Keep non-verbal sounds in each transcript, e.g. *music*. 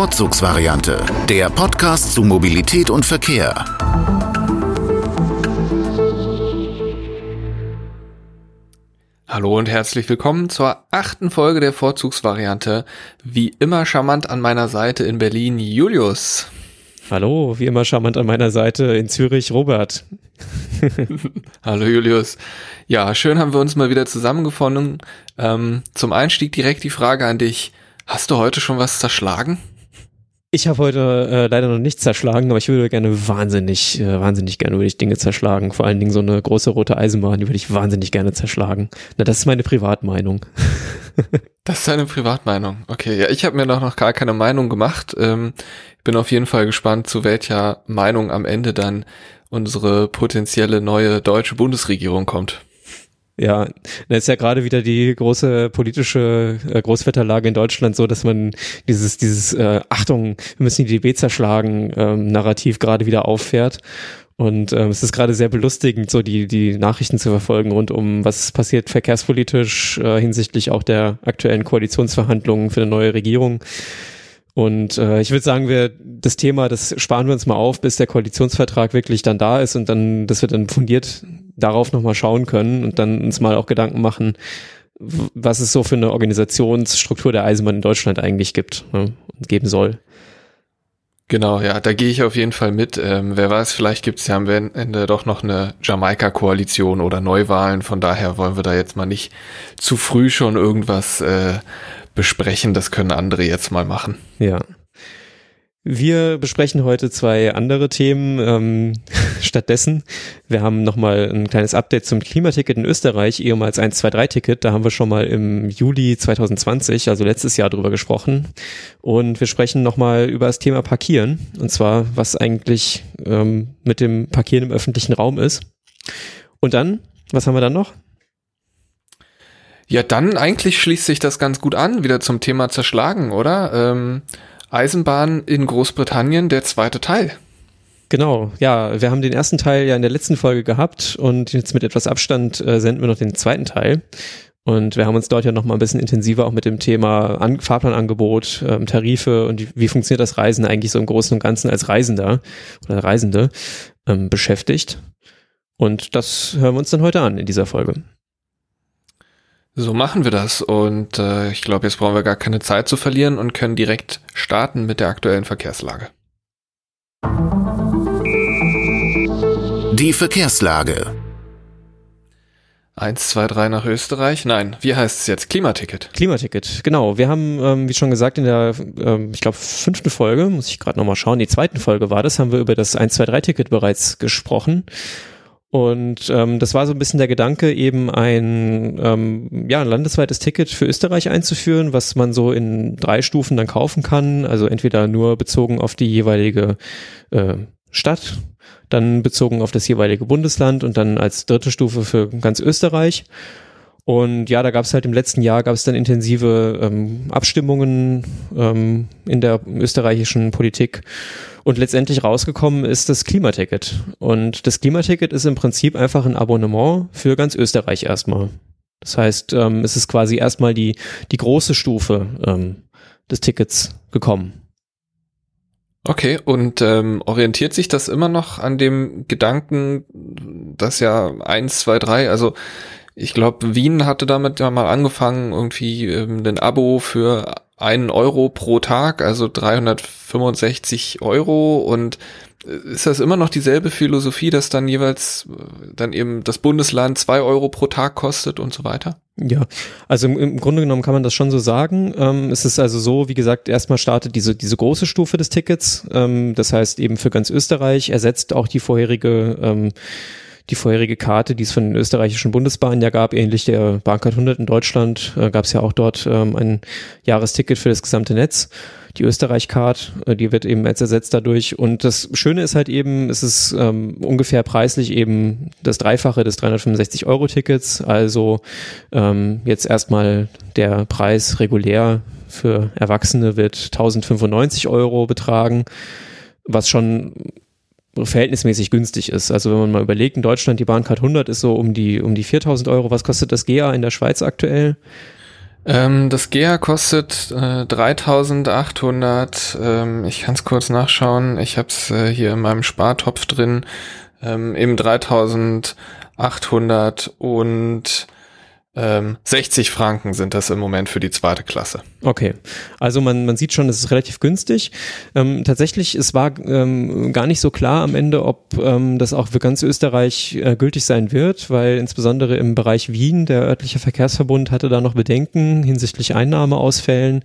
Vorzugsvariante, der Podcast zu Mobilität und Verkehr. Hallo und herzlich willkommen zur achten Folge der Vorzugsvariante. Wie immer charmant an meiner Seite in Berlin Julius. Hallo, wie immer charmant an meiner Seite in Zürich Robert. *laughs* Hallo Julius. Ja, schön haben wir uns mal wieder zusammengefunden. Ähm, zum Einstieg direkt die Frage an dich. Hast du heute schon was zerschlagen? Ich habe heute äh, leider noch nichts zerschlagen, aber ich würde gerne wahnsinnig, äh, wahnsinnig gerne würde ich Dinge zerschlagen. Vor allen Dingen so eine große rote Eisenbahn, die würde ich wahnsinnig gerne zerschlagen. Na, das ist meine Privatmeinung. *laughs* das ist deine Privatmeinung. Okay, ja, ich habe mir noch, noch gar keine Meinung gemacht. Ähm, bin auf jeden Fall gespannt, zu welcher Meinung am Ende dann unsere potenzielle neue deutsche Bundesregierung kommt. Ja, da ist ja gerade wieder die große politische äh, Großwetterlage in Deutschland so, dass man dieses, dieses äh, Achtung, wir müssen die DB zerschlagen, ähm, Narrativ gerade wieder auffährt. Und ähm, es ist gerade sehr belustigend, so die, die Nachrichten zu verfolgen rund um, was passiert verkehrspolitisch äh, hinsichtlich auch der aktuellen Koalitionsverhandlungen für eine neue Regierung. Und äh, ich würde sagen, wir das Thema, das sparen wir uns mal auf, bis der Koalitionsvertrag wirklich dann da ist und dann, dass wir dann fundiert darauf nochmal schauen können und dann uns mal auch Gedanken machen, was es so für eine Organisationsstruktur der Eisenbahn in Deutschland eigentlich gibt ne, und geben soll. Genau, ja, da gehe ich auf jeden Fall mit. Ähm, wer weiß, vielleicht gibt es ja am Ende doch noch eine Jamaika-Koalition oder Neuwahlen. Von daher wollen wir da jetzt mal nicht zu früh schon irgendwas äh, besprechen. Das können andere jetzt mal machen. Ja. Wir besprechen heute zwei andere Themen. Ähm, *laughs* stattdessen, wir haben nochmal ein kleines Update zum Klimaticket in Österreich, ehemals 123-Ticket. Da haben wir schon mal im Juli 2020, also letztes Jahr drüber gesprochen. Und wir sprechen nochmal über das Thema Parkieren. Und zwar, was eigentlich ähm, mit dem Parkieren im öffentlichen Raum ist. Und dann, was haben wir dann noch? Ja, dann eigentlich schließt sich das ganz gut an, wieder zum Thema zerschlagen, oder? Ähm Eisenbahn in Großbritannien, der zweite Teil. Genau, ja, wir haben den ersten Teil ja in der letzten Folge gehabt und jetzt mit etwas Abstand äh, senden wir noch den zweiten Teil. Und wir haben uns dort ja noch mal ein bisschen intensiver auch mit dem Thema An Fahrplanangebot, ähm, Tarife und wie, wie funktioniert das Reisen eigentlich so im Großen und Ganzen als Reisender oder Reisende ähm, beschäftigt. Und das hören wir uns dann heute an in dieser Folge. So machen wir das und äh, ich glaube, jetzt brauchen wir gar keine Zeit zu verlieren und können direkt starten mit der aktuellen Verkehrslage. Die Verkehrslage. Eins, zwei, drei nach Österreich. Nein, wie heißt es jetzt? Klimaticket. Klimaticket, genau. Wir haben, ähm, wie schon gesagt, in der, ähm, ich glaube, fünften Folge, muss ich gerade nochmal schauen, die zweiten Folge war das, haben wir über das 123-Ticket bereits gesprochen. Und ähm, das war so ein bisschen der Gedanke, eben ein, ähm, ja, ein landesweites Ticket für Österreich einzuführen, was man so in drei Stufen dann kaufen kann. Also entweder nur bezogen auf die jeweilige äh, Stadt, dann bezogen auf das jeweilige Bundesland und dann als dritte Stufe für ganz Österreich. Und ja, da gab es halt im letzten Jahr gab es dann intensive ähm, Abstimmungen ähm, in der österreichischen Politik und letztendlich rausgekommen ist das Klimaticket. Und das Klimaticket ist im Prinzip einfach ein Abonnement für ganz Österreich erstmal. Das heißt, ähm, es ist quasi erstmal die, die große Stufe ähm, des Tickets gekommen. Okay, und ähm, orientiert sich das immer noch an dem Gedanken, dass ja eins, zwei, drei, also ich glaube, Wien hatte damit ja mal angefangen, irgendwie ähm, ein Abo für einen Euro pro Tag, also 365 Euro und äh, ist das immer noch dieselbe Philosophie, dass dann jeweils äh, dann eben das Bundesland zwei Euro pro Tag kostet und so weiter? Ja, also im, im Grunde genommen kann man das schon so sagen. Ähm, es ist also so, wie gesagt, erstmal startet diese, diese große Stufe des Tickets. Ähm, das heißt eben für ganz Österreich ersetzt auch die vorherige ähm, die vorherige Karte, die es von den österreichischen Bundesbahnen ja gab, ähnlich der Bahncard 100 in Deutschland, äh, gab es ja auch dort ähm, ein Jahresticket für das gesamte Netz. Die Österreich-Card, äh, die wird eben jetzt ersetzt dadurch. Und das Schöne ist halt eben, es ist ähm, ungefähr preislich eben das Dreifache des 365-Euro-Tickets. Also ähm, jetzt erstmal der Preis regulär für Erwachsene wird 1095 Euro betragen, was schon verhältnismäßig günstig ist. Also wenn man mal überlegt, in Deutschland die Bahncard 100 ist so um die, um die 4000 Euro. Was kostet das GA in der Schweiz aktuell? Ähm, das GEA kostet äh, 3800. Ähm, ich kann es kurz nachschauen. Ich habe es äh, hier in meinem Spartopf drin. Ähm, eben 3800 und ähm, 60 Franken sind das im Moment für die zweite Klasse. Okay, also man, man sieht schon, es ist relativ günstig. Ähm, tatsächlich, es war ähm, gar nicht so klar am Ende, ob ähm, das auch für ganz Österreich äh, gültig sein wird, weil insbesondere im Bereich Wien, der örtliche Verkehrsverbund hatte da noch Bedenken hinsichtlich Einnahmeausfällen.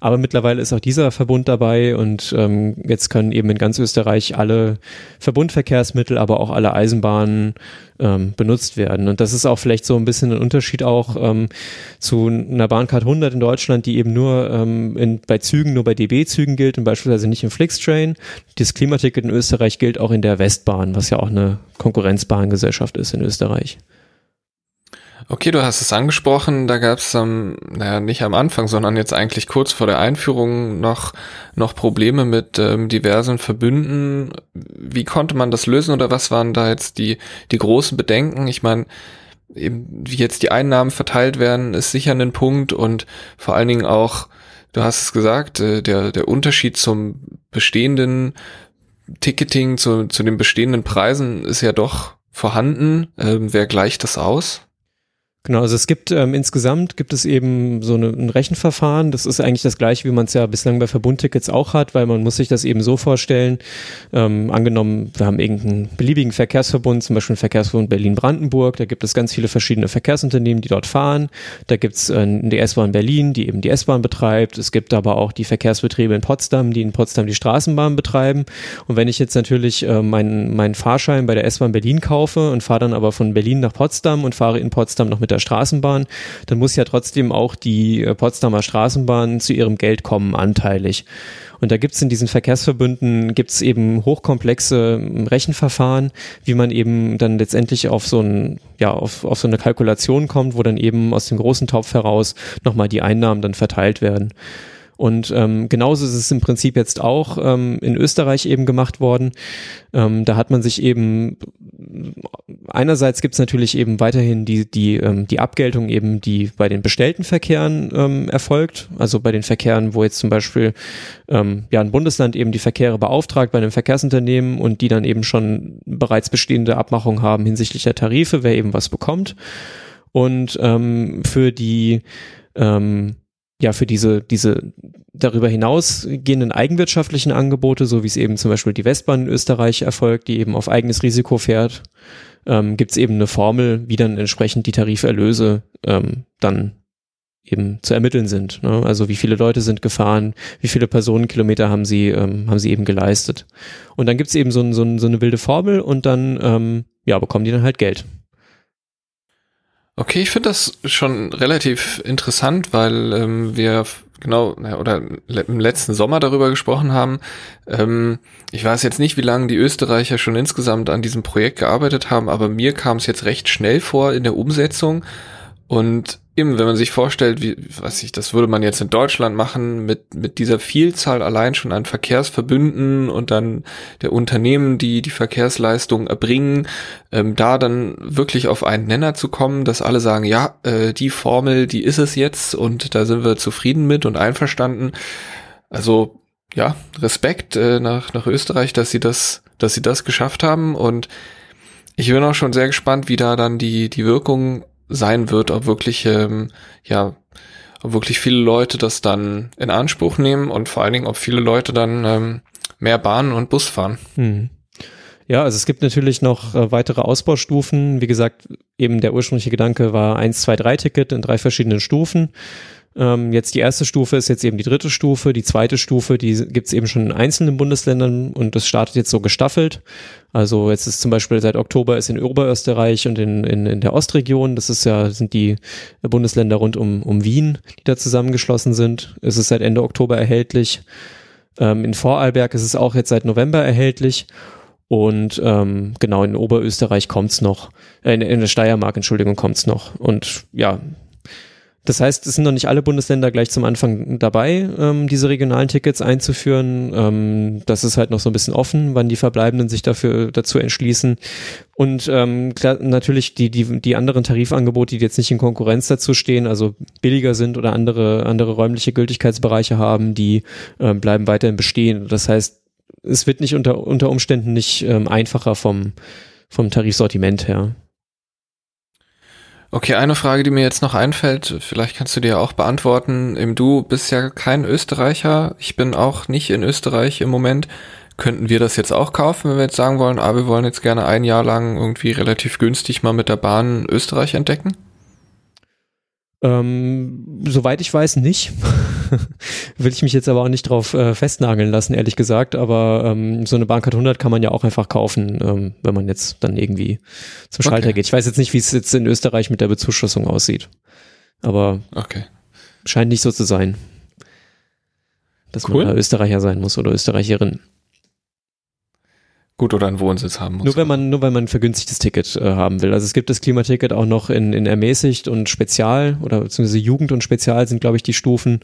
Aber mittlerweile ist auch dieser Verbund dabei und ähm, jetzt können eben in ganz Österreich alle Verbundverkehrsmittel, aber auch alle Eisenbahnen ähm, benutzt werden. Und das ist auch vielleicht so ein bisschen ein Unterschied auch ähm, zu einer Bahncard 100 in Deutschland, die eben nur ähm, in, bei Zügen, nur bei DB-Zügen gilt und beispielsweise nicht im Flixtrain. Das Klimaticket in Österreich gilt auch in der Westbahn, was ja auch eine Konkurrenzbahngesellschaft ist in Österreich. Okay, du hast es angesprochen, da gab es, ähm, naja, nicht am Anfang, sondern jetzt eigentlich kurz vor der Einführung noch, noch Probleme mit ähm, diversen Verbünden. Wie konnte man das lösen oder was waren da jetzt die, die großen Bedenken? Ich meine, eben, wie jetzt die Einnahmen verteilt werden, ist sicher ein Punkt und vor allen Dingen auch, du hast es gesagt, äh, der, der Unterschied zum bestehenden Ticketing, zu, zu den bestehenden Preisen ist ja doch vorhanden. Ähm, wer gleicht das aus? Genau, also es gibt ähm, insgesamt gibt es eben so eine, ein Rechenverfahren. Das ist eigentlich das gleiche, wie man es ja bislang bei Verbundtickets auch hat, weil man muss sich das eben so vorstellen. Ähm, angenommen, wir haben irgendeinen beliebigen Verkehrsverbund, zum Beispiel Verkehrsverbund Berlin-Brandenburg. Da gibt es ganz viele verschiedene Verkehrsunternehmen, die dort fahren. Da gibt es äh, die S-Bahn Berlin, die eben die S-Bahn betreibt. Es gibt aber auch die Verkehrsbetriebe in Potsdam, die in Potsdam die Straßenbahn betreiben. Und wenn ich jetzt natürlich äh, meinen mein Fahrschein bei der S-Bahn Berlin kaufe und fahre dann aber von Berlin nach Potsdam und fahre in Potsdam noch mit der der Straßenbahn, dann muss ja trotzdem auch die äh, Potsdamer Straßenbahn zu ihrem Geld kommen, anteilig. Und da gibt es in diesen Verkehrsverbünden gibt's eben hochkomplexe ähm, Rechenverfahren, wie man eben dann letztendlich auf so ein, ja, auf, auf so eine Kalkulation kommt, wo dann eben aus dem großen Topf heraus nochmal die Einnahmen dann verteilt werden. Und ähm, genauso ist es im Prinzip jetzt auch ähm, in Österreich eben gemacht worden. Ähm, da hat man sich eben einerseits gibt es natürlich eben weiterhin die die ähm, die Abgeltung eben die bei den bestellten Verkehren ähm, erfolgt. Also bei den Verkehren, wo jetzt zum Beispiel ähm, ja ein Bundesland eben die Verkehre beauftragt bei einem Verkehrsunternehmen und die dann eben schon bereits bestehende Abmachungen haben hinsichtlich der Tarife, wer eben was bekommt. Und ähm, für die ähm, ja für diese, diese darüber hinausgehenden eigenwirtschaftlichen Angebote, so wie es eben zum Beispiel die Westbahn in Österreich erfolgt, die eben auf eigenes Risiko fährt, ähm, gibt es eben eine Formel, wie dann entsprechend die Tariferlöse ähm, dann eben zu ermitteln sind. Ne? Also wie viele Leute sind gefahren, wie viele Personenkilometer haben sie, ähm, haben sie eben geleistet. Und dann gibt's eben so, ein, so, ein, so eine wilde Formel und dann ähm, ja, bekommen die dann halt Geld. Okay, ich finde das schon relativ interessant, weil ähm, wir genau oder im letzten Sommer darüber gesprochen haben. Ähm, ich weiß jetzt nicht, wie lange die Österreicher schon insgesamt an diesem Projekt gearbeitet haben, aber mir kam es jetzt recht schnell vor in der Umsetzung und eben, wenn man sich vorstellt, wie, was ich, das würde man jetzt in Deutschland machen, mit, mit dieser Vielzahl allein schon an Verkehrsverbünden und dann der Unternehmen, die die Verkehrsleistung erbringen, ähm, da dann wirklich auf einen Nenner zu kommen, dass alle sagen, ja, äh, die Formel, die ist es jetzt und da sind wir zufrieden mit und einverstanden. Also, ja, Respekt äh, nach, nach Österreich, dass sie das, dass sie das geschafft haben und ich bin auch schon sehr gespannt, wie da dann die, die Wirkung sein wird, ob wirklich, ähm, ja, ob wirklich viele Leute das dann in Anspruch nehmen und vor allen Dingen, ob viele Leute dann ähm, mehr Bahn und Bus fahren. Hm. Ja, also es gibt natürlich noch äh, weitere Ausbaustufen. Wie gesagt, eben der ursprüngliche Gedanke war 1, 2, 3 Ticket in drei verschiedenen Stufen. Ähm, jetzt die erste Stufe ist jetzt eben die dritte Stufe. Die zweite Stufe, die gibt's eben schon in einzelnen Bundesländern und das startet jetzt so gestaffelt. Also jetzt ist zum Beispiel seit Oktober ist in Oberösterreich und in, in, in der Ostregion, das ist ja, sind die Bundesländer rund um, um Wien, die da zusammengeschlossen sind. Es ist seit Ende Oktober erhältlich. Ähm, in Vorarlberg ist es auch jetzt seit November erhältlich. Und ähm, genau in Oberösterreich kommt's noch, äh, in, in der Steiermark, Entschuldigung, kommt's noch. Und ja, Das heißt, es sind noch nicht alle Bundesländer gleich zum Anfang dabei, ähm, diese regionalen Tickets einzuführen. Ähm, das ist halt noch so ein bisschen offen, wann die Verbleibenden sich dafür dazu entschließen. Und ähm, klar, natürlich die, die, die anderen Tarifangebote, die jetzt nicht in Konkurrenz dazu stehen, also billiger sind oder andere, andere räumliche Gültigkeitsbereiche haben, die ähm, bleiben weiterhin bestehen. Das heißt, es wird nicht unter, unter Umständen nicht ähm, einfacher vom, vom Tarifsortiment her. Okay, eine Frage, die mir jetzt noch einfällt, vielleicht kannst du dir auch beantworten. Du bist ja kein Österreicher, ich bin auch nicht in Österreich im Moment. Könnten wir das jetzt auch kaufen, wenn wir jetzt sagen wollen, ah, wir wollen jetzt gerne ein Jahr lang irgendwie relativ günstig mal mit der Bahn Österreich entdecken? Ähm, soweit ich weiß, nicht. *laughs* Will ich mich jetzt aber auch nicht drauf äh, festnageln lassen, ehrlich gesagt. Aber ähm, so eine Bahncard 100 kann man ja auch einfach kaufen, ähm, wenn man jetzt dann irgendwie zum Schalter okay. geht. Ich weiß jetzt nicht, wie es jetzt in Österreich mit der Bezuschussung aussieht. Aber okay. scheint nicht so zu sein. Dass cool. man da Österreicher sein muss oder Österreicherin. Gut, oder einen Wohnsitz haben muss. Nur wenn man, nur wenn man ein vergünstigtes Ticket äh, haben will. Also es gibt das Klimaticket auch noch in, in ermäßigt und spezial oder beziehungsweise Jugend und Spezial sind, glaube ich, die Stufen.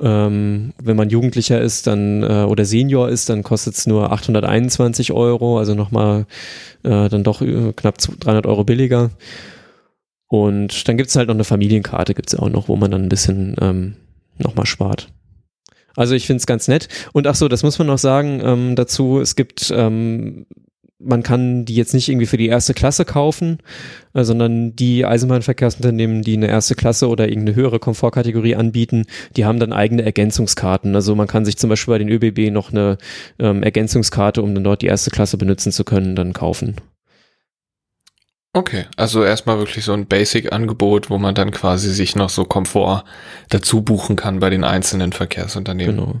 Ähm, wenn man Jugendlicher ist, dann äh, oder Senior ist, dann kostet es nur 821 Euro, also nochmal äh, dann doch äh, knapp 300 Euro billiger. Und dann gibt's halt noch eine Familienkarte, gibt's auch noch, wo man dann ein bisschen ähm, nochmal spart. Also ich finde es ganz nett. Und ach so, das muss man noch sagen ähm, dazu. Es gibt ähm, man kann die jetzt nicht irgendwie für die erste Klasse kaufen, äh, sondern die Eisenbahnverkehrsunternehmen, die eine erste Klasse oder irgendeine höhere Komfortkategorie anbieten, die haben dann eigene Ergänzungskarten. Also man kann sich zum Beispiel bei den ÖBB noch eine ähm, Ergänzungskarte, um dann dort die erste Klasse benutzen zu können, dann kaufen. Okay, also erstmal wirklich so ein Basic-Angebot, wo man dann quasi sich noch so Komfort dazu buchen kann bei den einzelnen Verkehrsunternehmen. Genau.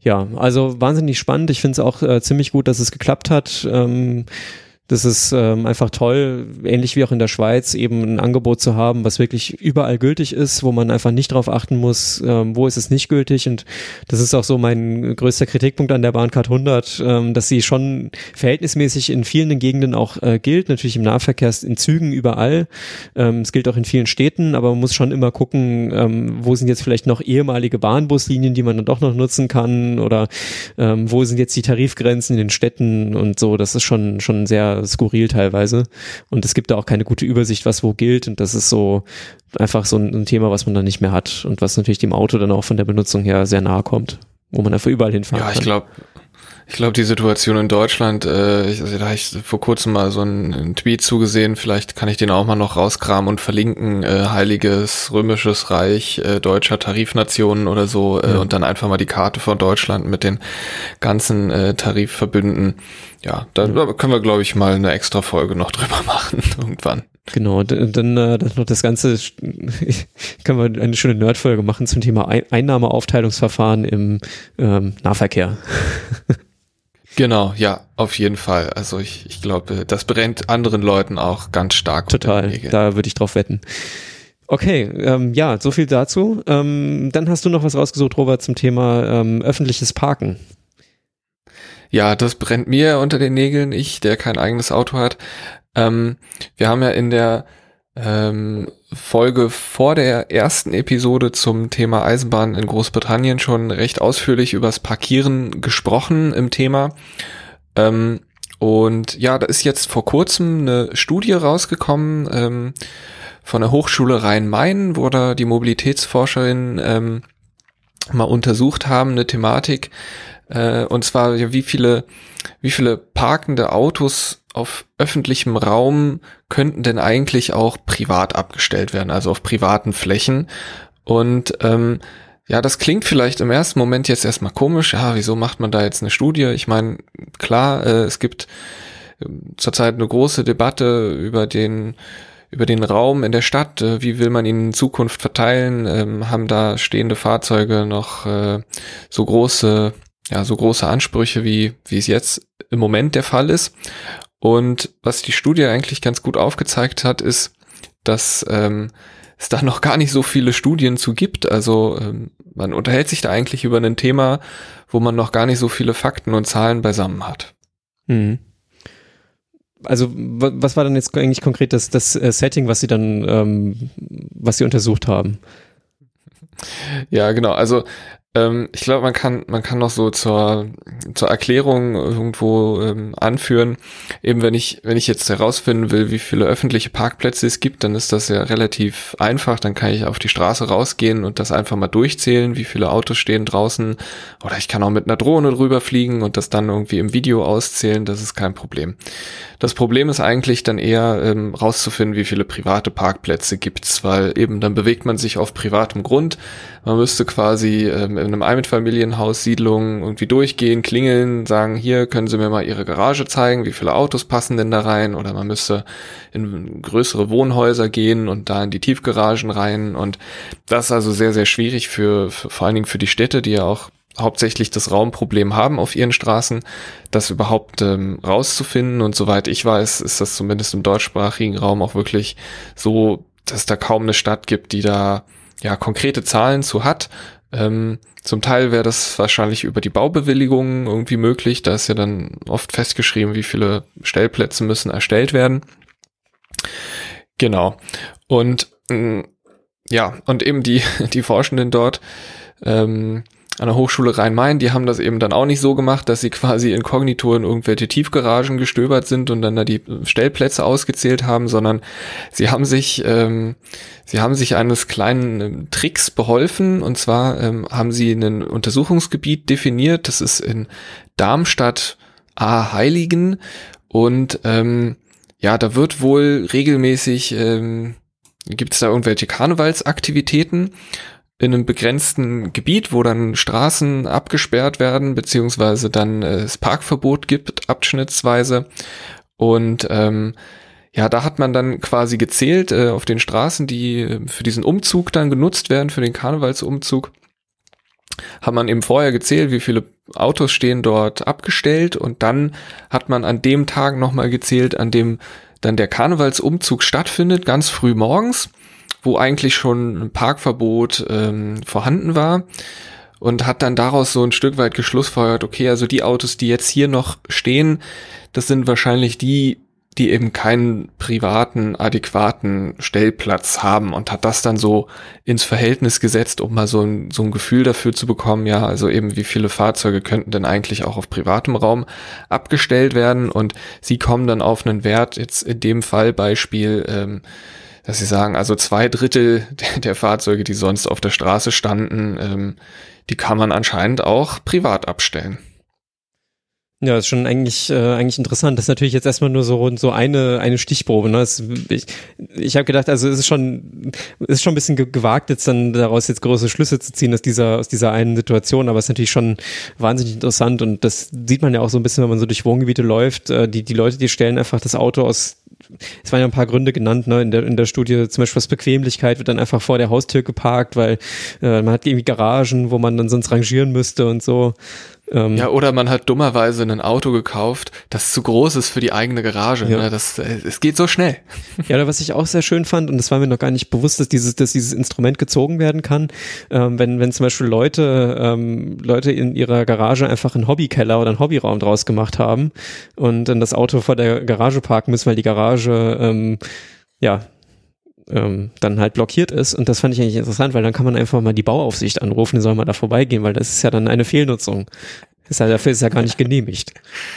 Ja, also wahnsinnig spannend. Ich finde es auch äh, ziemlich gut, dass es geklappt hat. Ähm, das ist ähm, einfach toll, ähnlich wie auch in der Schweiz, eben ein Angebot zu haben, was wirklich überall gültig ist, wo man einfach nicht drauf achten muss, ähm, wo ist es nicht gültig. Und das ist auch so mein größter Kritikpunkt an der Bahncard 100, ähm, dass sie schon verhältnismäßig in vielen Gegenden auch äh, gilt, natürlich im Nahverkehr, in Zügen überall. Ähm, es gilt auch in vielen Städten, aber man muss schon immer gucken, ähm, wo sind jetzt vielleicht noch ehemalige Bahnbuslinien, die man dann doch noch nutzen kann oder ähm, wo sind jetzt die Tarifgrenzen in den Städten und so. Das ist schon, schon sehr skurril teilweise. Und es gibt da auch keine gute Übersicht, was wo gilt. Und das ist so einfach so ein, ein Thema, was man dann nicht mehr hat und was natürlich dem Auto dann auch von der Benutzung her sehr nahe kommt, wo man einfach überall hinfahren kann. Ja, ich glaube, ich glaube, die Situation in Deutschland, äh, ich, also da habe ich vor kurzem mal so einen, einen, Tweet zugesehen, vielleicht kann ich den auch mal noch rauskramen und verlinken, äh, Heiliges Römisches Reich äh, deutscher Tarifnationen oder so äh, ja. und dann einfach mal die Karte von Deutschland mit den ganzen äh, Tarifverbünden. Ja, da ja. können wir, glaube ich, mal eine extra Folge noch *laughs* drüber machen irgendwann. Genau, dann, äh, noch das Ganze, *laughs* können wir eine schöne Nerdfolge machen zum Thema Einnahmeaufteilungsverfahren im ähm, Nahverkehr. *laughs* Genau, ja, auf jeden Fall. Also ich, ich glaube, das brennt anderen Leuten auch ganz stark. Total, da würde ich drauf wetten. Okay, ähm, ja, so viel dazu. Ähm, dann hast du noch was rausgesucht, Robert, zum Thema ähm, öffentliches Parken. Ja, das brennt mir unter den Nägeln, ich, der kein eigenes Auto hat. Ähm, wir haben ja in der ähm, Folge vor der ersten Episode zum Thema Eisenbahn in Großbritannien schon recht ausführlich übers Parkieren gesprochen im Thema. Ähm, und ja, da ist jetzt vor kurzem eine Studie rausgekommen ähm, von der Hochschule Rhein-Main, wo da die Mobilitätsforscherinnen ähm, mal untersucht haben, eine Thematik, äh, und zwar wie viele, wie viele parkende Autos auf öffentlichem Raum könnten denn eigentlich auch privat abgestellt werden, also auf privaten Flächen. Und ähm, ja, das klingt vielleicht im ersten Moment jetzt erstmal komisch. Ja, wieso macht man da jetzt eine Studie? Ich meine, klar, äh, es gibt äh, zurzeit eine große Debatte über den über den Raum in der Stadt, äh, wie will man ihn in Zukunft verteilen, ähm, haben da stehende Fahrzeuge noch äh, so große, ja, so große Ansprüche, wie, wie es jetzt im Moment der Fall ist. Und was die Studie eigentlich ganz gut aufgezeigt hat, ist, dass ähm, es da *laughs* noch gar nicht so viele Studien zu gibt. Also ähm, man unterhält sich da eigentlich über ein Thema, wo man noch gar nicht so viele Fakten und Zahlen beisammen hat. Mhm. Also was war dann jetzt eigentlich konkret das, das äh, Setting, was Sie dann ähm, was sie untersucht haben. Ja, genau. Also ähm, ich glaube, man kann, man kann noch so zur, zur Erklärung irgendwo ähm, anführen. Eben wenn ich, wenn ich jetzt herausfinden will, wie viele öffentliche Parkplätze es gibt, dann ist das ja relativ einfach. Dann kann ich auf die Straße rausgehen und das einfach mal durchzählen, wie viele Autos stehen draußen. Oder ich kann auch mit einer Drohne drüber fliegen und das dann irgendwie im Video auszählen. Das ist kein Problem. Das Problem ist eigentlich dann eher ähm, rauszufinden, wie viele private Parkplätze gibt's, weil eben dann bewegt man sich auf privatem Grund. Man müsste quasi ähm, einem Einfamilienhaus, Siedlung irgendwie durchgehen, klingeln, sagen, hier können Sie mir mal Ihre Garage zeigen, wie viele Autos passen denn da rein? Oder man müsste in größere Wohnhäuser gehen und da in die Tiefgaragen rein. Und das ist also sehr, sehr schwierig für, für vor allen Dingen für die Städte, die ja auch hauptsächlich das Raumproblem haben auf ihren Straßen, das überhaupt ähm, rauszufinden. Und soweit ich weiß, ist das zumindest im deutschsprachigen Raum auch wirklich so, dass da kaum eine Stadt gibt, die da ja konkrete Zahlen zu hat. Ähm, zum Teil wäre das wahrscheinlich über die Baubewilligungen irgendwie möglich. Da ist ja dann oft festgeschrieben, wie viele Stellplätze müssen erstellt werden. Genau. Und mm, ja, und eben die, *laughs* die Forschenden dort, ähm, an der Hochschule Rhein-Main, die haben das eben dann auch nicht so gemacht, dass sie quasi inkognito in irgendwelche Tiefgaragen gestöbert sind und dann da die Stellplätze ausgezählt haben, sondern sie haben sich, ähm, sie haben sich eines kleinen ähm, Tricks beholfen. Und zwar ähm, haben sie ein Untersuchungsgebiet definiert, das ist in Darmstadt A Heiligen. Und ähm, ja, da wird wohl regelmäßig ähm, gibt es da irgendwelche Karnevalsaktivitäten in einem begrenzten Gebiet, wo dann Straßen abgesperrt werden, beziehungsweise dann äh, es Parkverbot gibt, abschnittsweise. Und ähm, ja, da hat man dann quasi gezählt äh, auf den Straßen, die äh, für diesen Umzug dann genutzt werden, für den Karnevalsumzug. Hat man eben vorher gezählt, wie viele Autos stehen dort abgestellt und dann hat man an dem Tag nochmal gezählt, an dem dann der Karnevalsumzug stattfindet, ganz früh morgens wo eigentlich schon ein Parkverbot ähm, vorhanden war und hat dann daraus so ein Stück weit geschlussfeuert, okay, also die Autos, die jetzt hier noch stehen, das sind wahrscheinlich die, die eben keinen privaten, adäquaten Stellplatz haben und hat das dann so ins Verhältnis gesetzt, um mal so ein, so ein Gefühl dafür zu bekommen, ja, also eben wie viele Fahrzeuge könnten denn eigentlich auch auf privatem Raum abgestellt werden und sie kommen dann auf einen Wert, jetzt in dem Fallbeispiel, ähm, dass sie sagen, also zwei Drittel der, Fahrzeuge, die sonst auf der Straße standen, ähm, die kann man anscheinend auch privat abstellen. Ja, ist schon eigentlich äh, eigentlich interessant. Das ist natürlich jetzt erstmal nur so so eine eine Stichprobe. Ne? Das, ich ich habe gedacht, also es ist schon es ist schon ein bisschen gewagt jetzt dann daraus jetzt große Schlüsse zu ziehen aus dieser aus dieser einen Situation, aber es ist natürlich schon wahnsinnig interessant und das sieht man ja auch so ein bisschen, wenn man so durch Wohngebiete läuft. Äh, die die Leute, die stellen einfach das Auto aus es waren ja ein paar Gründe genannt, ne, in der, in der Studie, zum Beispiel was Bequemlichkeit wird dann einfach vor der Haustür geparkt, weil äh, man hat irgendwie Garagen, wo man dann sonst rangieren müsste und so. Ähm, ja, oder man hat dummerweise ein Auto gekauft, das zu groß ist für die eigene Garage. Ja. Ne? Das, äh, es geht so schnell. *laughs* Ja, oder was ich auch sehr schön fand, und das war mir noch gar nicht bewusst, dass dieses, dass dieses Instrument gezogen werden kann, ähm, wenn, wenn zum Beispiel Leute, ähm, Leute in ihrer Garage einfach einen Hobbykeller oder einen Hobbyraum draus gemacht haben und dann das Auto vor der Garage parken müssen, weil die Garage ähm, ja ähm, dann halt blockiert ist. Und das fand ich eigentlich interessant, weil dann kann man einfach mal die Bauaufsicht anrufen, die soll mal da vorbeigehen, weil das ist ja dann eine Fehlnutzung. Ist ja, dafür ist ja gar nicht genehmigt.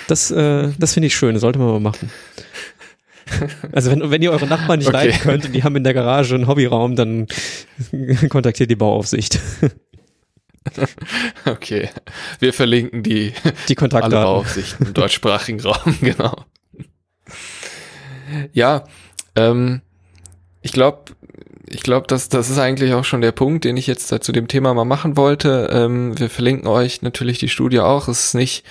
Das, äh, das finde ich schön, das sollte man mal machen. Also wenn, wenn ihr eure Nachbarn nicht okay. leiden könnt und die haben in der Garage einen Hobbyraum, dann *laughs* kontaktiert die Bauaufsicht. *laughs* Okay, wir verlinken die, die Kontaktdaten. alle Bauaufsichten im deutschsprachigen Raum, *laughs* genau. Ja, ähm, ich glaube, ich glaube, das, das ist eigentlich auch schon der Punkt, den ich jetzt zu dem Thema mal machen wollte. Ähm, wir verlinken euch natürlich die Studie auch. Es ist nicht,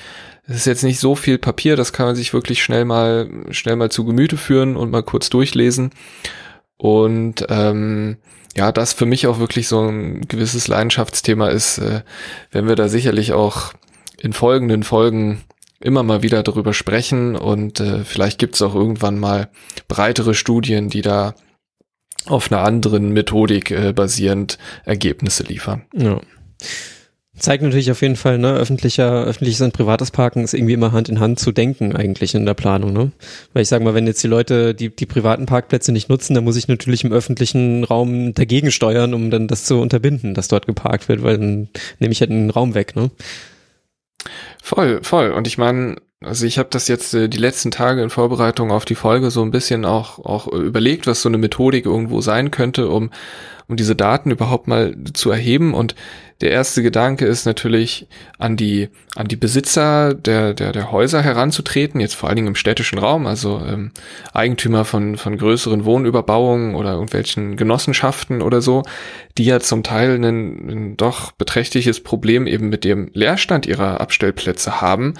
es ist jetzt nicht so viel Papier, das kann man sich wirklich schnell mal, schnell mal zu Gemüte führen und mal kurz durchlesen. Und ähm, ja, das für mich auch wirklich so ein gewisses Leidenschaftsthema ist, äh, wenn wir da sicherlich auch in folgenden Folgen immer mal wieder darüber sprechen und äh, vielleicht gibt es auch irgendwann mal breitere Studien, die da auf einer anderen Methodik äh, basierend Ergebnisse liefern. Ja. zeigt natürlich auf jeden Fall, ne, öffentlicher, öffentliches und privates Parken ist irgendwie immer Hand in Hand zu denken eigentlich in der Planung, ne? Weil ich sage mal, wenn jetzt die Leute die, die privaten Parkplätze nicht nutzen, dann muss ich natürlich im öffentlichen Raum dagegen steuern, um dann das zu unterbinden, dass dort geparkt wird, weil dann nehme ich halt den Raum weg, ne? Voll, voll. Und ich meine, also ich habe das jetzt äh, die letzten Tage in Vorbereitung auf die Folge so ein bisschen auch, auch überlegt, was so eine Methodik irgendwo sein könnte, um, um diese Daten überhaupt mal zu erheben. Und der erste Gedanke ist natürlich an die, an die Besitzer der, der, der Häuser heranzutreten, jetzt vor allen Dingen im städtischen Raum, also ähm, Eigentümer von, von größeren Wohnüberbauungen oder irgendwelchen Genossenschaften oder so, die ja zum Teil ein, ein doch beträchtliches Problem eben mit dem Leerstand ihrer Abstellplätze haben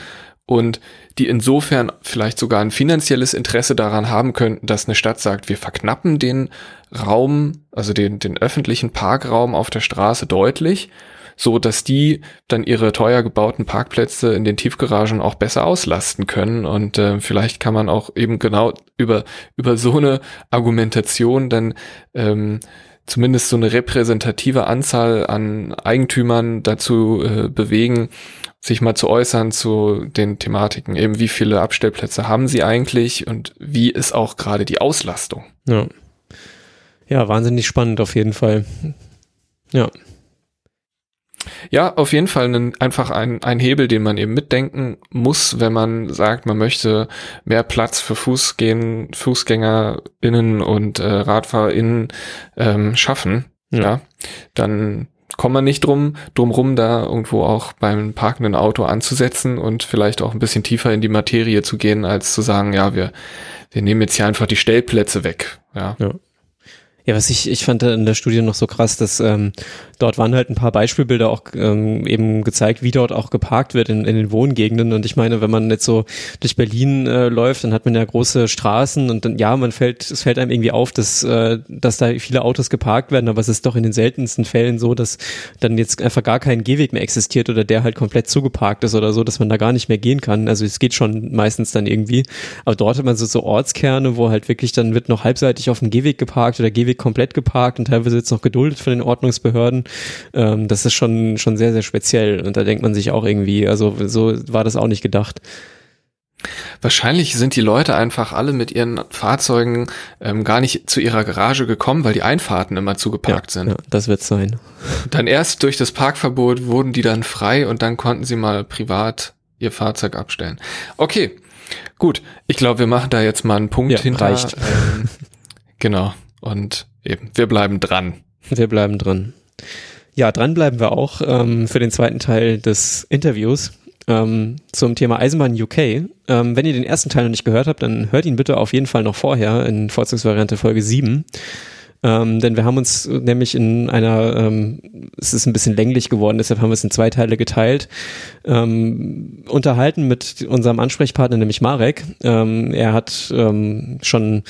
und die insofern vielleicht sogar ein finanzielles Interesse daran haben könnten, dass eine Stadt sagt, wir verknappen den Raum, also den, den öffentlichen Parkraum auf der Straße deutlich so dass die dann ihre teuer gebauten Parkplätze in den Tiefgaragen auch besser auslasten können. Und äh, vielleicht kann man auch eben genau über über so eine Argumentation dann ähm, zumindest so eine repräsentative Anzahl an Eigentümern dazu äh, bewegen, sich mal zu äußern zu den Thematiken, eben wie viele Abstellplätze haben sie eigentlich und wie ist auch gerade die Auslastung. Ja. Ja, wahnsinnig spannend auf jeden Fall. Ja. Ja, auf jeden Fall ein, einfach ein, ein Hebel, den man eben mitdenken muss, wenn man sagt, man möchte mehr Platz für Fußgehen, FußgängerInnen und äh, RadfahrerInnen ähm, schaffen. Ja. ja. dann kommt man nicht drum, drum rum, da irgendwo auch beim parkenden Auto anzusetzen und vielleicht auch ein bisschen tiefer in die Materie zu gehen, als zu sagen, ja, wir, wir nehmen jetzt hier einfach die Stellplätze weg. Ja. ja. Ja, was ich, ich fand in der Studie noch so krass, dass ähm, dort waren halt ein paar Beispielbilder auch ähm, eben gezeigt, wie dort auch geparkt wird in, in den Wohngegenden. Und ich meine, wenn man jetzt so durch Berlin äh, läuft, dann hat man ja große Straßen und dann, ja, man fällt, es fällt einem irgendwie auf, dass, äh, dass da viele Autos geparkt werden, aber es ist doch in den seltensten Fällen so, dass dann jetzt einfach gar kein Gehweg mehr existiert oder der halt komplett zugeparkt ist oder so, dass man da gar nicht mehr gehen kann. Also es geht schon meistens dann irgendwie. Aber dort hat man so, so Ortskerne, wo halt wirklich dann wird noch halbseitig auf dem Gehweg geparkt oder Gehweg komplett geparkt und teilweise jetzt noch geduldet von den Ordnungsbehörden. Ähm, das ist schon, schon sehr, sehr speziell. Und da denkt man sich auch irgendwie, also so war das auch nicht gedacht. Wahrscheinlich sind die Leute einfach alle mit ihren Fahrzeugen ähm, gar nicht zu ihrer Garage gekommen, weil die Einfahrten immer zugeparkt ja, sind. Ja, das wird sein. Dann erst durch das Parkverbot wurden die dann frei und dann konnten sie mal privat ihr Fahrzeug abstellen. Okay, gut. Ich glaube, wir machen da jetzt mal einen Punkt ja, hinter. Reicht. Ähm, *laughs* genau. Und eben, wir bleiben dran. Wir bleiben dran. Ja, dran bleiben wir auch ähm, für den zweiten Teil des Interviews ähm, zum Thema Eisenbahn UK. Ähm, wenn ihr den ersten Teil noch nicht gehört habt, dann hört ihn bitte auf jeden Fall noch vorher in Vorzugsvariante Folge 7. Ähm, denn wir haben uns nämlich in einer, ähm, es ist ein bisschen länglich geworden, deshalb haben wir es in zwei Teile geteilt, ähm, unterhalten mit unserem Ansprechpartner, nämlich Marek. Ähm, er hat ähm, schon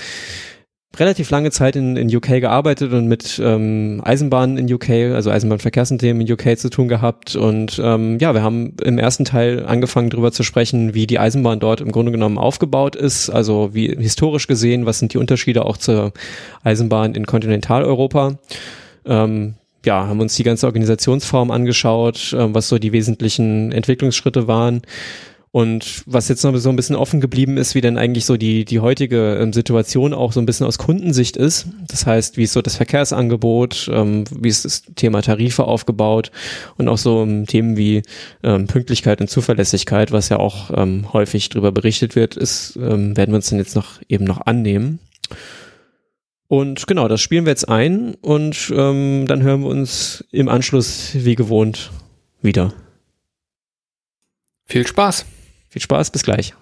relativ lange Zeit in, in UK gearbeitet und mit ähm, Eisenbahnen in UK, also Eisenbahnverkehrsunternehmen in UK zu tun gehabt. Und ähm, ja, wir haben im ersten Teil angefangen darüber zu sprechen, wie die Eisenbahn dort im Grunde genommen aufgebaut ist, also wie historisch gesehen, was sind die Unterschiede auch zur Eisenbahn in Kontinentaleuropa. Ähm, ja, haben uns die ganze Organisationsform angeschaut, äh, was so die wesentlichen Entwicklungsschritte waren. Und was jetzt noch so ein bisschen offen geblieben ist, wie denn eigentlich so die, die heutige ähm, Situation auch so ein bisschen aus Kundensicht ist. Das heißt, wie ist so das Verkehrsangebot, ähm, wie ist das Thema Tarife aufgebaut und auch so um, Themen wie ähm, Pünktlichkeit und Zuverlässigkeit, was ja auch ähm, häufig darüber berichtet wird, ist, ähm, werden wir uns dann jetzt noch eben noch annehmen. Und genau, das spielen wir jetzt ein und ähm, dann hören wir uns im Anschluss wie gewohnt wieder. Viel Spaß! Viel Spaß, bis gleich.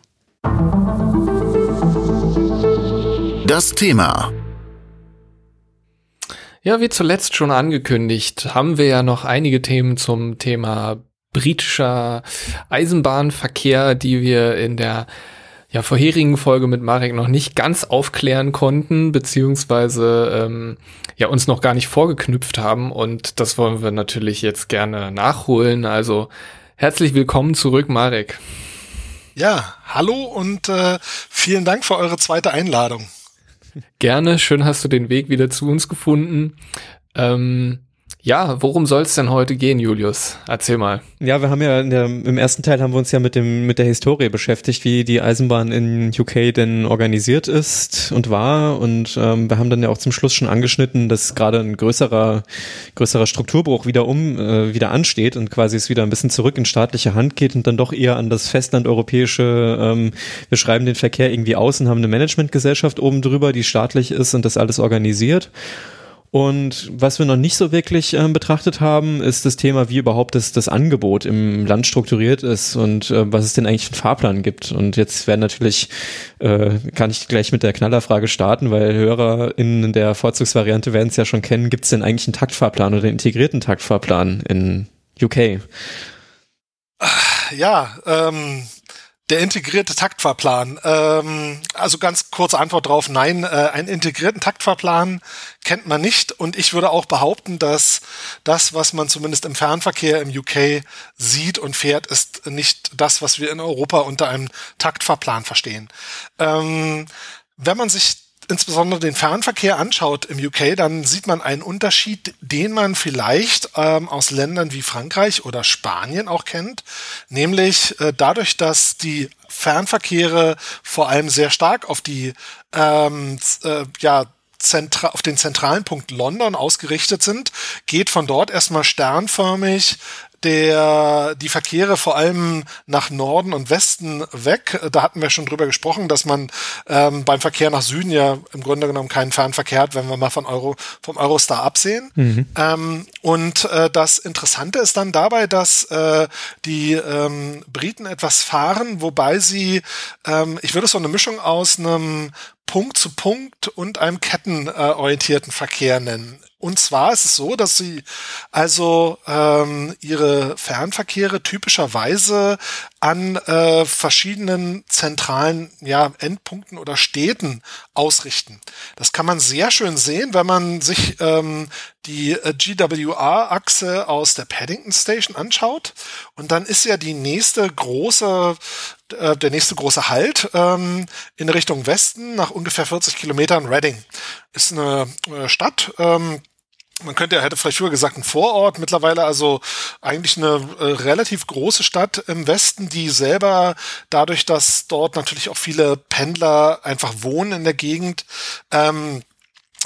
Das Thema. Ja, wie zuletzt schon angekündigt, haben wir ja noch einige Themen zum Thema britischer Eisenbahnverkehr, die wir in der ja, vorherigen Folge mit Marek noch nicht ganz aufklären konnten, beziehungsweise ähm, ja uns noch gar nicht vorgeknüpft haben. Und das wollen wir natürlich jetzt gerne nachholen. Also herzlich willkommen zurück, Marek. Ja, hallo und äh, vielen Dank für eure zweite Einladung. Gerne, schön hast du den Weg wieder zu uns gefunden. Ähm, Ja, worum soll es denn heute gehen, Julius? Erzähl mal. Ja, wir haben ja der, im ersten Teil haben wir uns ja mit dem mit der Historie beschäftigt, wie die Eisenbahn in UK denn organisiert ist und war und ähm, wir haben dann ja auch zum Schluss schon angeschnitten, dass gerade ein größerer größerer Strukturbruch wieder um äh, wieder ansteht und quasi es wieder ein bisschen zurück in staatliche Hand geht und dann doch eher an das Festland-europäische. Ähm, wir schreiben den Verkehr irgendwie aus und haben eine Managementgesellschaft oben drüber, die staatlich ist und das alles organisiert. Und was wir noch nicht so wirklich äh, betrachtet haben, ist das Thema, wie überhaupt das, das Angebot im Land strukturiert ist und äh, was es denn eigentlich für einen Fahrplan gibt. Und jetzt werden natürlich, äh, kann ich gleich mit der Knallerfrage starten, weil Hörer in der Vorzugsvariante werden es ja schon kennen, gibt es denn eigentlich einen Taktfahrplan oder einen integrierten Taktfahrplan in UK? Ja, ähm, der integrierte Taktfahrplan. Ähm, also ganz kurze Antwort drauf, nein, äh, einen integrierten Taktfahrplan kennt man nicht und ich würde auch behaupten, dass das, was man zumindest im Fernverkehr im UK sieht und fährt, ist nicht das, was wir in Europa unter einem Taktfahrplan verstehen. Ähm, wenn man sich insbesondere den Fernverkehr anschaut im UK, dann sieht man einen Unterschied, den man vielleicht ähm, aus Ländern wie Frankreich oder Spanien auch kennt, nämlich äh, dadurch, dass die Fernverkehre vor allem sehr stark auf die ähm, äh, ja Zentra auf den zentralen Punkt London ausgerichtet sind, geht von dort erstmal sternförmig der die Verkehre vor allem nach Norden und Westen weg. Da hatten wir schon drüber gesprochen, dass man ähm, beim Verkehr nach Süden ja im Grunde genommen keinen Fernverkehr hat, wenn wir mal von Euro, vom Eurostar absehen. Mhm. Ähm, und äh, das Interessante ist dann dabei, dass äh, die ähm, Briten etwas fahren, wobei sie, ähm, ich würde es so eine Mischung aus einem Punkt zu Punkt und einem kettenorientierten Verkehr nennen. Und zwar ist es so, dass sie also ähm, ihre Fernverkehre typischerweise an äh, verschiedenen zentralen ja, Endpunkten oder Städten ausrichten. Das kann man sehr schön sehen, wenn man sich ähm, die äh, GWR-Achse aus der Paddington Station anschaut. Und dann ist ja die nächste große äh, der nächste große Halt ähm, in Richtung Westen nach ungefähr 40 Kilometern Reading. Ist eine äh, Stadt, ähm, man könnte ja, hätte vielleicht früher gesagt, ein Vorort, mittlerweile also eigentlich eine äh, relativ große Stadt im Westen, die selber dadurch, dass dort natürlich auch viele Pendler einfach wohnen in der Gegend, ähm,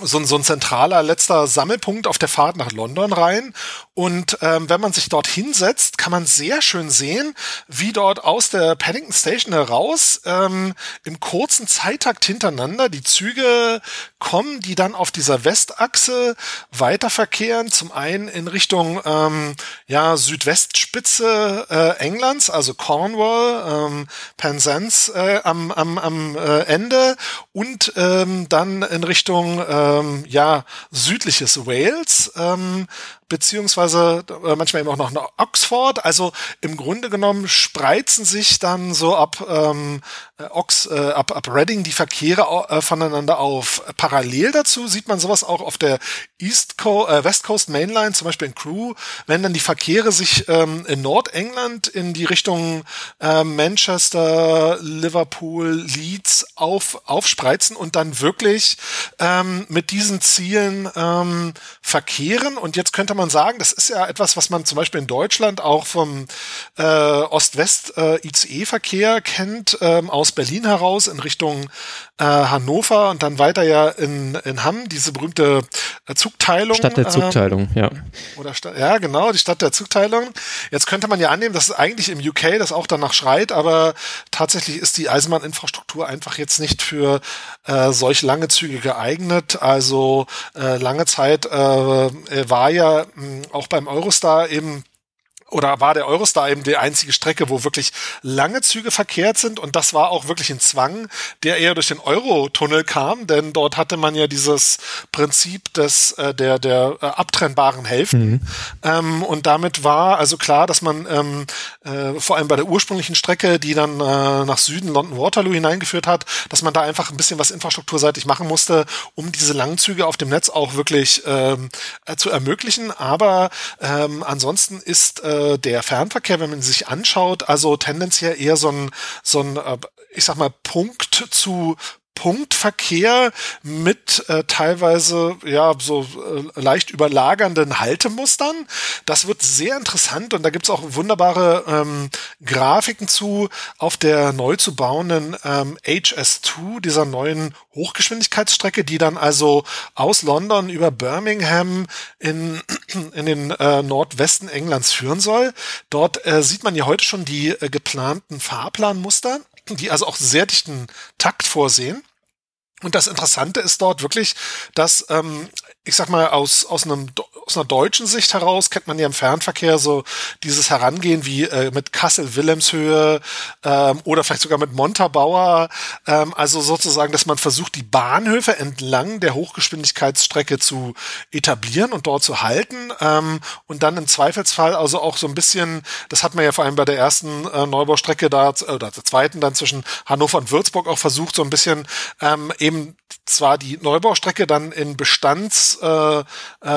so, ein so ein zentraler letzter Sammelpunkt auf der Fahrt nach London rein. Und ähm, wenn man sich dort hinsetzt, kann man sehr schön sehen, wie dort aus der Paddington Station heraus ähm, im kurzen Zeittakt hintereinander die Züge kommen, die dann auf dieser Westachse weiterverkehren. Zum einen in Richtung ähm, ja, Südwestspitze äh, Englands, also Cornwall, ähm, Penzance äh, am, am, am äh, Ende und ähm, dann in Richtung äh, ähm, ja, südliches Wales, ähm, beziehungsweise äh, manchmal eben auch noch nach Oxford. Also im Grunde genommen spreizen sich dann so ab ähm, äh, Ox, äh, ab, ab Reading die Verkehre äh, voneinander auf. Parallel dazu sieht man sowas auch auf der East Coast, äh, West Coast Mainline, zum Beispiel in Crew, wenn dann die Verkehre sich ähm, in Nordengland in die Richtung äh, Manchester, Liverpool, Leeds auf, aufspreizen und dann wirklich ähm, mit diesen Zielen ähm, verkehren. Und jetzt könnte man sagen, das ist ja etwas, was man zum Beispiel in Deutschland auch vom äh, Ost-West-ICE-Verkehr äh, kennt, ähm, aus Berlin heraus in Richtung äh, Hannover und dann weiter ja in, in Hamm, diese berühmte äh, Zugteilung. Stadt der Zugteilung, ähm, ja. Oder Stadt, ja, genau, die Stadt der Zugteilung. Jetzt könnte man ja annehmen, dass es eigentlich im UK das auch danach schreit, aber tatsächlich ist die Eisenbahninfrastruktur einfach jetzt nicht für äh, solch lange Züge geeignet. Also äh, lange Zeit äh, war ja mh, auch beim Eurostar eben oder war der Eurostar eben die einzige Strecke, wo wirklich lange Züge verkehrt sind und das war auch wirklich ein Zwang, der eher durch den Eurotunnel kam, denn dort hatte man ja dieses Prinzip des äh, der der äh, abtrennbaren Hälften mhm. ähm, und damit war also klar, dass man ähm, äh, vor allem bei der ursprünglichen Strecke, die dann äh, nach Süden London Waterloo hineingeführt hat, dass man da einfach ein bisschen was infrastrukturseitig machen musste, um diese langen Züge auf dem Netz auch wirklich ähm, äh, zu ermöglichen. Aber ähm, ansonsten ist äh, äh, der Fernverkehr, wenn man sich anschaut, also tendenziell eher so ein, so ein, äh, ich sag mal, Punkt zu Punktverkehr mit äh, teilweise ja so äh, leicht überlagernden Haltemustern. Das wird sehr interessant und da gibt's auch wunderbare ähm, Grafiken zu auf der neu zu bauenden ähm, HS2, dieser neuen Hochgeschwindigkeitsstrecke, die dann also aus London über Birmingham in, *clears throat* in den äh, Nordwesten Englands führen soll. Dort äh, sieht man ja heute schon die äh, geplanten Fahrplanmuster die also auch sehr dichten Takt vorsehen. Und das Interessante ist dort wirklich, dass ähm, ich sag mal, aus, aus, einem, aus einer deutschen Sicht heraus kennt man ja im Fernverkehr so dieses Herangehen wie äh, mit Kassel-Wilhelmshöhe ähm, oder vielleicht sogar mit Montabaur. Ähm, also sozusagen, dass man versucht, die Bahnhöfe entlang der Hochgeschwindigkeitsstrecke zu etablieren und dort zu halten ähm, und dann im Zweifelsfall also auch so ein bisschen, das hat man ja vor allem bei der ersten äh, Neubaustrecke da, oder der zweiten dann zwischen Hannover und Würzburg auch versucht, so ein bisschen ähm, eben zwar die Neubaustrecke dann in Bestands, äh, äh,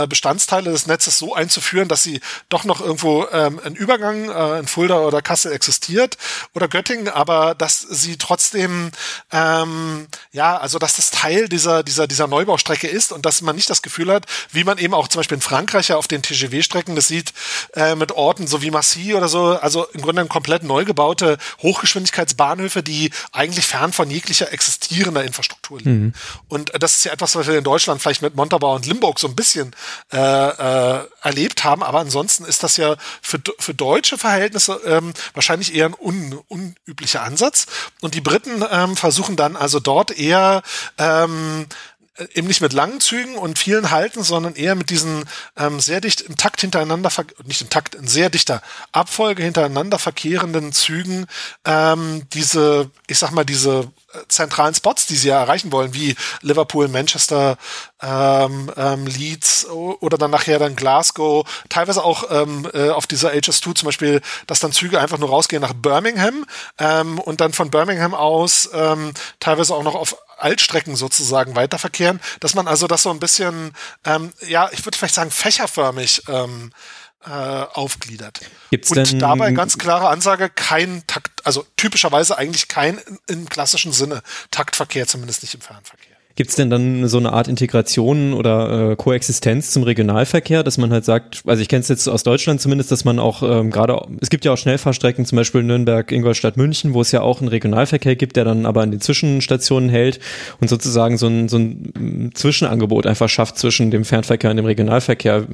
Bestandsteile des Netzes so einzuführen, dass sie doch noch irgendwo ähm, ein Übergang äh, in Fulda oder Kassel existiert oder Göttingen, aber dass sie trotzdem ähm, ja, also dass das Teil dieser dieser dieser Neubaustrecke ist und dass man nicht das Gefühl hat, wie man eben auch zum Beispiel in Frankreich ja auf den TGV-Strecken das sieht äh, mit Orten so wie Massy oder so, also im Grunde komplett neu gebaute Hochgeschwindigkeitsbahnhöfe, die eigentlich fern von jeglicher existierender Infrastruktur liegen. Mhm. Und das ist ja etwas, was wir in Deutschland vielleicht mit Montabaur und Limburg so ein bisschen äh, äh, erlebt haben. Aber ansonsten ist das ja für, für deutsche Verhältnisse ähm, wahrscheinlich eher ein un, unüblicher Ansatz. Und die Briten ähm, versuchen dann also dort eher ähm, eben nicht mit langen Zügen und vielen Halten, sondern eher mit diesen ähm, sehr dicht im Takt hintereinander, nicht im Takt, in sehr dichter Abfolge hintereinander verkehrenden Zügen ähm, diese, ich sag mal, diese zentralen Spots, die sie ja erreichen wollen, wie Liverpool, Manchester, ähm, ähm, Leeds oder dann nachher dann Glasgow, teilweise auch ähm, äh, auf dieser HS2 zum Beispiel, dass dann Züge einfach nur rausgehen nach Birmingham ähm, und dann von Birmingham aus ähm, teilweise auch noch auf Altstrecken sozusagen weiterverkehren, dass man also das so ein bisschen, ähm, ja, ich würde vielleicht sagen, fächerförmig ähm, äh, aufgliedert. Gibt's und denn, dabei ganz klare Ansage, kein Takt, also typischerweise eigentlich kein im klassischen Sinne Taktverkehr, zumindest nicht im Fernverkehr. Gibt es denn dann so eine Art Integration oder äh, Koexistenz zum Regionalverkehr, dass man halt sagt, also ich kenne es jetzt aus Deutschland zumindest, dass man auch ähm, gerade, es gibt ja auch Schnellfahrstrecken, zum Beispiel Nürnberg, Ingolstadt, München, wo es ja auch einen Regionalverkehr gibt, der dann aber an den Zwischenstationen hält und sozusagen so ein, so ein Zwischenangebot einfach schafft zwischen dem Fernverkehr und dem Regionalverkehr.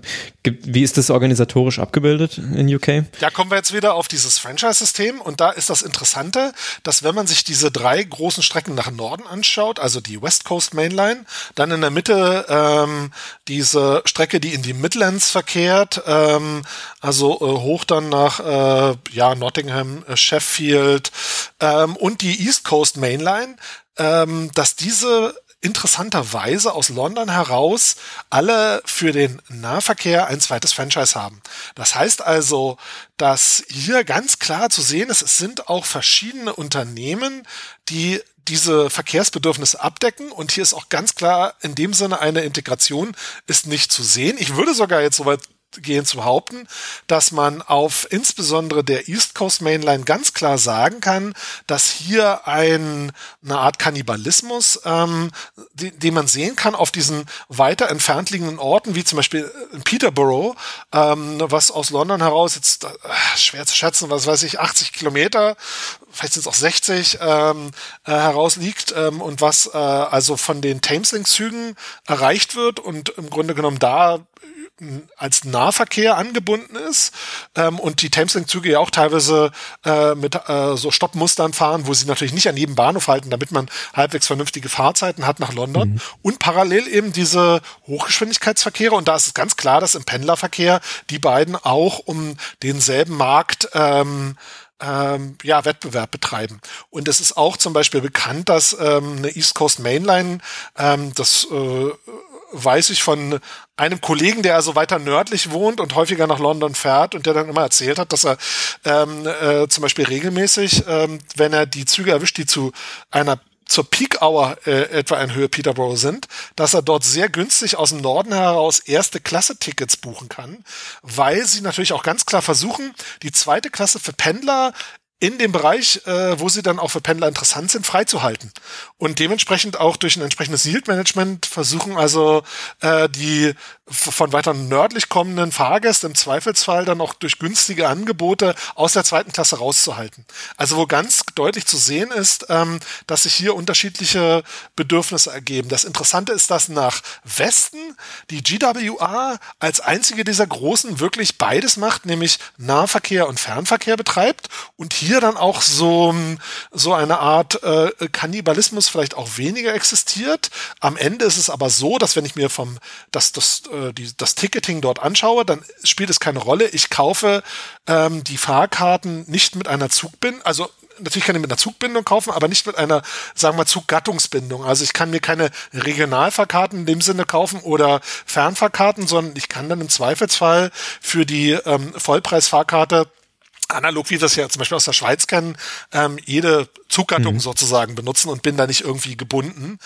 Wie ist das organisatorisch abgebildet in UK? Da kommen wir jetzt wieder auf dieses Franchise-System und da ist das Interessante, dass wenn man sich diese drei großen Strecken nach Norden anschaut, also die West Coast Mainline. Dann in der Mitte ähm, diese Strecke, die in die Midlands verkehrt, ähm, also äh, hoch dann nach äh, ja, Nottingham, äh, Sheffield ähm, und die East Coast Mainline, ähm, dass diese interessanterweise aus London heraus alle für den Nahverkehr ein zweites Franchise haben. Das heißt also, dass hier ganz klar zu sehen ist, es sind auch verschiedene Unternehmen, die diese Verkehrsbedürfnisse abdecken. Und hier ist auch ganz klar in dem Sinne eine Integration ist nicht zu sehen. Ich würde sogar jetzt soweit gehen zu behaupten, dass man auf insbesondere der East Coast Mainline ganz klar sagen kann, dass hier ein, eine Art Kannibalismus, ähm, die, den man sehen kann auf diesen weiter entfernt liegenden Orten, wie zum Beispiel in Peterborough, ähm, was aus London heraus jetzt äh, schwer zu schätzen, was weiß ich, 80 Kilometer, vielleicht sind es auch 60, ähm, äh, heraus liegt ähm, und was äh, also von den Thameslink-Zügen erreicht wird und im Grunde genommen da als Nahverkehr angebunden ist ähm, und die Thameslink-Züge ja auch teilweise äh, mit äh, so Stoppmustern fahren, wo sie natürlich nicht an jedem Bahnhof halten, damit man halbwegs vernünftige Fahrzeiten hat nach London mhm. und parallel eben diese Hochgeschwindigkeitsverkehre und da ist es ganz klar, dass im Pendlerverkehr die beiden auch um denselben Markt ähm, ähm, ja, Wettbewerb betreiben. Und es ist auch zum Beispiel bekannt, dass ähm, eine East Coast Mainline, ähm, das äh, weiß ich von einem Kollegen, der also weiter nördlich wohnt und häufiger nach London fährt und der dann immer erzählt hat, dass er ähm, äh, zum Beispiel regelmäßig, ähm, wenn er die Züge erwischt, die zu einer zur Peak Hour äh, etwa in Höhe Peterborough sind, dass er dort sehr günstig aus dem Norden heraus erste Klasse Tickets buchen kann, weil sie natürlich auch ganz klar versuchen, die zweite Klasse für Pendler in dem Bereich, äh, wo sie dann auch für Pendler interessant sind, freizuhalten. Und dementsprechend auch durch ein entsprechendes Yield-Management versuchen also äh, die von weiter nördlich kommenden Fahrgäste im Zweifelsfall dann auch durch günstige Angebote aus der zweiten Klasse rauszuhalten. Also wo ganz deutlich zu sehen ist, ähm, dass sich hier unterschiedliche Bedürfnisse ergeben. Das Interessante ist, dass nach Westen die GWA als einzige dieser großen wirklich beides macht, nämlich Nahverkehr und Fernverkehr betreibt und hier dann auch so, so eine Art äh, Kannibalismus vielleicht auch weniger existiert. Am Ende ist es aber so, dass wenn ich mir vom das, das äh, die, das Ticketing dort anschaue, dann spielt es keine Rolle. Ich kaufe ähm, die Fahrkarten nicht mit einer Zugbindung, also natürlich kann ich mit einer Zugbindung kaufen, aber nicht mit einer, sagen wir, Zuggattungsbindung. Also ich kann mir keine Regionalfahrkarten in dem Sinne kaufen oder Fernfahrkarten, sondern ich kann dann im Zweifelsfall für die ähm, Vollpreisfahrkarte analog wie wir es ja zum Beispiel aus der Schweiz kennen, ähm, jede Zuggattung mhm. sozusagen benutzen und bin da nicht irgendwie gebunden.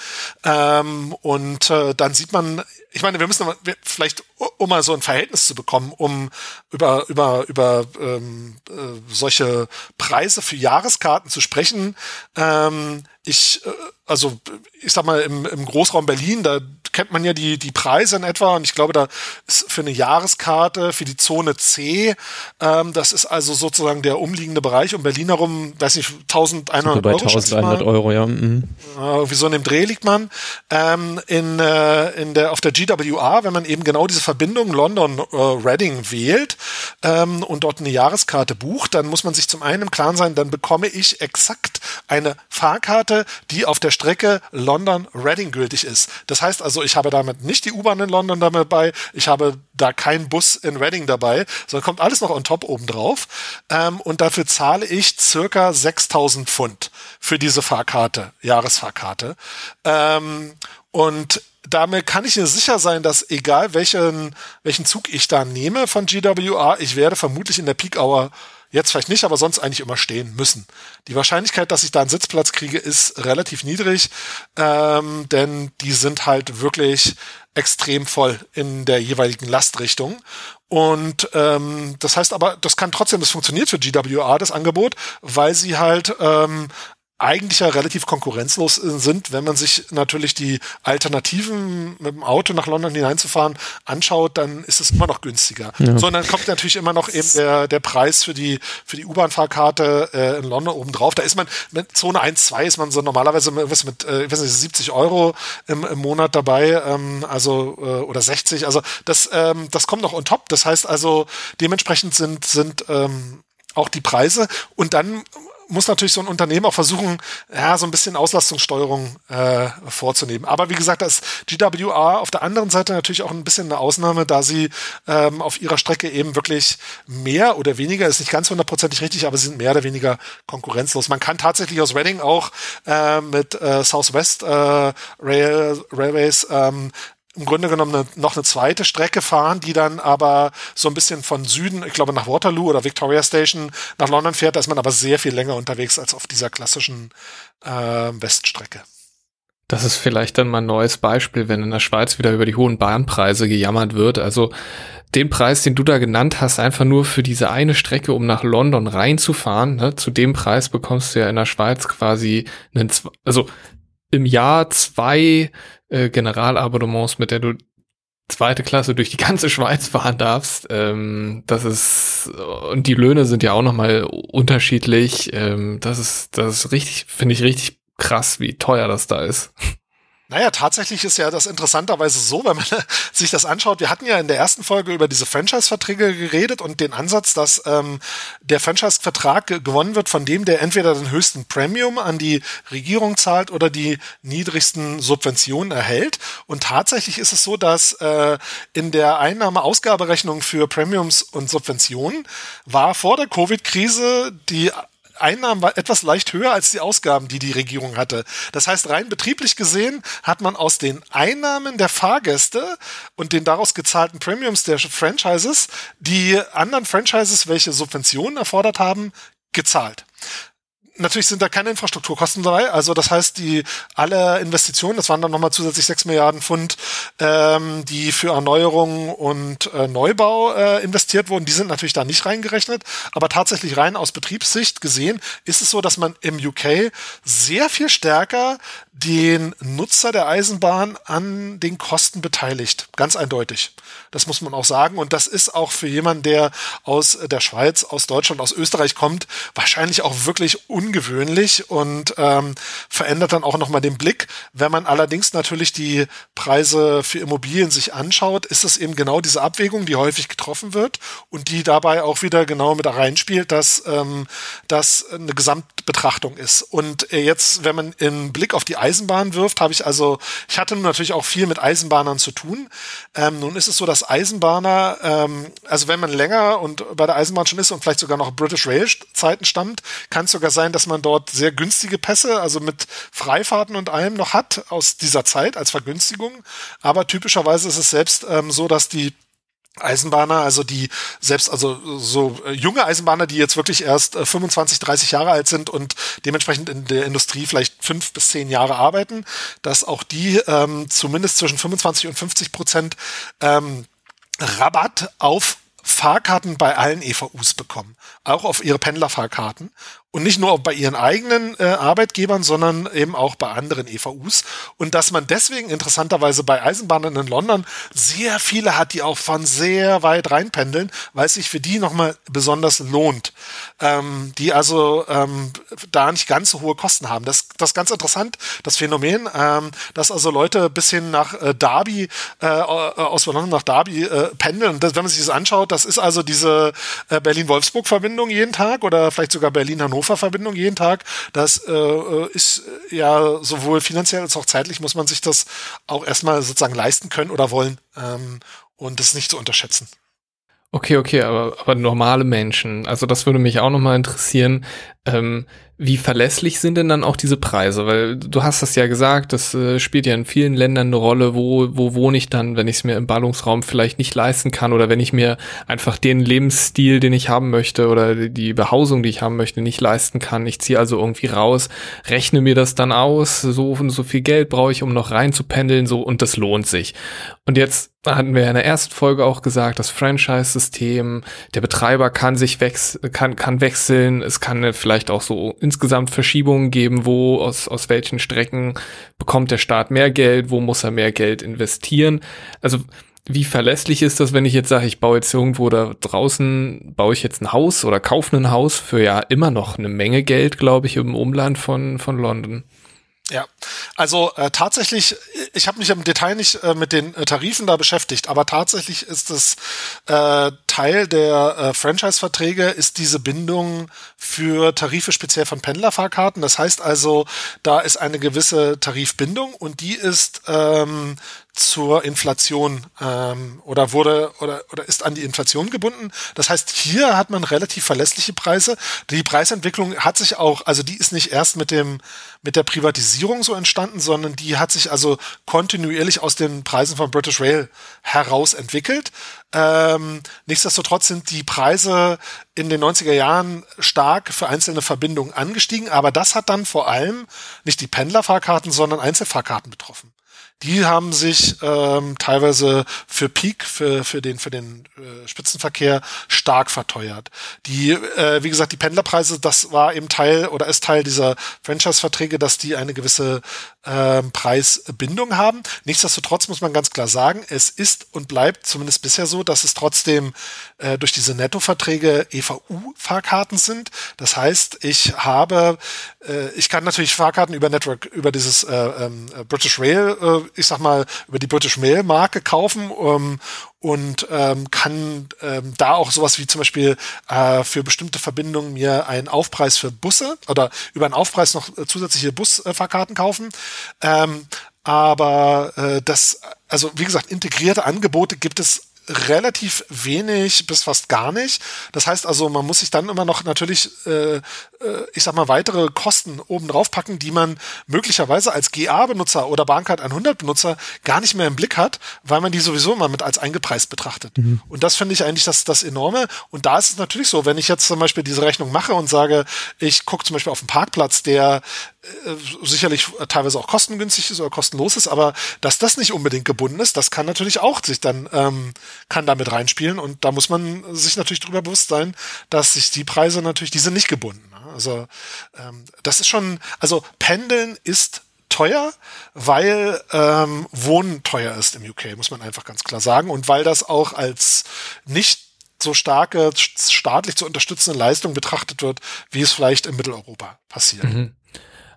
Ähm, und äh, dann sieht man, ich meine, wir müssen vielleicht, um mal so ein Verhältnis zu bekommen, um über über über ähm, äh, solche Preise für Jahreskarten zu sprechen. Ähm, ich, äh, also ich sag mal, im, im Großraum Berlin, da kennt man ja die, die Preise in etwa und ich glaube, da ist für eine Jahreskarte für die Zone C, ähm, das ist also sozusagen der umliegende Bereich um Berlin herum, weiß nicht, 1100 bei Euro. 1100 Euro, ja. Mhm. Äh, wie so in dem Dreh liegt man. Ähm, in, äh, in der, auf der GWA, wenn man eben genau diese Verbindung London-Reading äh, wählt ähm, und dort eine Jahreskarte bucht, dann muss man sich zum einen im Klaren sein, dann bekomme ich exakt eine Fahrkarte, die auf der Strecke London-Reading gültig ist. Das heißt also, ich habe damit nicht die U-Bahn in London dabei, ich habe da keinen Bus in Reading dabei, sondern kommt alles noch on top obendrauf. Ähm, und dafür zahle ich circa 6000 Pfund für diese Fahrkarte, Jahresfahrkarte. Ähm, und damit kann ich mir sicher sein, dass egal welchen, welchen Zug ich da nehme von GWA, ich werde vermutlich in der Peak Hour Jetzt vielleicht nicht, aber sonst eigentlich immer stehen müssen. Die Wahrscheinlichkeit, dass ich da einen Sitzplatz kriege, ist relativ niedrig, ähm, denn die sind halt wirklich extrem voll in der jeweiligen Lastrichtung. Und ähm, das heißt aber, das kann trotzdem, das funktioniert für GWA, das Angebot, weil sie halt ähm, eigentlich ja relativ konkurrenzlos sind, wenn man sich natürlich die Alternativen mit dem Auto nach London hineinzufahren anschaut, dann ist es immer noch günstiger. Ja. So, und dann kommt natürlich immer noch eben der, der Preis für die, für die U-Bahn-Fahrkarte äh, in London obendrauf. Da ist man mit Zone 1, 2 ist man so normalerweise mit, mit äh, ich weiß nicht, 70 Euro im, im Monat dabei, ähm, also äh, oder 60. Also das, ähm, das kommt noch on top. Das heißt also, dementsprechend sind, sind ähm, auch die Preise. Und dann muss natürlich so ein Unternehmen auch versuchen, ja, so ein bisschen Auslastungssteuerung äh, vorzunehmen. Aber wie gesagt, da ist GWA auf der anderen Seite natürlich auch ein bisschen eine Ausnahme, da sie ähm, auf ihrer Strecke eben wirklich mehr oder weniger, ist nicht ganz hundertprozentig richtig, aber sie sind mehr oder weniger konkurrenzlos. Man kann tatsächlich aus Reading auch äh, mit äh, Southwest äh, Rail, Railways ähm, im Grunde genommen eine, noch eine zweite Strecke fahren, die dann aber so ein bisschen von Süden, ich glaube nach Waterloo oder Victoria Station nach London fährt. Da ist man aber sehr viel länger unterwegs als auf dieser klassischen äh, Weststrecke. Das ist vielleicht dann mal ein neues Beispiel, wenn in der Schweiz wieder über die hohen Bahnpreise gejammert wird. Also den Preis, den du da genannt hast, einfach nur für diese eine Strecke, um nach London reinzufahren, ne, zu dem Preis bekommst du ja in der Schweiz quasi einen, also im Jahr zwei äh, Generalabonnements, mit der du zweite Klasse durch die ganze Schweiz fahren darfst. Ähm, das ist und die Löhne sind ja auch noch mal unterschiedlich. Ähm, das ist das ist richtig, finde ich richtig krass, wie teuer das da ist. Naja, tatsächlich ist ja das interessanterweise so, wenn man *laughs* sich das anschaut. Wir hatten ja in der ersten Folge über diese Franchise-Verträge geredet und den Ansatz, dass ähm, der Franchise-Vertrag gewonnen wird von dem, der entweder den höchsten Premium an die Regierung zahlt oder die niedrigsten Subventionen erhält. Und tatsächlich ist es so, dass äh, in der Einnahme-Ausgaberechnung für Premiums und Subventionen war vor der Covid-Krise die Einnahmen war etwas leicht höher als die Ausgaben, die die Regierung hatte. Das heißt, rein betrieblich gesehen hat man aus den Einnahmen der Fahrgäste und den daraus gezahlten Premiums der Franchises die anderen Franchises, welche Subventionen erfordert haben, gezahlt. Natürlich sind da keine Infrastrukturkosten dabei. Also das heißt, die alle Investitionen, das waren dann nochmal zusätzlich sechs Milliarden Pfund, ähm, die für Erneuerung und äh, Neubau äh, investiert wurden, die sind natürlich da nicht reingerechnet. Aber tatsächlich rein aus Betriebssicht gesehen ist es so, dass man im UK sehr viel stärker den Nutzer der Eisenbahn an den Kosten beteiligt. Ganz eindeutig. Das muss man auch sagen. Und das ist auch für jemanden, der aus der Schweiz, aus Deutschland, aus Österreich kommt, wahrscheinlich auch wirklich ungewöhnlich und ähm, verändert dann auch nochmal den Blick. Wenn man allerdings natürlich die Preise für Immobilien sich anschaut, ist es eben genau diese Abwägung, die häufig getroffen wird und die dabei auch wieder genau mit reinspielt, dass ähm, das eine Gesamtbetrachtung ist. Und äh, jetzt, wenn man einen Blick auf die Eisenbahn wirft, habe ich also, ich hatte natürlich auch viel mit Eisenbahnern zu tun. Ähm, nun ist es so, dass Eisenbahner, ähm, also wenn man länger und bei der Eisenbahn schon ist und vielleicht sogar noch British Rail Zeiten stammt, kann es sogar sein, dass man dort sehr günstige Pässe, also mit Freifahrten und allem noch hat aus dieser Zeit als Vergünstigung. Aber typischerweise ist es selbst ähm, so, dass die Eisenbahner, also die selbst, also so äh, junge Eisenbahner, die jetzt wirklich erst äh, 25, 30 Jahre alt sind und dementsprechend in der Industrie vielleicht fünf bis zehn Jahre arbeiten, dass auch die ähm, zumindest zwischen 25 und 50 Prozent ähm, Rabatt auf Fahrkarten bei allen EVUs bekommen, auch auf ihre Pendlerfahrkarten. Und nicht nur bei ihren eigenen äh, Arbeitgebern, sondern eben auch bei anderen EVUs. Und dass man deswegen interessanterweise bei Eisenbahnen in London sehr viele hat, die auch von sehr weit reinpendeln, weil es sich für die nochmal besonders lohnt. Ähm, die also ähm, da nicht ganz so hohe Kosten haben. Das, das ist ganz interessant, das Phänomen, ähm, dass also Leute bis hin nach äh, Derby, äh, aus London nach Derby äh, pendeln. Das, wenn man sich das anschaut, das ist also diese äh, Berlin-Wolfsburg-Verbindung jeden Tag oder vielleicht sogar Berlin-Hannover Hannover-Verbindung jeden Tag. Das äh, äh, ist äh, ja sowohl finanziell als auch zeitlich muss man sich das auch erstmal sozusagen leisten können oder wollen ähm, und das nicht zu unterschätzen. Okay, okay, aber, aber normale Menschen, also das würde mich auch nochmal interessieren. Ähm, wie verlässlich sind denn dann auch diese Preise? Weil du hast das ja gesagt, das äh, spielt ja in vielen Ländern eine Rolle, wo, wo wohne ich dann, wenn ich es mir im Ballungsraum vielleicht nicht leisten kann oder wenn ich mir einfach den Lebensstil, den ich haben möchte oder die Behausung, die ich haben möchte, nicht leisten kann. Ich ziehe also irgendwie raus, rechne mir das dann aus, so und so viel Geld brauche ich, um noch reinzupendeln, so und das lohnt sich. Und jetzt hatten wir in der ersten Folge auch gesagt, das Franchise-System, der Betreiber kann sich wechs kann, kann wechseln, es kann vielleicht auch so insgesamt Verschiebungen geben, wo aus, aus welchen Strecken bekommt der Staat mehr Geld, wo muss er mehr Geld investieren. Also wie verlässlich ist das, wenn ich jetzt sage, ich baue jetzt irgendwo da draußen, baue ich jetzt ein Haus oder kaufe ein Haus für ja immer noch eine Menge Geld, glaube ich, im Umland von, von London. Ja, also äh, tatsächlich, ich habe mich im Detail nicht äh, mit den äh, Tarifen da beschäftigt, aber tatsächlich ist es äh, Teil der äh, Franchise-Verträge, ist diese Bindung für Tarife speziell von Pendlerfahrkarten. Das heißt also, da ist eine gewisse Tarifbindung und die ist ähm, zur Inflation ähm, oder wurde oder, oder ist an die Inflation gebunden. Das heißt, hier hat man relativ verlässliche Preise. Die Preisentwicklung hat sich auch, also die ist nicht erst mit dem mit der Privatisierung so entstanden, sondern die hat sich also kontinuierlich aus den Preisen von British Rail heraus entwickelt. Ähm, nichtsdestotrotz sind die Preise in den 90er Jahren stark für einzelne Verbindungen angestiegen, aber das hat dann vor allem nicht die Pendlerfahrkarten, sondern Einzelfahrkarten betroffen die haben sich ähm, teilweise für Peak, für, für den, für den äh, Spitzenverkehr stark verteuert. Die, äh, wie gesagt, die Pendlerpreise, das war eben Teil oder ist Teil dieser Franchise-Verträge, dass die eine gewisse äh, Preisbindung haben. Nichtsdestotrotz muss man ganz klar sagen, es ist und bleibt zumindest bisher so, dass es trotzdem äh, durch diese Nettoverträge EVU-Fahrkarten sind. Das heißt, ich habe, äh, ich kann natürlich Fahrkarten über Network, über dieses äh, ähm, British Rail äh, ich sag mal, über die British Mail Marke kaufen ähm, und ähm, kann ähm, da auch sowas wie zum Beispiel äh, für bestimmte Verbindungen mir einen Aufpreis für Busse oder über einen Aufpreis noch zusätzliche Busfahrkarten kaufen. Ähm, aber äh, das, also wie gesagt, integrierte Angebote gibt es relativ wenig bis fast gar nicht. Das heißt also, man muss sich dann immer noch natürlich, äh, äh ich sag mal, weitere Kosten oben drauf packen, die man möglicherweise als GA-Benutzer oder Bahncard 100-Benutzer gar nicht mehr im Blick hat, weil man die sowieso immer mit als eingepreist betrachtet. Mhm. Und das finde ich eigentlich das, das Enorme. Und da ist es natürlich so, wenn ich jetzt zum Beispiel diese Rechnung mache und sage, ich gucke zum Beispiel auf einen Parkplatz, der sicherlich teilweise auch kostengünstig ist oder kostenlos ist, aber dass das nicht unbedingt gebunden ist, das kann natürlich auch sich dann ähm, kann damit reinspielen und da muss man sich natürlich darüber bewusst sein, dass sich die Preise natürlich, die sind nicht gebunden. Also ähm, das ist schon, also Pendeln ist teuer, weil ähm, Wohnen teuer ist im UK, muss man einfach ganz klar sagen. Und weil das auch als nicht so starke staatlich zu unterstützende Leistung betrachtet wird, wie es vielleicht in Mitteleuropa passiert. Mhm.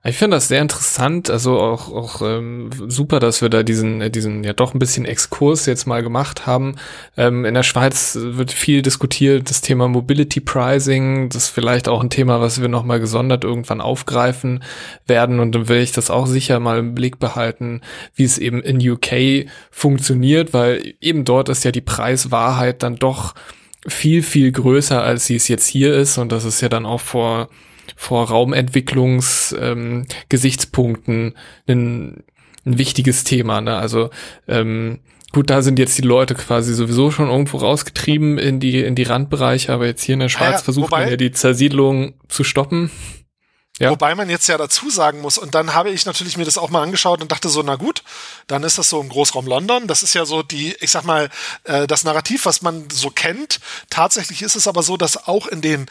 Ich finde das sehr interessant, also auch, auch ähm, super, dass wir da diesen, äh, diesen ja doch ein bisschen Exkurs jetzt mal gemacht haben. Ähm, in der Schweiz wird viel diskutiert, das Thema Mobility Pricing, das ist vielleicht auch ein Thema, was wir nochmal gesondert irgendwann aufgreifen werden und dann will ich das auch sicher mal im Blick behalten, wie es eben in UK funktioniert, weil eben dort ist ja die Preiswahrheit dann doch viel, viel größer, als sie es jetzt hier ist und das ist ja dann auch vor vor Raumentwicklungsgesichtspunkten ähm, ein, ein wichtiges Thema. Ne? Also ähm, gut, da sind jetzt die Leute quasi sowieso schon irgendwo rausgetrieben in die in die Randbereiche, aber jetzt hier in der Schweiz ja, versucht wobei, man ja die Zersiedlung zu stoppen. Ja. Wobei man jetzt ja dazu sagen muss, und dann habe ich natürlich mir das auch mal angeschaut und dachte so, na gut, dann ist das so im Großraum London. Das ist ja so die, ich sag mal, äh, das Narrativ, was man so kennt. Tatsächlich ist es aber so, dass auch in den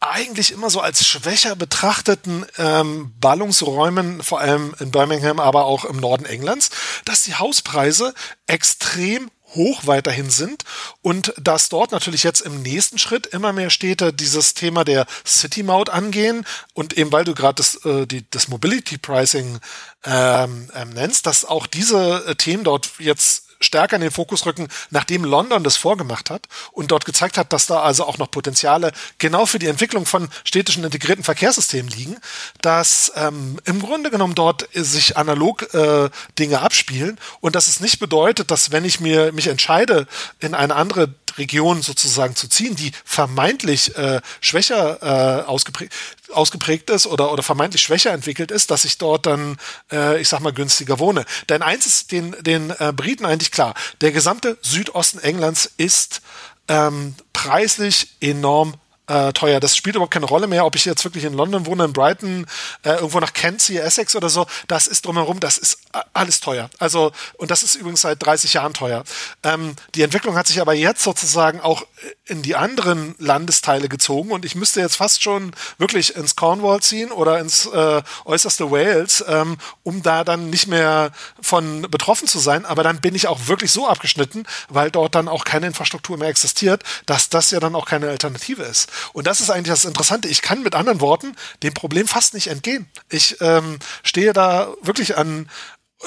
eigentlich immer so als schwächer betrachteten ähm, Ballungsräumen, vor allem in Birmingham, aber auch im Norden Englands, dass die Hauspreise extrem hoch weiterhin sind und dass dort natürlich jetzt im nächsten Schritt immer mehr Städte dieses Thema der City Maut angehen und eben weil du gerade das, äh, die, das Mobility Pricing ähm, ähm, nennst, dass auch diese äh, Themen dort jetzt stärker in den Fokus rücken, nachdem London das vorgemacht hat und dort gezeigt hat, dass da also auch noch Potenziale genau für die Entwicklung von städtischen integrierten Verkehrssystemen liegen, dass ähm, im Grunde genommen dort sich analog äh, Dinge abspielen und dass es nicht bedeutet, dass wenn ich mir mich entscheide, in eine andere Region sozusagen zu ziehen, die vermeintlich äh, schwächer äh, ausgeprägt, ausgeprägt ist oder, oder vermeintlich schwächer entwickelt ist, dass ich dort dann, äh, ich sag mal, günstiger wohne. Denn eins ist den, den äh, Briten eigentlich klar, der gesamte Südosten Englands ist ähm, preislich enorm äh, teuer. Das spielt überhaupt keine Rolle mehr, ob ich jetzt wirklich in London wohne, in Brighton, äh, irgendwo nach Kent ziehe, Essex oder so. Das ist drumherum, das ist alles teuer. Also, und das ist übrigens seit 30 Jahren teuer. Ähm, die Entwicklung hat sich aber jetzt sozusagen auch in die anderen Landesteile gezogen und ich müsste jetzt fast schon wirklich ins Cornwall ziehen oder ins äh, äußerste Wales, ähm, um da dann nicht mehr von betroffen zu sein. Aber dann bin ich auch wirklich so abgeschnitten, weil dort dann auch keine Infrastruktur mehr existiert, dass das ja dann auch keine Alternative ist. Und das ist eigentlich das Interessante. Ich kann mit anderen Worten dem Problem fast nicht entgehen. Ich ähm, stehe da wirklich an,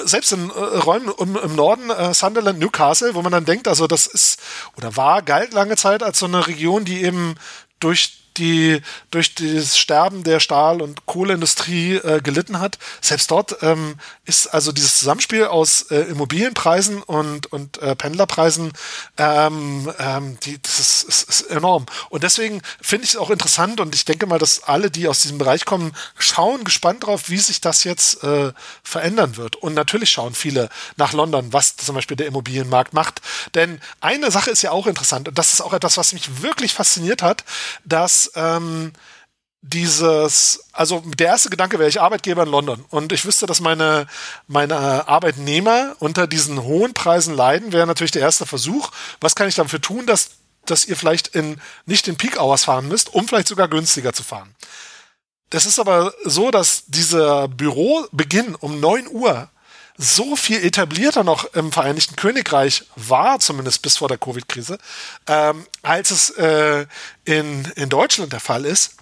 selbst in äh, Räumen im, im Norden, äh, Sunderland, Newcastle, wo man dann denkt, also das ist oder war, galt lange Zeit als so eine Region, die eben durch die durch das Sterben der Stahl- und Kohleindustrie äh, gelitten hat. Selbst dort ähm, ist also dieses Zusammenspiel aus äh, Immobilienpreisen und, und äh, Pendlerpreisen, ähm, ähm, die, das ist, ist, ist enorm. Und deswegen finde ich es auch interessant und ich denke mal, dass alle, die aus diesem Bereich kommen, schauen gespannt drauf, wie sich das jetzt äh, verändern wird. Und natürlich schauen viele nach London, was zum Beispiel der Immobilienmarkt macht. Denn eine Sache ist ja auch interessant und das ist auch etwas, was mich wirklich fasziniert hat, dass ähm, dieses, also der erste Gedanke wäre, ich Arbeitgeber in London und ich wüsste, dass meine, meine Arbeitnehmer unter diesen hohen Preisen leiden, wäre natürlich der erste Versuch. Was kann ich dafür tun, dass, dass ihr vielleicht in, nicht in Peak Hours fahren müsst, um vielleicht sogar günstiger zu fahren? Das ist aber so, dass dieser Bürobeginn um neun Uhr so viel etablierter noch im Vereinigten Königreich war, zumindest bis vor der Covid-Krise, ähm, als es äh, in, in Deutschland der Fall ist.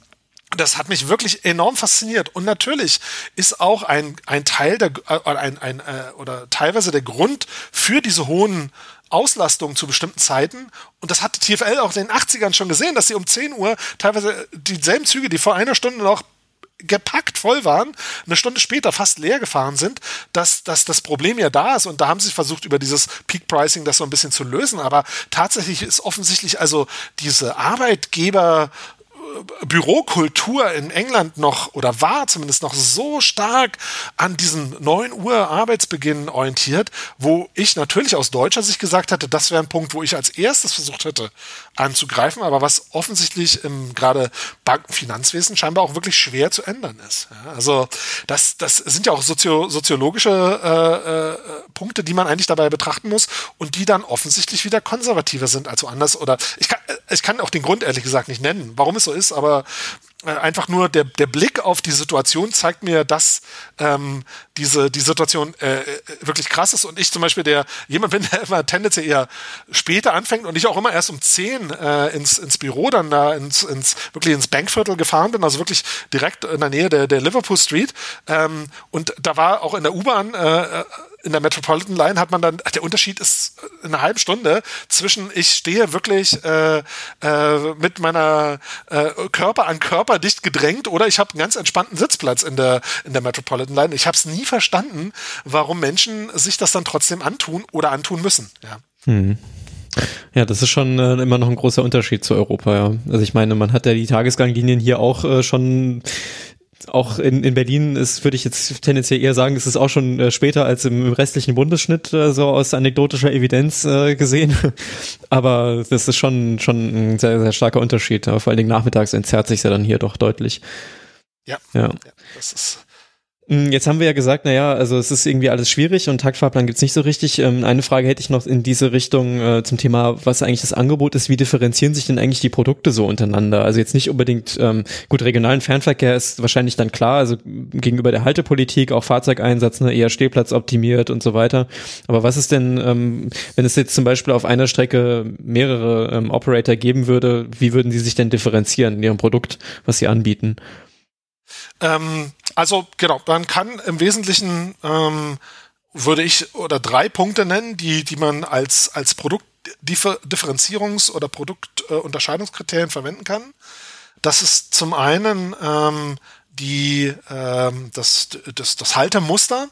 Das hat mich wirklich enorm fasziniert. Und natürlich ist auch ein, ein Teil der, äh, ein, ein, äh, oder teilweise der Grund für diese hohen Auslastungen zu bestimmten Zeiten. Und das hat die TFL auch in den 80ern schon gesehen, dass sie um 10 Uhr teilweise dieselben Züge, die vor einer Stunde noch gepackt voll waren, eine Stunde später fast leer gefahren sind, dass, dass das Problem ja da ist. Und da haben sie versucht, über dieses Peak Pricing das so ein bisschen zu lösen, aber tatsächlich ist offensichtlich also diese Arbeitgeber Bürokultur in England noch oder war zumindest noch so stark an diesen 9 Uhr Arbeitsbeginn orientiert, wo ich natürlich aus deutscher Sicht gesagt hatte, das wäre ein Punkt, wo ich als erstes versucht hätte anzugreifen, aber was offensichtlich im gerade Bankenfinanzwesen scheinbar auch wirklich schwer zu ändern ist. Ja, also das, das sind ja auch sozio soziologische äh, äh, Punkte, die man eigentlich dabei betrachten muss und die dann offensichtlich wieder konservativer sind als woanders. Oder ich kann, ich kann auch den Grund ehrlich gesagt nicht nennen, warum es so ist, aber äh, einfach nur der, der Blick auf die Situation zeigt mir, dass ähm, diese die Situation äh, wirklich krass ist. Und ich zum Beispiel der jemand bin, *laughs* der immer tendenziell eher später anfängt und ich auch immer erst um zehn äh, ins, ins Büro dann da ins, ins wirklich ins Bankviertel gefahren bin, also wirklich direkt in der Nähe der, der Liverpool Street. Ähm, und da war auch in der U-Bahn äh, in der Metropolitan Line hat man dann, der Unterschied ist in einer halben Stunde zwischen ich stehe wirklich äh, äh, mit meiner äh, Körper an Körper dicht gedrängt oder ich habe einen ganz entspannten Sitzplatz in der, in der Metropolitan Line. Ich habe es nie verstanden, warum Menschen sich das dann trotzdem antun oder antun müssen. Ja. Hm. Ja, das ist schon äh, immer noch ein großer Unterschied zu Europa, ja. Also ich meine, man hat ja die Tagesganglinien hier auch äh, schon auch in, in Berlin ist, würde ich jetzt tendenziell eher sagen, ist es auch schon äh, später als im, restlichen Bundesschnitt äh, so aus anekdotischer Evidenz äh, gesehen. *laughs* Aber das ist schon, schon ein sehr, sehr starker Unterschied. Aber vor allen Dingen nachmittags entzerrt sich ja dann hier doch deutlich. Ja, ja. ja das ist jetzt haben wir ja gesagt, naja, also es ist irgendwie alles schwierig und Taktfahrplan gibt's nicht so richtig. Ähm, eine Frage hätte ich noch in diese Richtung äh, zum Thema, was eigentlich das Angebot ist. Wie differenzieren sich denn eigentlich die Produkte so untereinander? Also jetzt nicht unbedingt, ähm, gut, regionalen Fernverkehr ist wahrscheinlich dann klar, also gegenüber der Haltepolitik, auch Fahrzeugeinsatz, ne, eher Stehplatz optimiert und so weiter. Aber was ist denn, ähm, wenn es jetzt zum Beispiel auf einer Strecke mehrere Operator geben würde, wie würden die sich denn differenzieren in ihrem Produkt, was sie anbieten? Ähm, also genau, man kann im Wesentlichen ähm, würde ich oder drei Punkte nennen, die die man als als Produktdifferenzierungs- oder Produktunterscheidungskriterien verwenden kann. Das ist zum einen ähm, die ähm, das, das, das Haltemuster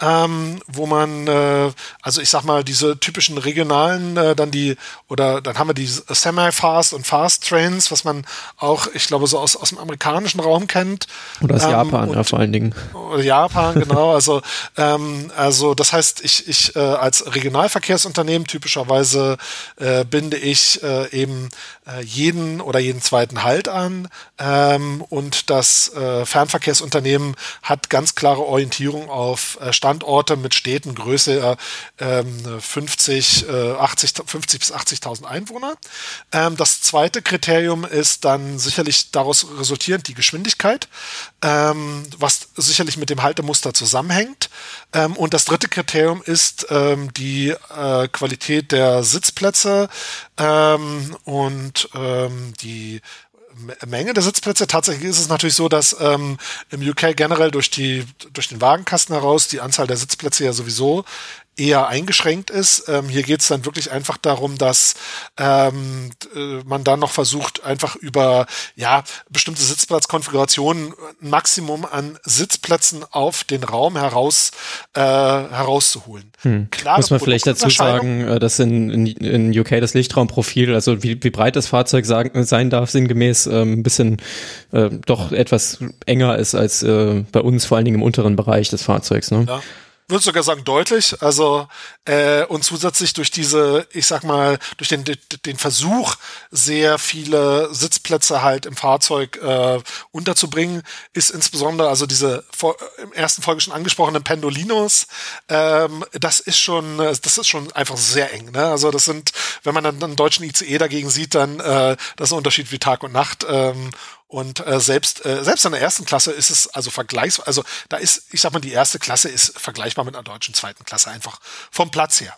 ähm, wo man, äh, also ich sag mal, diese typischen regionalen, äh, dann die, oder dann haben wir die Semi-Fast und Fast Trains, was man auch, ich glaube, so aus, aus dem amerikanischen Raum kennt. Oder aus ähm, Japan, und, ja, vor allen Dingen. Japan, genau. Also, ähm, also das heißt, ich, ich äh, als Regionalverkehrsunternehmen typischerweise äh, binde ich äh, eben äh, jeden oder jeden zweiten Halt an ähm, und das äh, Fernverkehrsunternehmen hat ganz klare Orientierung auf äh, Standorte mit Städten Größe äh, 50, äh, 80, 50 bis 80.000 Einwohner. Ähm, das zweite Kriterium ist dann sicherlich daraus resultierend die Geschwindigkeit, ähm, was sicherlich mit dem Haltemuster zusammenhängt. Ähm, und das dritte Kriterium ist ähm, die äh, Qualität der Sitzplätze ähm, und ähm, die Menge der Sitzplätze. Tatsächlich ist es natürlich so, dass ähm, im UK generell durch die durch den Wagenkasten heraus die Anzahl der Sitzplätze ja sowieso eher eingeschränkt ist. Ähm, hier geht es dann wirklich einfach darum, dass ähm, äh, man dann noch versucht, einfach über ja bestimmte Sitzplatzkonfigurationen ein Maximum an Sitzplätzen auf den Raum heraus äh, herauszuholen. Hm. Muss man vielleicht dazu sagen, äh, dass in, in, in UK das Lichtraumprofil, also wie, wie breit das Fahrzeug sagen, sein darf, sinngemäß ähm, ein bisschen äh, doch etwas enger ist als äh, bei uns, vor allen Dingen im unteren Bereich des Fahrzeugs. Ne? Ja würde sogar sagen deutlich. Also äh, und zusätzlich durch diese, ich sag mal, durch den den Versuch, sehr viele Sitzplätze halt im Fahrzeug äh, unterzubringen, ist insbesondere also diese vor, im ersten Folge schon angesprochenen Pendolinos. Ähm, das ist schon, das ist schon einfach sehr eng. Ne? Also das sind, wenn man dann einen deutschen ICE dagegen sieht, dann äh, das ist ein Unterschied wie Tag und Nacht. Ähm, und äh, selbst äh, selbst in der ersten Klasse ist es also vergleichsweise, also da ist, ich sag mal, die erste Klasse ist vergleichbar mit einer deutschen zweiten Klasse einfach vom Platz her.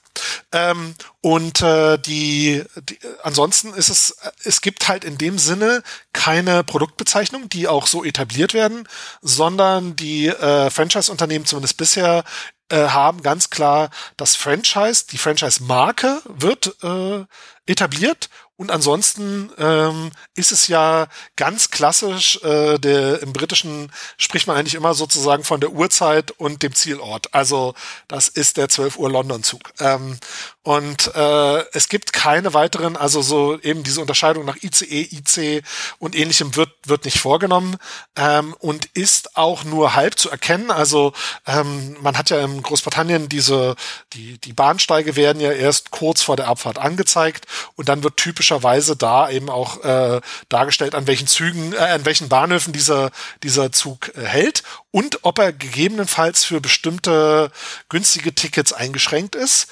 Ähm, und äh, die, die ansonsten ist es, es gibt halt in dem Sinne keine Produktbezeichnung, die auch so etabliert werden, sondern die äh, Franchise-Unternehmen zumindest bisher äh, haben ganz klar das Franchise, die Franchise-Marke wird äh, etabliert Und ansonsten ähm, ist es ja ganz klassisch, äh, der, im Britischen spricht man eigentlich immer sozusagen von der Uhrzeit und dem Zielort. Also das ist der 12 Uhr London-Zug. Ähm, und äh, es gibt keine weiteren, also so eben diese Unterscheidung nach ICE, IC und ähnlichem wird, wird nicht vorgenommen ähm, und ist auch nur halb zu erkennen. Also ähm, man hat ja in Großbritannien diese, die, die Bahnsteige werden ja erst kurz vor der Abfahrt angezeigt und dann wird typischerweise da eben auch äh, dargestellt, an welchen Zügen, äh, an welchen Bahnhöfen dieser, dieser Zug äh, hält und ob er gegebenenfalls für bestimmte günstige Tickets eingeschränkt ist.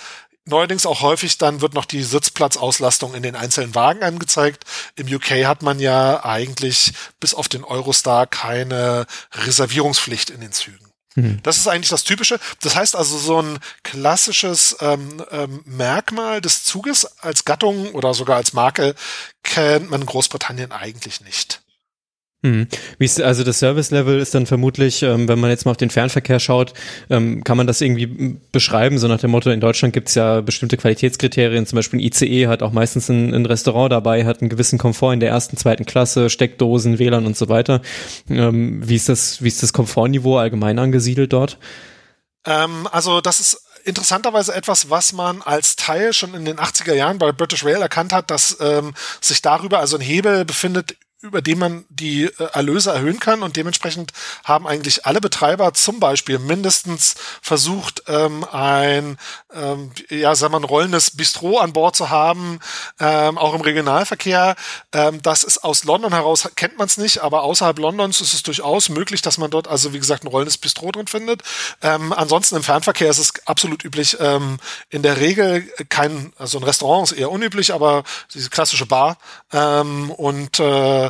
Neuerdings auch häufig dann wird noch die Sitzplatzauslastung in den einzelnen Wagen angezeigt. Im UK hat man ja eigentlich bis auf den Eurostar keine Reservierungspflicht in den Zügen. Mhm. Das ist eigentlich das Typische. Das heißt also, so ein klassisches ähm, ähm, Merkmal des Zuges als Gattung oder sogar als Marke kennt man in Großbritannien eigentlich nicht. Hm. Ist, also das Service-Level ist dann vermutlich, ähm, wenn man jetzt mal auf den Fernverkehr schaut, ähm, kann man das irgendwie beschreiben, so nach dem Motto, in Deutschland gibt es ja bestimmte Qualitätskriterien, zum Beispiel ein ICE hat auch meistens ein, ein, Restaurant dabei, hat einen gewissen Komfort in der ersten, zweiten Klasse, Steckdosen, WLAN und so weiter. Ähm, wie, ist das, wie ist das Komfortniveau allgemein angesiedelt dort? Ähm, also das ist interessanterweise etwas, was man als Teil schon in den 80er Jahren bei British Rail erkannt hat, dass ähm, sich darüber also ein Hebel befindet, über den man die äh, Erlöse erhöhen kann und dementsprechend haben eigentlich alle Betreiber zum Beispiel mindestens versucht, ähm, ein, ähm, ja, sagen wir ein rollendes Bistro an Bord zu haben, ähm, auch im Regionalverkehr. Ähm, das ist aus London heraus, kennt man es nicht, aber außerhalb Londons ist es durchaus möglich, dass man dort also, wie gesagt, ein rollendes Bistro drin findet. Ähm, ansonsten im Fernverkehr ist es absolut üblich, ähm, in der Regel kein, also ein Restaurant ist eher unüblich, aber diese klassische Bar ähm, und äh,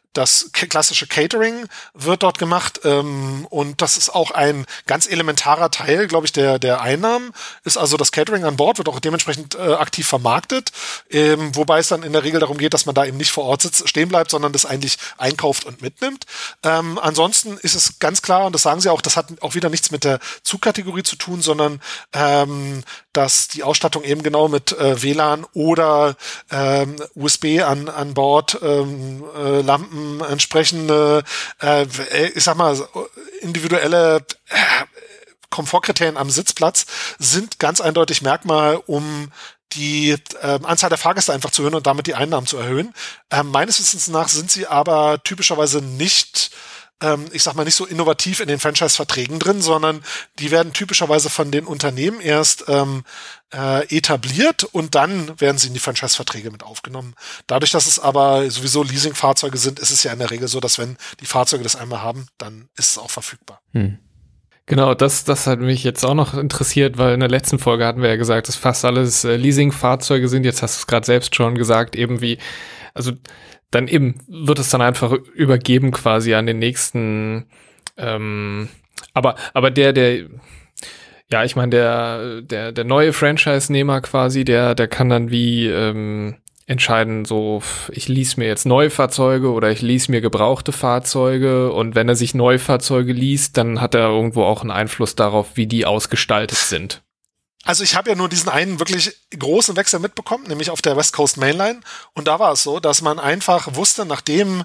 das klassische Catering wird dort gemacht ähm, und das ist auch ein ganz elementarer Teil, glaube ich, der der Einnahmen. Ist also das Catering an Bord wird auch dementsprechend äh, aktiv vermarktet, ähm, wobei es dann in der Regel darum geht, dass man da eben nicht vor Ort sitzt, stehen bleibt, sondern das eigentlich einkauft und mitnimmt. Ähm, ansonsten ist es ganz klar und das sagen sie auch, das hat auch wieder nichts mit der Zugkategorie zu tun, sondern ähm, dass die Ausstattung eben genau mit äh, WLAN oder ähm, USB an an Bord ähm, äh, Lampen entsprechende, äh, ich sag mal, individuelle äh, Komfortkriterien am Sitzplatz sind ganz eindeutig Merkmal, um die äh, Anzahl der Fahrgäste einfach zu erhöhen und damit die Einnahmen zu erhöhen. Ähm, meines Wissens nach sind sie aber typischerweise nicht ähm, ich sag mal, nicht so innovativ in den Franchise-Verträgen drin, sondern die werden typischerweise von den Unternehmen erst ähm, äh, etabliert und dann werden sie in die Franchise-Verträge mit aufgenommen. Dadurch, dass es aber sowieso Leasing-Fahrzeuge sind, ist es ja in der Regel so, dass wenn die Fahrzeuge das einmal haben, dann ist es auch verfügbar. Hm. Genau, das, das hat mich jetzt auch noch interessiert, weil in der letzten Folge hatten wir ja gesagt, dass fast alles äh, Leasing-Fahrzeuge sind. Jetzt hast du es gerade selbst schon gesagt, eben wie, also dann eben wird es dann einfach übergeben quasi an den nächsten. Ähm, aber aber der der ja, ich meine der der der neue Franchise-Nehmer quasi, der der kann dann wie ähm, entscheiden, so ich lease mir jetzt neue Fahrzeuge oder ich lease mir gebrauchte Fahrzeuge und wenn er sich neue Fahrzeuge liest, dann hat er irgendwo auch einen Einfluss darauf, wie die ausgestaltet sind. Also ich habe ja nur diesen einen wirklich großen Wechsel mitbekommen, nämlich auf der West Coast Mainline. Und da war es so, dass man einfach wusste, nachdem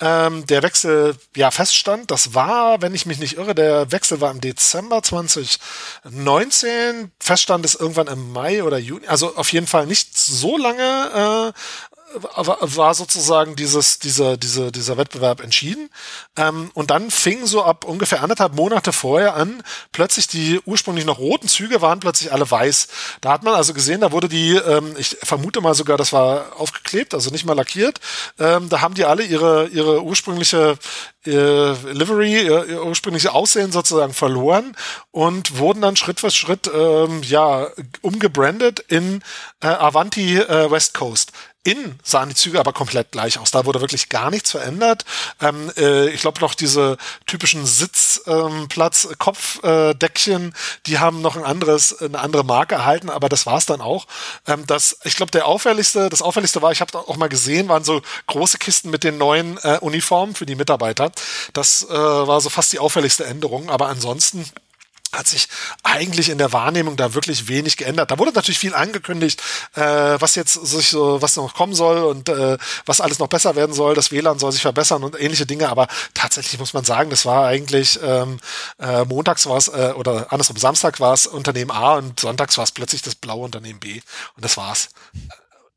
ähm, der Wechsel ja feststand, das war, wenn ich mich nicht irre, der Wechsel war im Dezember 2019, feststand es irgendwann im Mai oder Juni, also auf jeden Fall nicht so lange äh, war sozusagen dieses, dieser, dieser, dieser Wettbewerb entschieden. Ähm, und dann fing so ab ungefähr anderthalb Monate vorher an, plötzlich die ursprünglich noch roten Züge waren plötzlich alle weiß. Da hat man also gesehen, da wurde die, ähm, ich vermute mal sogar, das war aufgeklebt, also nicht mal lackiert. Ähm, da haben die alle ihre, ihre ursprüngliche äh, Livery, ihr, ihr ursprüngliche Aussehen sozusagen verloren und wurden dann Schritt für Schritt ähm, ja umgebrandet in äh, Avanti äh, West Coast. Innen sahen die Züge aber komplett gleich aus. Da wurde wirklich gar nichts verändert. Ähm, äh, ich glaube noch diese typischen Sitzplatz-Kopfdeckchen, ähm, äh, die haben noch ein anderes, eine andere Marke erhalten, aber das war's dann auch. Ähm, das, ich glaube, der auffälligste, das auffälligste war, ich habe auch mal gesehen, waren so große Kisten mit den neuen äh, Uniformen für die Mitarbeiter. Das äh, war so fast die auffälligste Änderung, aber ansonsten hat sich eigentlich in der Wahrnehmung da wirklich wenig geändert. Da wurde natürlich viel angekündigt, äh, was jetzt sich so, was noch kommen soll und äh, was alles noch besser werden soll. Das WLAN soll sich verbessern und ähnliche Dinge. Aber tatsächlich muss man sagen, das war eigentlich ähm, äh, montags war es äh, oder andersrum Samstag war es Unternehmen A und sonntags war es plötzlich das blaue Unternehmen B und das war's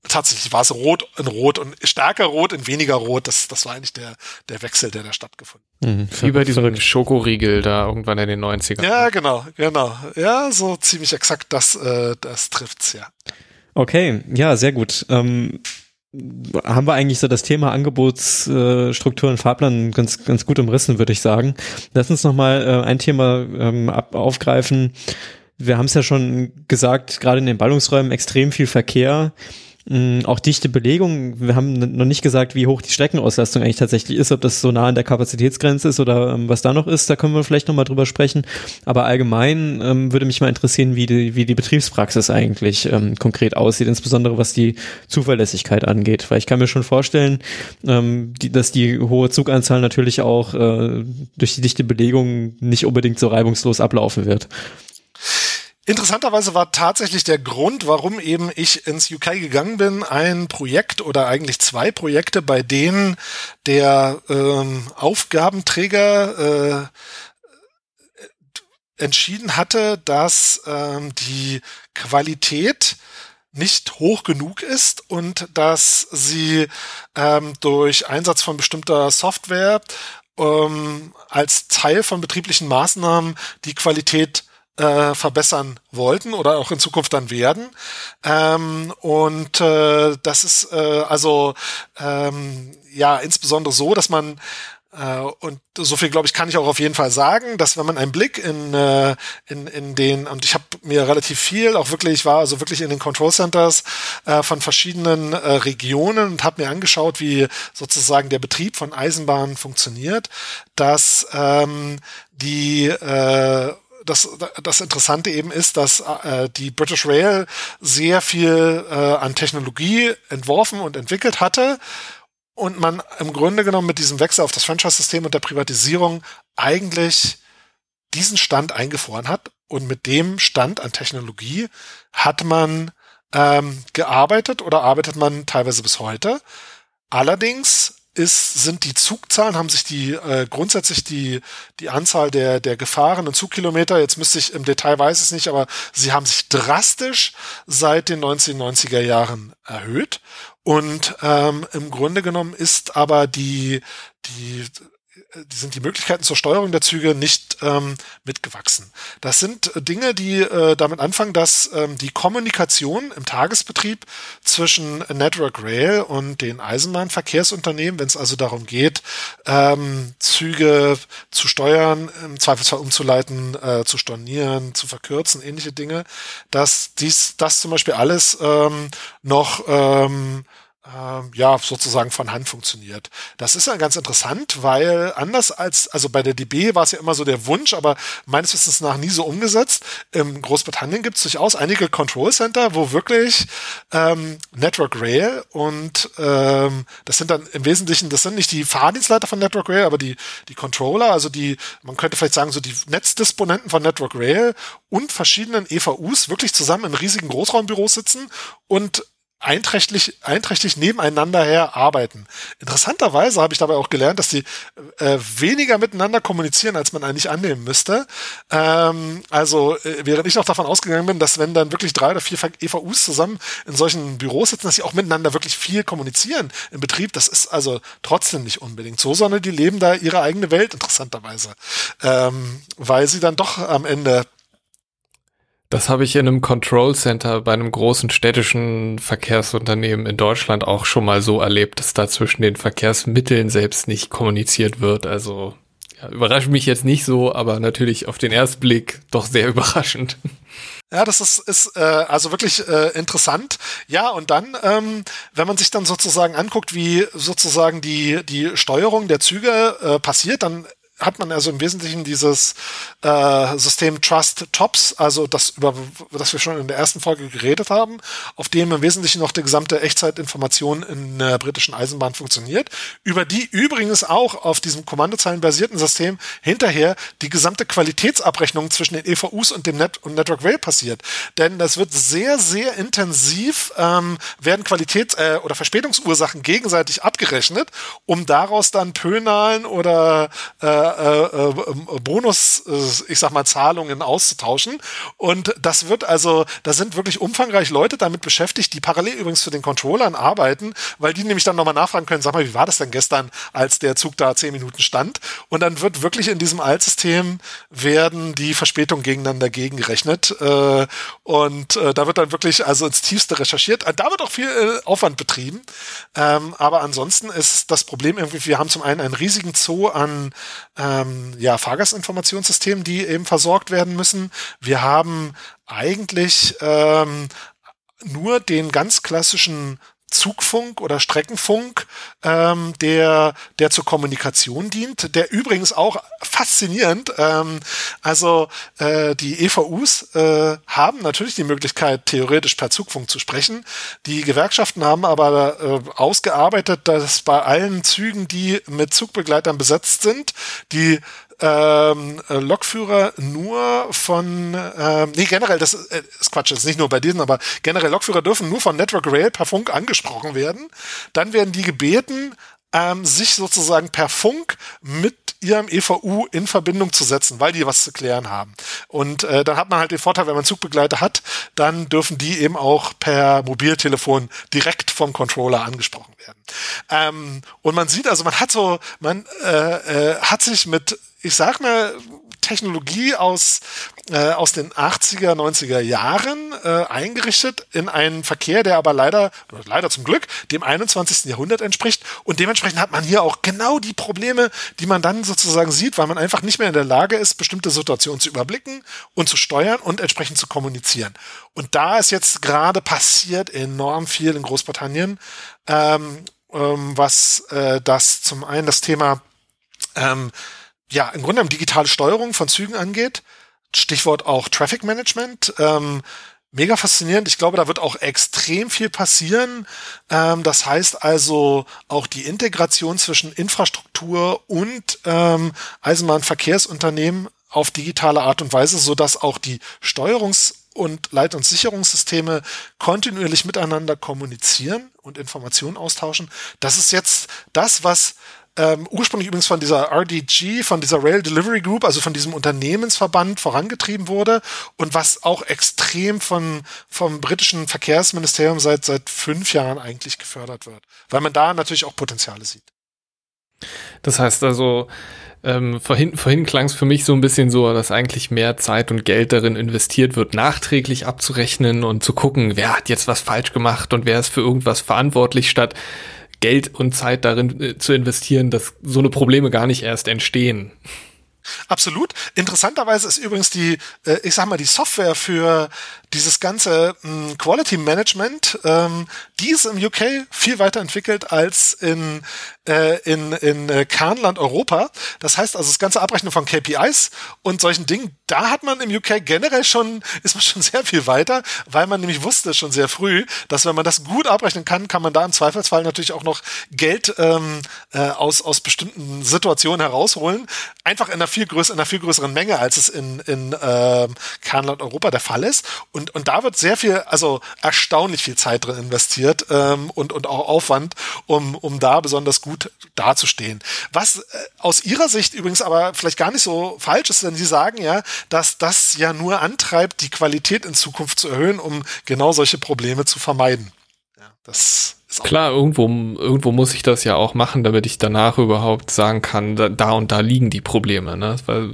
tatsächlich war es rot in rot und stärker rot in weniger rot. Das, das war eigentlich der, der Wechsel, der da stattgefunden mhm, Wie bei diesem Schokoriegel da irgendwann in den 90ern. Ja, genau, genau. Ja, so ziemlich exakt das, äh, das trifft's, ja. Okay, ja, sehr gut. Ähm, haben wir eigentlich so das Thema Angebotsstruktur und Fahrplan ganz, ganz gut umrissen, würde ich sagen. Lass uns nochmal äh, ein Thema ähm, ab, aufgreifen. Wir haben es ja schon gesagt, gerade in den Ballungsräumen extrem viel Verkehr. Mm, auch dichte Belegung. Wir haben noch nicht gesagt, wie hoch die Streckenauslastung eigentlich tatsächlich ist, ob das so nah an der Kapazitätsgrenze ist oder ähm, was da noch ist. Da können wir vielleicht noch mal drüber sprechen. Aber allgemein ähm, würde mich mal interessieren, wie die, wie die Betriebspraxis eigentlich ähm, konkret aussieht, insbesondere was die Zuverlässigkeit angeht. Weil ich kann mir schon vorstellen, ähm, die, dass die hohe Zuganzahl natürlich auch äh, durch die dichte Belegung nicht unbedingt so reibungslos ablaufen wird. Interessanterweise war tatsächlich der Grund, warum eben ich ins UK gegangen bin, ein Projekt oder eigentlich zwei Projekte, bei denen der ähm, Aufgabenträger äh, entschieden hatte, dass ähm, die Qualität nicht hoch genug ist und dass sie ähm, durch Einsatz von bestimmter Software ähm, als Teil von betrieblichen Maßnahmen die Qualität äh, verbessern wollten oder auch in Zukunft dann werden. Ähm, und äh, das ist äh, also ähm, ja insbesondere so, dass man äh, und so viel, glaube ich, kann ich auch auf jeden Fall sagen, dass wenn man einen Blick in, äh, in, in den, und ich habe mir relativ viel, auch wirklich, ich war also wirklich in den Control Centers äh, von verschiedenen Regionen und habe mir angeschaut, wie sozusagen der Betrieb von Eisenbahnen funktioniert, dass ähm, die äh, das, das Interessante eben ist, dass äh, die British Rail sehr viel äh, an Technologie entworfen und entwickelt hatte und man im Grunde genommen mit diesem Wechsel auf das Franchise-System und der Privatisierung eigentlich diesen Stand eingefroren hat und mit dem Stand an Technologie hat man ähm, gearbeitet oder arbeitet man teilweise bis heute. Allerdings ist, sind die Zugzahlen, haben sich die äh, grundsätzlich die, die Anzahl der, der gefahrenen Zugkilometer, jetzt müsste ich im Detail weiß es nicht, aber sie haben sich drastisch seit den 1990er Jahren erhöht. Und ähm, im Grunde genommen ist aber die, die sind die Möglichkeiten zur Steuerung der Züge nicht ähm, mitgewachsen. Das sind äh, Dinge, die äh, damit anfangen, dass ähm, die Kommunikation im Tagesbetrieb zwischen Network Rail und den Eisenbahnverkehrsunternehmen, wenn es also darum geht, ähm, Züge zu steuern, im Zweifelsfall umzuleiten, äh, zu stornieren, zu verkürzen, ähnliche Dinge, dass dies, das zum Beispiel alles ähm, noch ähm, ähm, ja, sozusagen von Hand funktioniert. Das ist ja ganz interessant, weil anders als, also bei der DB war es ja immer so der Wunsch, aber meines Wissens nach nie so umgesetzt. In Großbritannien gibt es durchaus einige Control Center, wo wirklich ähm, Network Rail und ähm, das sind dann im Wesentlichen, das sind nicht die Fahrdienstleiter von Network Rail, aber die, die Controller, also die, man könnte vielleicht sagen, so die Netzdisponenten von Network Rail und verschiedenen EVUs wirklich zusammen in riesigen Großraumbüros sitzen und einträchtig, einträchtig nebeneinander her arbeiten. Interessanterweise habe ich dabei auch gelernt, dass die äh, weniger miteinander kommunizieren, als man eigentlich annehmen müsste. Ähm, also äh, während ich noch davon ausgegangen bin, dass wenn dann wirklich drei oder vier EVUs zusammen in solchen Büros sitzen, dass sie auch miteinander wirklich viel kommunizieren im Betrieb, das ist also trotzdem nicht unbedingt so, sondern die leben da ihre eigene Welt interessanterweise, ähm, weil sie dann doch am Ende das habe ich in einem Control Center bei einem großen städtischen Verkehrsunternehmen in Deutschland auch schon mal so erlebt, dass da zwischen den Verkehrsmitteln selbst nicht kommuniziert wird. Also ja, überrascht mich jetzt nicht so, aber natürlich auf den ersten Blick doch sehr *laughs* überraschend. Ja, das ist, ist äh, also wirklich äh, interessant. Ja, und dann, ähm, wenn man sich dann sozusagen anguckt, wie sozusagen die, die Steuerung der Züge äh, passiert, dann hat man also im Wesentlichen dieses äh, System Trust Tops, also das über das wir schon in der ersten Folge geredet haben, auf dem im Wesentlichen noch die gesamte Echtzeitinformation in der britischen Eisenbahn funktioniert, über die übrigens auch auf diesem kommandozeilenbasierten System hinterher die gesamte Qualitätsabrechnung zwischen den EVUs und dem Net und Network Rail passiert. Denn das wird sehr, sehr intensiv ähm, werden Qualitäts- äh, oder Verspätungsursachen gegenseitig abgerechnet, um daraus dann Pönalen oder äh, äh, äh, Bonus, äh, ich sag mal, Zahlungen auszutauschen. Und das wird also, da sind wirklich umfangreich Leute damit beschäftigt, die parallel übrigens zu den Controllern arbeiten, weil die nämlich dann nochmal nachfragen können, sag mal, wie war das denn gestern, als der Zug da zehn Minuten stand? Und dann wird wirklich in diesem Altsystem werden die Verspätungen gegeneinander gegengerechnet. Äh, und da wird dann wirklich also ins Tiefste recherchiert. Da wird auch viel Aufwand betrieben. Ähm, aber ansonsten ist das Problem irgendwie, wir haben zum einen einen riesigen Zoo an ähm, ja, Fahrgastinformationssystemen, die eben versorgt werden müssen. Wir haben eigentlich ähm, nur den ganz klassischen Zugfunk oder Streckenfunk, ähm, der, der zur Kommunikation dient, der übrigens auch faszinierend, ähm, also äh, die EVUs äh, haben natürlich die Möglichkeit, theoretisch per Zugfunk zu sprechen. Die Gewerkschaften haben aber äh, ausgearbeitet, dass bei allen Zügen, die mit Zugbegleitern besetzt sind, die ähm, äh, Lokführer nur von, ähm, nee, generell, das äh, ist Quatsch, das ist nicht nur bei diesen, aber generell Lokführer dürfen nur von Network Rail per Funk angesprochen werden. Dann werden die gebeten, ähm, sich sozusagen per Funk mit ihrem EVU in Verbindung zu setzen, weil die was zu klären haben. Und äh, dann hat man halt den Vorteil, wenn man Zugbegleiter hat, dann dürfen die eben auch per Mobiltelefon direkt vom Controller angesprochen werden. Ähm, und man sieht also, man hat so, man äh, äh, hat sich mit ich sag mal, Technologie aus, äh, aus den 80er, 90er Jahren äh, eingerichtet in einen Verkehr, der aber leider, leider zum Glück, dem 21. Jahrhundert entspricht. Und dementsprechend hat man hier auch genau die Probleme, die man dann sozusagen sieht, weil man einfach nicht mehr in der Lage ist, bestimmte Situationen zu überblicken und zu steuern und entsprechend zu kommunizieren. Und da ist jetzt gerade passiert enorm viel in Großbritannien, ähm, ähm, was äh, das zum einen das Thema ähm, ja, im Grunde genommen digitale Steuerung von Zügen angeht. Stichwort auch Traffic Management. Ähm, mega faszinierend. Ich glaube, da wird auch extrem viel passieren. Ähm, das heißt also auch die Integration zwischen Infrastruktur und ähm, Eisenbahnverkehrsunternehmen auf digitale Art und Weise, so dass auch die Steuerungs- und Leit- und Sicherungssysteme kontinuierlich miteinander kommunizieren und Informationen austauschen. Das ist jetzt das, was ähm, ursprünglich übrigens von dieser RDG, von dieser Rail Delivery Group, also von diesem Unternehmensverband vorangetrieben wurde und was auch extrem von, vom britischen Verkehrsministerium seit, seit fünf Jahren eigentlich gefördert wird, weil man da natürlich auch Potenziale sieht. Das heißt also, ähm, vorhin, vorhin klang es für mich so ein bisschen so, dass eigentlich mehr Zeit und Geld darin investiert wird, nachträglich abzurechnen und zu gucken, wer hat jetzt was falsch gemacht und wer ist für irgendwas verantwortlich, statt Geld und Zeit darin äh, zu investieren, dass so eine Probleme gar nicht erst entstehen. Absolut. Interessanterweise ist übrigens die, äh, ich sag mal, die Software für dieses ganze mh, Quality Management, ähm, die ist im UK viel weiterentwickelt als in, äh, in, in äh, Kernland Europa. Das heißt also das ganze Abrechnen von KPIs und solchen Dingen, da hat man im UK generell schon, *laughs* ist man schon sehr viel weiter, weil man nämlich wusste schon sehr früh, dass wenn man das gut abrechnen kann, kann man da im Zweifelsfall natürlich auch noch Geld ähm, äh, aus, aus bestimmten Situationen herausholen. Einfach in einer viel größeren, in einer viel größeren Menge, als es in, in äh, Kernland Europa der Fall ist. Und und, und da wird sehr viel, also erstaunlich viel Zeit drin investiert ähm, und, und auch Aufwand, um, um da besonders gut dazustehen. Was äh, aus Ihrer Sicht übrigens aber vielleicht gar nicht so falsch ist, denn Sie sagen ja, dass das ja nur antreibt, die Qualität in Zukunft zu erhöhen, um genau solche Probleme zu vermeiden. Ja, das Klar, irgendwo, irgendwo muss ich das ja auch machen, damit ich danach überhaupt sagen kann, da, da und da liegen die Probleme, ne? Weil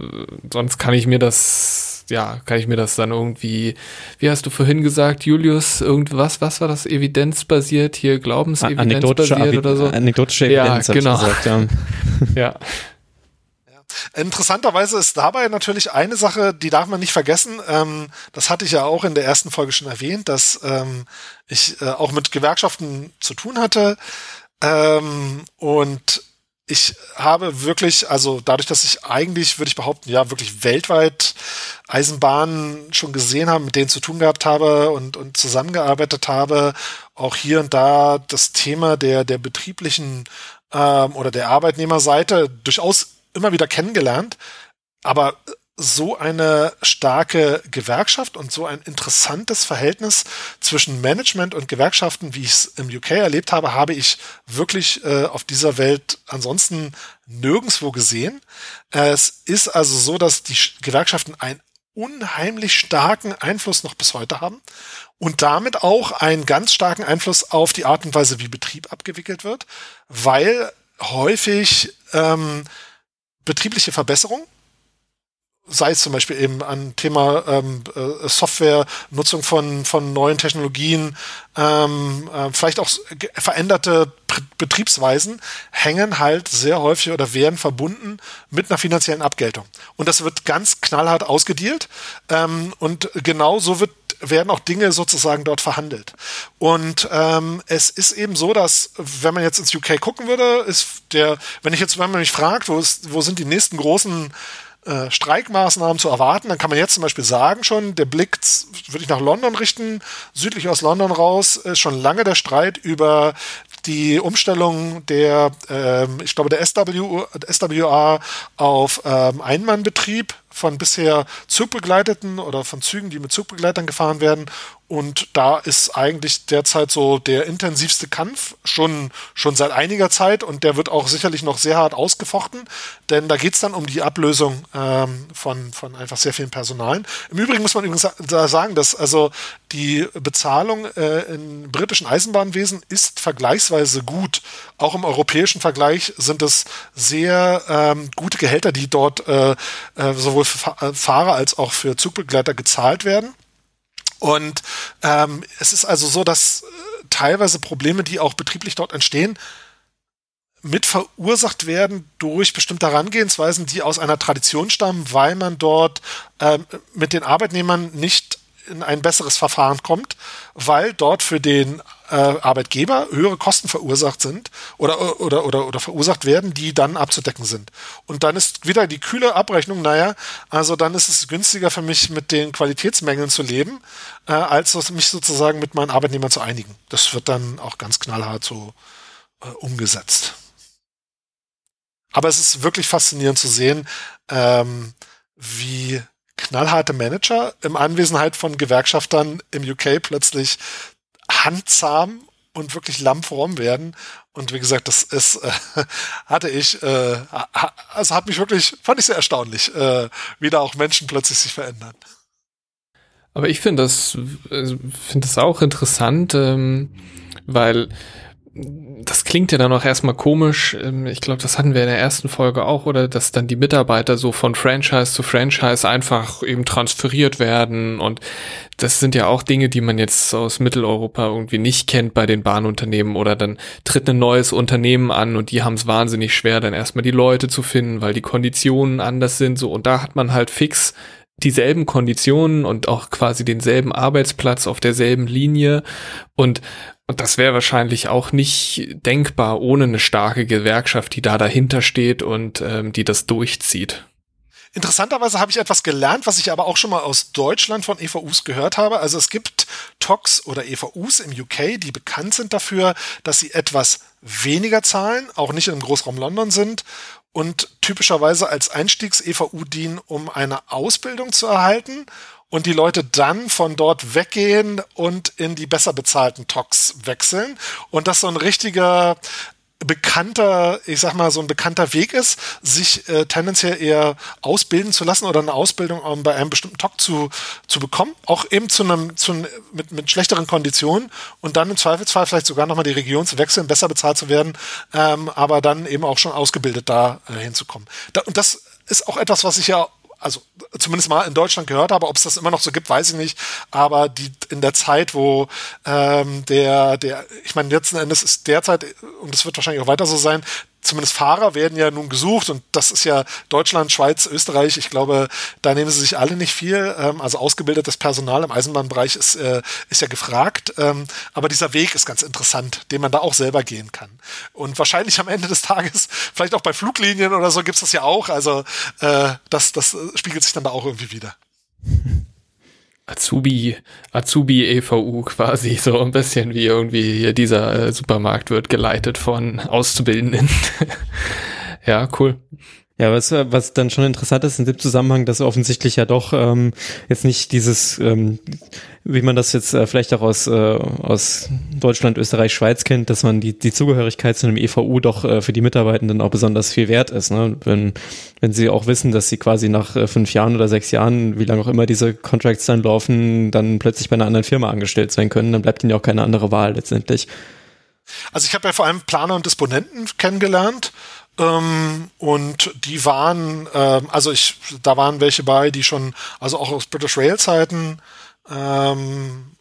sonst kann ich mir das ja, kann ich mir das dann irgendwie, wie hast du vorhin gesagt, Julius, irgendwas, was war das, evidenzbasiert, hier glaubensevidenzbasiert oder so? Anekdotische Evidenz, ja, genau. Gesagt, *laughs* ja. ja. Interessanterweise ist dabei natürlich eine Sache, die darf man nicht vergessen. Ähm, das hatte ich ja auch in der ersten Folge schon erwähnt, dass ähm, ich äh, auch mit Gewerkschaften zu tun hatte. Ähm, und ich habe wirklich, also dadurch, dass ich eigentlich, würde ich behaupten, ja, wirklich weltweit Eisenbahnen schon gesehen habe, mit denen zu tun gehabt habe und, und zusammengearbeitet habe, auch hier und da das Thema der, der betrieblichen ähm, oder der Arbeitnehmerseite durchaus immer wieder kennengelernt. Aber so eine starke Gewerkschaft und so ein interessantes Verhältnis zwischen Management und Gewerkschaften, wie ich es im UK erlebt habe, habe ich wirklich äh, auf dieser Welt ansonsten nirgendswo gesehen. Es ist also so, dass die Gewerkschaften einen unheimlich starken Einfluss noch bis heute haben und damit auch einen ganz starken Einfluss auf die Art und Weise, wie Betrieb abgewickelt wird, weil häufig ähm, betriebliche Verbesserungen sei es zum Beispiel eben an Thema ähm, äh, Software, Nutzung von, von neuen Technologien, ähm, äh, vielleicht auch veränderte Betriebsweisen, hängen halt sehr häufig oder werden verbunden mit einer finanziellen Abgeltung. Und das wird ganz knallhart ausgedealt. Ähm, und genau so wird werden auch Dinge sozusagen dort verhandelt. Und ähm, es ist eben so, dass wenn man jetzt ins UK gucken würde, ist der, wenn ich jetzt, wenn man mich fragt, wo, ist, wo sind die nächsten großen äh, Streikmaßnahmen zu erwarten. Dann kann man jetzt zum Beispiel sagen schon, der Blick würde ich nach London richten, südlich aus London raus, ist schon lange der Streit über die Umstellung der, ähm, ich glaube, der SW, SWA auf ähm, Einmannbetrieb von bisher Zugbegleiteten oder von Zügen, die mit Zugbegleitern gefahren werden. Und da ist eigentlich derzeit so der intensivste Kampf schon, schon seit einiger Zeit und der wird auch sicherlich noch sehr hart ausgefochten, denn da geht's dann um die Ablösung ähm, von, von einfach sehr vielen Personalen. Im Übrigen muss man übrigens sagen, dass also die Bezahlung äh, im britischen Eisenbahnwesen ist vergleichsweise gut. Auch im europäischen Vergleich sind es sehr ähm, gute Gehälter, die dort äh, äh, sowohl für äh, Fahrer als auch für Zugbegleiter gezahlt werden. Und ähm, es ist also so, dass äh, teilweise Probleme, die auch betrieblich dort entstehen, mit verursacht werden durch bestimmte Herangehensweisen, die aus einer Tradition stammen, weil man dort ähm, mit den Arbeitnehmern nicht in ein besseres Verfahren kommt, weil dort für den äh, Arbeitgeber höhere Kosten verursacht sind oder, oder, oder, oder verursacht werden, die dann abzudecken sind. Und dann ist wieder die kühle Abrechnung, naja, also dann ist es günstiger für mich, mit den Qualitätsmängeln zu leben, äh, als mich sozusagen mit meinen Arbeitnehmern zu einigen. Das wird dann auch ganz knallhart so äh, umgesetzt. Aber es ist wirklich faszinierend zu sehen, ähm, wie knallharte Manager im Anwesenheit von Gewerkschaftern im UK plötzlich handzahm und wirklich lammfromm werden. Und wie gesagt, das ist, äh, *laughs* hatte ich, äh, also hat mich wirklich, fand ich sehr erstaunlich, äh, wie da auch Menschen plötzlich sich verändern. Aber ich finde das, also finde das auch interessant, ähm, weil das klingt ja dann auch erstmal komisch. Ähm, ich glaube, das hatten wir in der ersten Folge auch, oder dass dann die Mitarbeiter so von Franchise zu Franchise einfach eben transferiert werden. Und das sind ja auch Dinge, die man jetzt aus Mitteleuropa irgendwie nicht kennt bei den Bahnunternehmen. Oder dann tritt ein neues Unternehmen an und die haben es wahnsinnig schwer, dann erstmal die Leute zu finden, weil die Konditionen anders sind. So, und da hat man halt fix dieselben Konditionen und auch quasi denselben Arbeitsplatz auf derselben Linie und und das wäre wahrscheinlich auch nicht denkbar ohne eine starke Gewerkschaft, die da dahinter steht und ähm, die das durchzieht. Interessanterweise habe ich etwas gelernt, was ich aber auch schon mal aus Deutschland von EVUs gehört habe. Also es gibt TOCs oder EVUs im UK, die bekannt sind dafür, dass sie etwas weniger zahlen, auch nicht im Großraum London sind und typischerweise als Einstiegs-EVU dienen, um eine Ausbildung zu erhalten und die Leute dann von dort weggehen und in die besser bezahlten Talks wechseln und das so ein richtiger bekannter, ich sag mal, so ein bekannter Weg ist, sich äh, tendenziell eher ausbilden zu lassen oder eine Ausbildung um, bei einem bestimmten Talk zu, zu bekommen, auch eben zu einem, zu, mit, mit schlechteren Konditionen und dann im Zweifelsfall vielleicht sogar nochmal die Region zu wechseln, besser bezahlt zu werden, ähm, aber dann eben auch schon ausgebildet da äh, hinzukommen. Da, und das ist auch etwas, was ich ja also zumindest mal in Deutschland gehört habe, ob es das immer noch so gibt, weiß ich nicht. Aber die in der Zeit, wo ähm, der, der, ich meine, letzten Endes ist derzeit, und das wird wahrscheinlich auch weiter so sein, zumindest Fahrer werden ja nun gesucht und das ist ja Deutschland, Schweiz, Österreich. Ich glaube, da nehmen sie sich alle nicht viel. Ähm, also ausgebildetes Personal im Eisenbahnbereich ist, äh, ist ja gefragt. Ähm, aber dieser Weg ist ganz interessant, den man da auch selber gehen kann. Und wahrscheinlich am Ende des Tages, vielleicht auch bei Fluglinien oder so gibt's das ja auch. Also äh, das, das spiegelt sich dann da auch irgendwie wieder. *laughs* Azubi, Azubi EVU quasi, so ein bisschen wie irgendwie hier dieser äh, Supermarkt wird geleitet von Auszubildenden. *laughs* ja, cool. Ja, was, was dann schon interessant ist in dem Zusammenhang, dass offensichtlich ja doch ähm, jetzt nicht dieses, ähm, wie man das jetzt äh, vielleicht auch aus, äh, aus Deutschland, Österreich, Schweiz kennt, dass man die, die Zugehörigkeit zu einem EVU doch äh, für die Mitarbeitenden auch besonders viel wert ist. Ne? Wenn, wenn sie auch wissen, dass sie quasi nach äh, fünf Jahren oder sechs Jahren, wie lange auch immer diese Contracts dann laufen, dann plötzlich bei einer anderen Firma angestellt sein können, dann bleibt ihnen ja auch keine andere Wahl letztendlich. Also ich habe ja vor allem Planer und Disponenten kennengelernt ähm, und die waren, ähm, also ich, da waren welche bei, die schon, also auch aus British Rail Zeiten, ähm,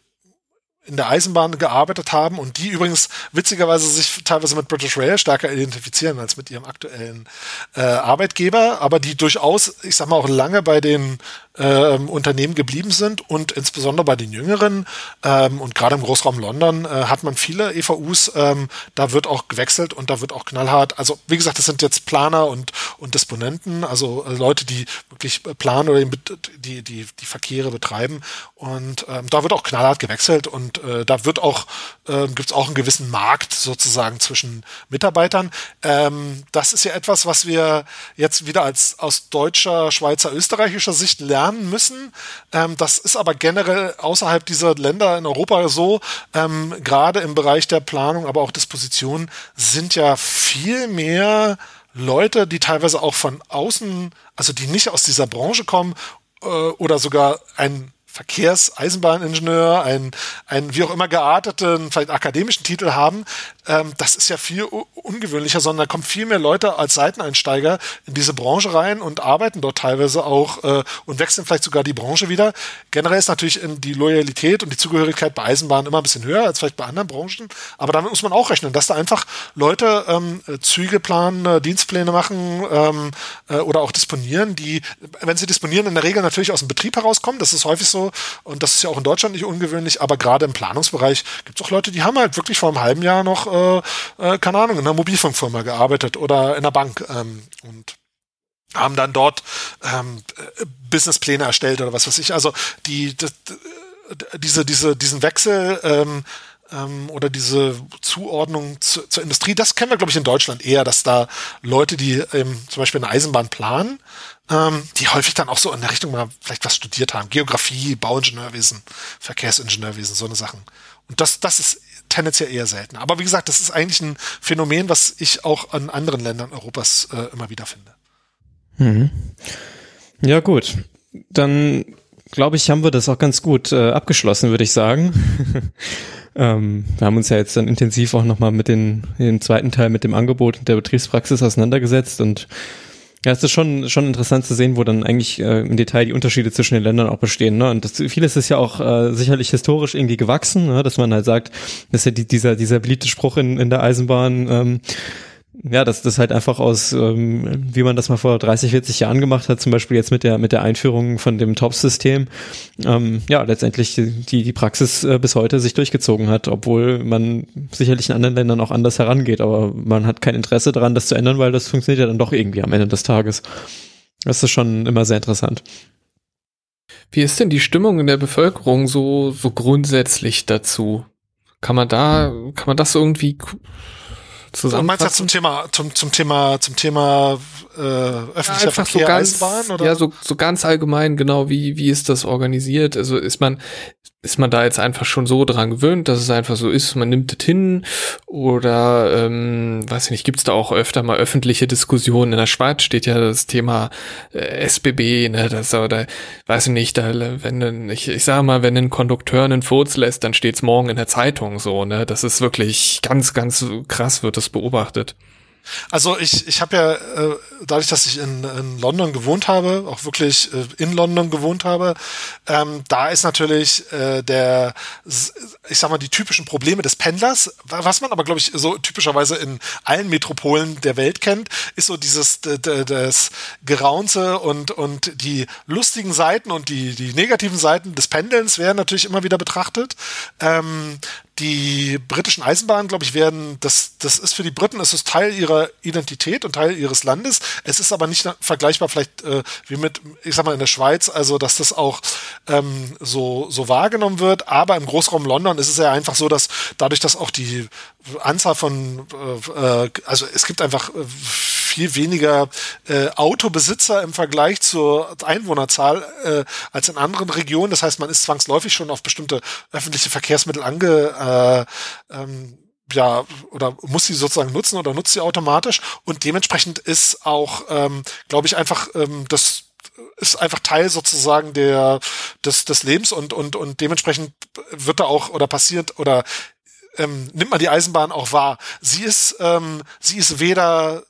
in der Eisenbahn gearbeitet haben und die übrigens witzigerweise sich teilweise mit British Rail stärker identifizieren als mit ihrem aktuellen äh, Arbeitgeber, aber die durchaus, ich sag mal, auch lange bei den ähm, Unternehmen geblieben sind und insbesondere bei den Jüngeren ähm, und gerade im Großraum London äh, hat man viele EVUs, ähm, da wird auch gewechselt und da wird auch knallhart, also wie gesagt, das sind jetzt Planer und, und Disponenten, also äh, Leute, die wirklich planen oder die, die, die Verkehre betreiben und ähm, da wird auch knallhart gewechselt und äh, da wird auch, äh, gibt es auch einen gewissen Markt sozusagen zwischen Mitarbeitern. Ähm, das ist ja etwas, was wir jetzt wieder als aus deutscher, Schweizer, österreichischer Sicht lernen lernen müssen. Ähm, das ist aber generell außerhalb dieser Länder in Europa so. Ähm, Gerade im Bereich der Planung, aber auch Disposition sind ja viel mehr Leute, die teilweise auch von außen, also die nicht aus dieser Branche kommen äh, oder sogar ein Verkehrs-Eisenbahningenieur, einen, einen wie auch immer gearteten, vielleicht akademischen Titel haben, ähm, das ist ja viel ungewöhnlicher, sondern da kommen viel mehr Leute als Seiteneinsteiger in diese Branche rein und arbeiten dort teilweise auch äh, und wechseln vielleicht sogar die Branche wieder. Generell ist natürlich die Loyalität und die Zugehörigkeit bei Eisenbahnen immer ein bisschen höher als vielleicht bei anderen Branchen, aber damit muss man auch rechnen, dass da einfach Leute ähm, Züge planen, äh, Dienstpläne machen ähm, äh, oder auch disponieren, die, wenn sie disponieren, in der Regel natürlich aus dem Betrieb herauskommen. Das ist häufig so und das ist ja auch in Deutschland nicht ungewöhnlich, aber gerade im Planungsbereich gibt es auch Leute, die haben halt wirklich vor einem halben Jahr noch, äh, äh, keine Ahnung, in einer Mobilfunkfirma gearbeitet oder in einer Bank ähm, und haben dann dort ähm, Businesspläne erstellt oder was weiß ich. Also die, die diese, diese, diesen Wechsel ähm, ähm, oder diese Zuordnung zu, zur Industrie, das kennen wir, glaube ich, in Deutschland eher, dass da Leute, die ähm, zum Beispiel eine Eisenbahn planen, ähm, die häufig dann auch so in der Richtung mal vielleicht was studiert haben. Geografie, Bauingenieurwesen, Verkehrsingenieurwesen, so eine Sachen. Und das, das ist tendenziell eher selten. Aber wie gesagt, das ist eigentlich ein Phänomen, was ich auch an anderen Ländern Europas äh, immer wieder finde. Mhm. Ja, gut. Dann glaube ich, haben wir das auch ganz gut äh, abgeschlossen, würde ich sagen. *laughs* ähm, wir haben uns ja jetzt dann intensiv auch nochmal mit den, den zweiten Teil mit dem Angebot der Betriebspraxis auseinandergesetzt und ja, es ist schon, schon interessant zu sehen, wo dann eigentlich äh, im Detail die Unterschiede zwischen den Ländern auch bestehen. Ne? Und das, vieles ist ja auch äh, sicherlich historisch irgendwie gewachsen, ne? dass man halt sagt, dass ja die, dieser, dieser beliebte Spruch in, in der Eisenbahn, ähm, ja, dass das halt einfach aus, ähm, wie man das mal vor 30, 40 Jahren gemacht hat, zum Beispiel jetzt mit der mit der Einführung von dem TOPS-System, ähm, ja, letztendlich die, die Praxis äh, bis heute sich durchgezogen hat, obwohl man sicherlich in anderen Ländern auch anders herangeht, aber man hat kein Interesse daran, das zu ändern, weil das funktioniert ja dann doch irgendwie am Ende des Tages. Das ist schon immer sehr interessant. Wie ist denn die Stimmung in der Bevölkerung so, so grundsätzlich dazu? Kann man da, kann man das irgendwie zusammenfassen? Du meinst ja zum Thema, zum, zum Thema, zum Thema äh, öffentlicher ja, Verkehr, so ganz, Eisenbahn? Oder? Ja, so, so ganz allgemein, genau, wie, wie ist das organisiert? Also ist man, ist man da jetzt einfach schon so dran gewöhnt, dass es einfach so ist, man nimmt es hin oder ähm, weiß ich nicht, gibt es da auch öfter mal öffentliche Diskussionen. In der Schweiz steht ja das Thema äh, SBB, ne, das oder weiß ich nicht, da, wenn ich, ich sage mal, wenn ein Kondukteur einen Furz lässt, dann steht's morgen in der Zeitung so, ne? Das ist wirklich ganz, ganz krass, wird das beobachtet. Also ich, ich habe ja, äh, dadurch, dass ich in, in London gewohnt habe, auch wirklich äh, in London gewohnt habe, ähm, da ist natürlich äh, der, ich sag mal, die typischen Probleme des Pendlers, was man aber, glaube ich, so typischerweise in allen Metropolen der Welt kennt, ist so dieses das Geraunze und, und die lustigen Seiten und die, die negativen Seiten des Pendelns werden natürlich immer wieder betrachtet. Ähm, die britischen Eisenbahnen, glaube ich, werden, das, das ist für die Briten, es ist Teil ihrer Identität und Teil ihres Landes. Es ist aber nicht vergleichbar vielleicht äh, wie mit, ich sag mal, in der Schweiz, also dass das auch ähm, so, so wahrgenommen wird. Aber im Großraum London ist es ja einfach so, dass dadurch, dass auch die Anzahl von, äh, äh also es gibt einfach äh, viel weniger äh, Autobesitzer im Vergleich zur Einwohnerzahl äh, als in anderen Regionen. Das heißt, man ist zwangsläufig schon auf bestimmte öffentliche Verkehrsmittel ange äh, ähm, ja, oder muss sie sozusagen nutzen oder nutzt sie automatisch. Und dementsprechend ist auch, ähm, glaube ich, einfach ähm, das ist einfach Teil sozusagen der des, des Lebens und und und dementsprechend wird da auch oder passiert oder ähm, nimmt man die Eisenbahn auch wahr. Sie ist ähm, sie ist weder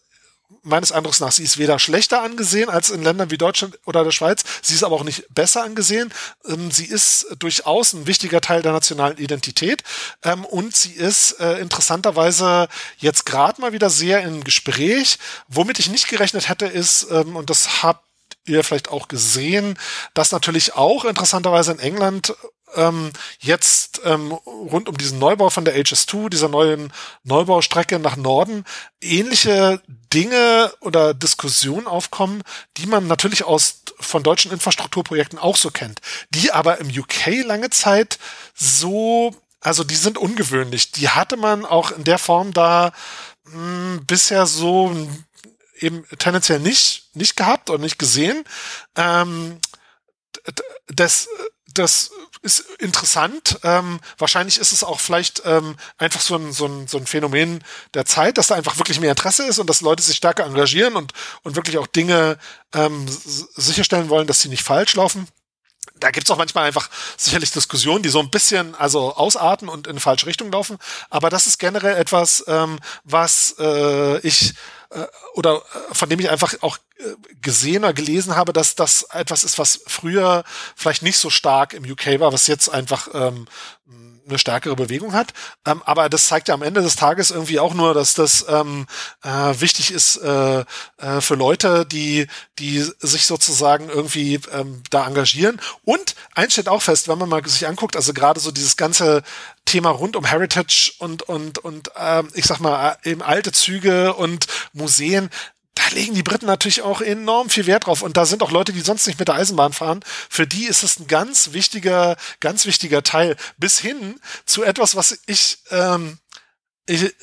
meines Eindrucks nach, sie ist weder schlechter angesehen als in Ländern wie Deutschland oder der Schweiz. Sie ist aber auch nicht besser angesehen. Ähm, sie ist durchaus ein wichtiger Teil der nationalen Identität. Ähm, und sie ist äh, interessanterweise jetzt gerade mal wieder sehr im Gespräch. Womit ich nicht gerechnet hätte, ist, ähm, und das habt ihr vielleicht auch gesehen, dass natürlich auch interessanterweise in England ähm, jetzt ähm, rund um diesen Neubau von der HS2, dieser neuen Neubaustrecke nach Norden, ähnliche Dinge oder Diskussionen aufkommen, die man natürlich aus von deutschen Infrastrukturprojekten auch so kennt, die aber im UK lange Zeit so, also die sind ungewöhnlich. Die hatte man auch in der Form da mh, hm, bisher so eben tendenziell nicht, nicht gehabt und nicht gesehen. Ähm, das, das ist interessant. Ähm, wahrscheinlich ist es auch vielleicht ähm, einfach so ein, so, ein, so ein Phänomen der Zeit, dass da einfach wirklich mehr Interesse ist und dass Leute sich stärker engagieren und, und wirklich auch Dinge ähm, sicherstellen wollen, dass sie nicht falsch laufen. Da gibt's auch manchmal einfach sicherlich Diskussionen, die so ein bisschen also ausarten und in falsche Richtung laufen. Aber das ist generell etwas, ähm, was äh, ich äh, oder äh, von dem ich einfach auch gesehen oder gelesen habe, dass das etwas ist, was früher vielleicht nicht so stark im UK war, was jetzt einfach ähm, eine stärkere Bewegung hat. Ähm, aber das zeigt ja am Ende des Tages irgendwie auch nur, dass das ähm, äh, wichtig ist äh, äh, für Leute, die, die sich sozusagen irgendwie ähm, da engagieren. Und eins steht auch fest, wenn man mal sich anguckt, also gerade so dieses ganze Thema rund um Heritage und und und ähm, ich sag mal eben alte Züge und Museen, da legen die Briten natürlich auch enorm viel Wert drauf. Und da sind auch Leute, die sonst nicht mit der Eisenbahn fahren. Für die ist es ein ganz wichtiger, ganz wichtiger Teil. Bis hin zu etwas, was ich, ähm, ich